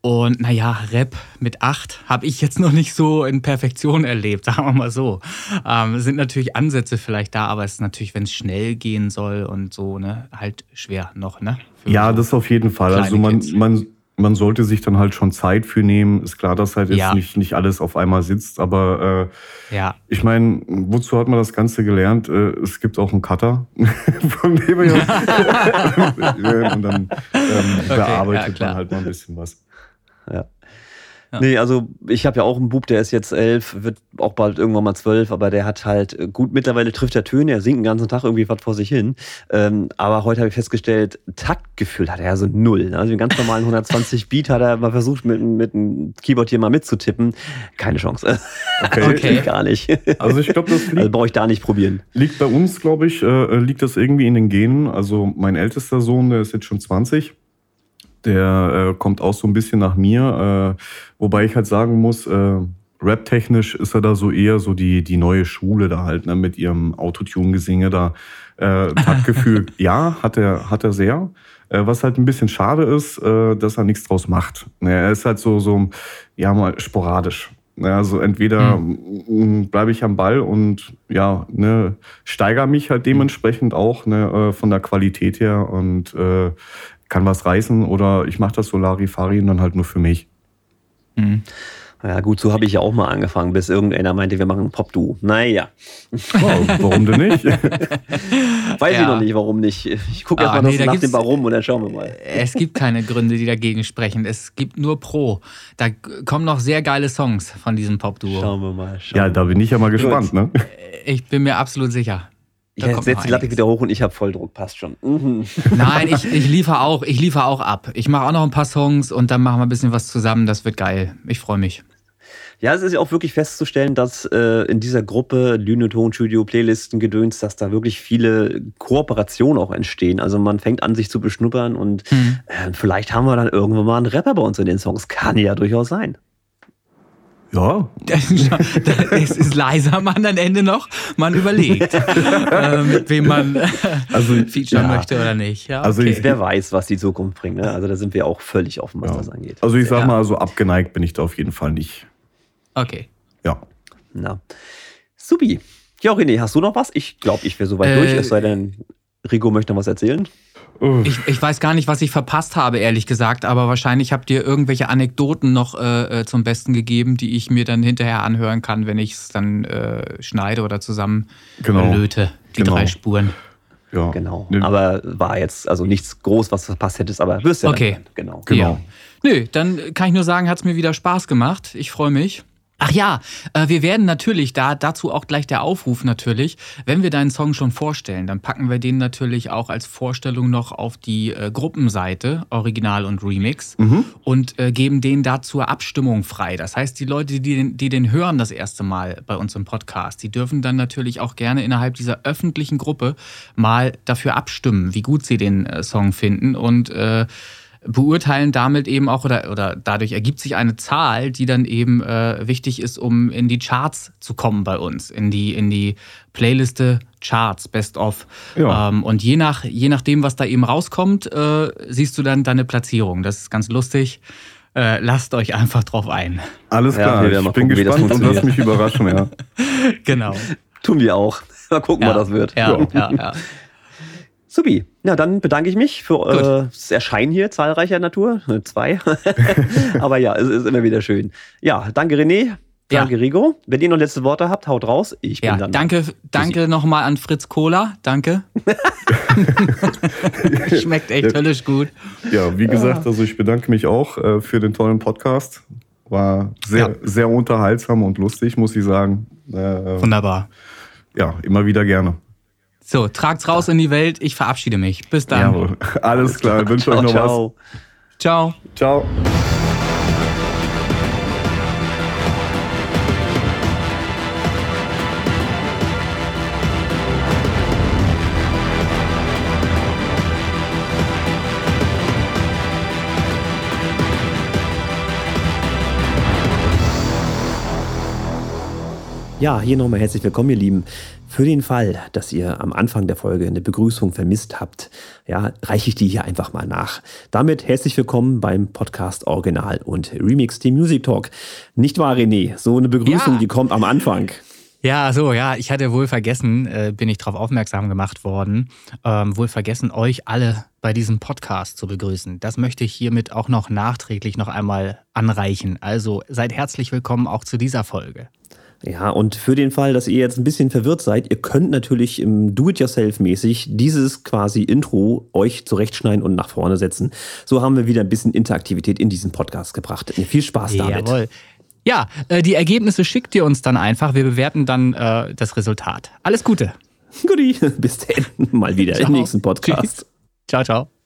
[SPEAKER 4] Und naja, Rap mit acht habe ich jetzt noch nicht so in Perfektion erlebt, sagen wir mal so. Ähm, sind natürlich Ansätze vielleicht da, aber es ist natürlich, wenn es schnell gehen soll und so, ne, halt schwer noch, ne?
[SPEAKER 6] ja, so das auf jeden Fall. Also man, man man sollte sich dann halt schon Zeit für nehmen. Ist klar, dass halt jetzt ja. nicht, nicht alles auf einmal sitzt, aber äh, ja. ich meine, wozu hat man das Ganze gelernt? Äh, es gibt auch einen Cutter, von dem wir und dann ähm, okay, bearbeitet ja, man halt mal ein bisschen was.
[SPEAKER 3] Ja. Ja. Nee, also ich habe ja auch einen Bub, der ist jetzt elf, wird auch bald irgendwann mal zwölf, aber der hat halt äh, gut, mittlerweile trifft er Töne, er singt den ganzen Tag irgendwie was vor sich hin. Ähm, aber heute habe ich festgestellt, Taktgefühl hat er ja so null. Also den ganz normalen 120 Beat hat er mal versucht, mit, mit dem Keyboard hier mal mitzutippen. Keine Chance.
[SPEAKER 6] Okay, okay.
[SPEAKER 3] gar nicht.
[SPEAKER 6] Also ich glaube, das
[SPEAKER 3] liegt, also brauche ich da nicht probieren.
[SPEAKER 6] Liegt bei uns, glaube ich, äh, liegt das irgendwie in den Genen. Also mein ältester Sohn, der ist jetzt schon 20 der äh, kommt auch so ein bisschen nach mir. Äh, wobei ich halt sagen muss, äh, rap-technisch ist er da so eher so die, die neue Schule da halt, ne, mit ihrem Autotune-Gesinge da. Äh, Taktgefühl, ja, hat er, hat er sehr. Äh, was halt ein bisschen schade ist, äh, dass er nichts draus macht. Ne, er ist halt so, so, ja, mal sporadisch. Ne, also entweder hm. bleibe ich am Ball und ja, ne, steigere mich halt dementsprechend auch ne, äh, von der Qualität her und äh, kann was reißen oder ich mache das Solarifari und dann halt nur für mich.
[SPEAKER 3] Mhm. Ja, gut, so habe ich ja auch mal angefangen, bis irgendeiner meinte, wir machen ein Pop-Duo. Naja.
[SPEAKER 6] Oh, warum denn nicht?
[SPEAKER 3] Weiß ja. ich noch nicht, warum nicht. Ich gucke erst ah, mal nee, nach dem Warum und dann schauen wir mal.
[SPEAKER 4] Es gibt keine Gründe, die dagegen sprechen. Es gibt nur Pro. Da kommen noch sehr geile Songs von diesem Pop-Duo.
[SPEAKER 3] Schauen wir mal. Schauen
[SPEAKER 6] ja, da bin ich ja mal gespannt. Ne?
[SPEAKER 4] Ich bin mir absolut sicher.
[SPEAKER 3] Ich setze die Latte wieder hoch und ich habe Volldruck, passt schon. Mhm.
[SPEAKER 4] Nein, ich, ich liefere auch, ich liefere auch ab. Ich mache auch noch ein paar Songs und dann machen wir ein bisschen was zusammen. Das wird geil. Ich freue mich.
[SPEAKER 3] Ja, es ist ja auch wirklich festzustellen, dass äh, in dieser Gruppe Lüneton Studio Playlisten gedöns, dass da wirklich viele Kooperationen auch entstehen. Also man fängt an, sich zu beschnuppern und hm. äh, vielleicht haben wir dann irgendwann mal einen Rapper bei uns in den Songs. Kann ja durchaus sein.
[SPEAKER 6] Ja.
[SPEAKER 4] es ist leiser man am Ende noch. Man überlegt, äh, mit wem man also, featuren ja. möchte oder nicht.
[SPEAKER 3] Ja, also okay. ich, wer weiß, was die Zukunft bringt. Ne? Also da sind wir auch völlig offen, was ja. das angeht.
[SPEAKER 6] Also ich sag mal, so abgeneigt bin ich da auf jeden Fall nicht.
[SPEAKER 4] Okay.
[SPEAKER 6] Ja.
[SPEAKER 3] Na. Subi. Ja, René, hast du noch was? Ich glaube, ich wäre soweit äh, durch, es sei denn, Rico möchte noch was erzählen.
[SPEAKER 4] Ich, ich, weiß gar nicht, was ich verpasst habe, ehrlich gesagt, aber wahrscheinlich habt ihr irgendwelche Anekdoten noch äh, äh zum Besten gegeben, die ich mir dann hinterher anhören kann, wenn ich es dann äh, schneide oder zusammen genau. löte, die genau. drei Spuren.
[SPEAKER 3] Ja. Genau. Aber war jetzt also nichts groß, was du verpasst hättest, aber wirst ja
[SPEAKER 4] okay.
[SPEAKER 3] Dann,
[SPEAKER 4] genau. genau. Ja. Nö, dann kann ich nur sagen, hat es mir wieder Spaß gemacht. Ich freue mich. Ach ja, äh, wir werden natürlich, da dazu auch gleich der Aufruf natürlich, wenn wir deinen Song schon vorstellen, dann packen wir den natürlich auch als Vorstellung noch auf die äh, Gruppenseite, Original und Remix, mhm. und äh, geben den da zur Abstimmung frei. Das heißt, die Leute, die den, die den hören das erste Mal bei uns im Podcast, die dürfen dann natürlich auch gerne innerhalb dieser öffentlichen Gruppe mal dafür abstimmen, wie gut sie den äh, Song finden und äh, beurteilen damit eben auch oder, oder dadurch ergibt sich eine Zahl, die dann eben äh, wichtig ist, um in die Charts zu kommen bei uns, in die, in die Playliste Charts, Best of. Ja. Ähm, und je, nach, je nachdem, was da eben rauskommt, äh, siehst du dann deine Platzierung. Das ist ganz lustig. Äh, lasst euch einfach drauf ein.
[SPEAKER 6] Alles klar, ja, ich bin gucken, gespannt und lass mich überraschen, ja.
[SPEAKER 4] genau.
[SPEAKER 3] Tun wir auch. Mal gucken, ja, was das wird.
[SPEAKER 4] Ja, ja, ja.
[SPEAKER 3] Subi, na dann bedanke ich mich für äh, das Erscheinen hier zahlreicher Natur. Zwei. Aber ja, es ist immer wieder schön. Ja, danke René. Danke, ja. Rigo. Wenn ihr noch letzte Worte habt, haut raus. Ich bin ja, dann.
[SPEAKER 4] Danke, danke nochmal an Fritz Cola. Danke. Schmeckt echt höllisch gut.
[SPEAKER 6] Ja, wie gesagt, also ich bedanke mich auch äh, für den tollen Podcast. War sehr, ja. sehr unterhaltsam und lustig, muss ich sagen.
[SPEAKER 4] Äh, Wunderbar.
[SPEAKER 6] Ja, immer wieder gerne.
[SPEAKER 4] So, tragt's raus in die Welt. Ich verabschiede mich. Bis dann. Jawohl.
[SPEAKER 6] Alles klar. Ich wünsche euch noch ciao. was.
[SPEAKER 4] Ciao.
[SPEAKER 6] Ciao.
[SPEAKER 3] Ja, hier nochmal herzlich willkommen, ihr Lieben. Für den Fall, dass ihr am Anfang der Folge eine Begrüßung vermisst habt, ja, reiche ich die hier einfach mal nach. Damit herzlich willkommen beim Podcast Original und Remix Team Music Talk. Nicht wahr, René? So eine Begrüßung, ja. die kommt am Anfang.
[SPEAKER 4] Ja, so, ja, ich hatte wohl vergessen, äh, bin ich darauf aufmerksam gemacht worden, ähm, wohl vergessen, euch alle bei diesem Podcast zu begrüßen. Das möchte ich hiermit auch noch nachträglich noch einmal anreichen. Also seid herzlich willkommen auch zu dieser Folge.
[SPEAKER 3] Ja, und für den Fall, dass ihr jetzt ein bisschen verwirrt seid, ihr könnt natürlich im Do-it-yourself-mäßig dieses quasi Intro euch zurechtschneiden und nach vorne setzen. So haben wir wieder ein bisschen Interaktivität in diesen Podcast gebracht. Viel Spaß damit. Jawohl.
[SPEAKER 4] Ja, äh, die Ergebnisse schickt ihr uns dann einfach. Wir bewerten dann äh, das Resultat. Alles Gute.
[SPEAKER 3] Guti, bis dann mal wieder ciao. im nächsten Podcast. Tschüss.
[SPEAKER 4] Ciao, ciao.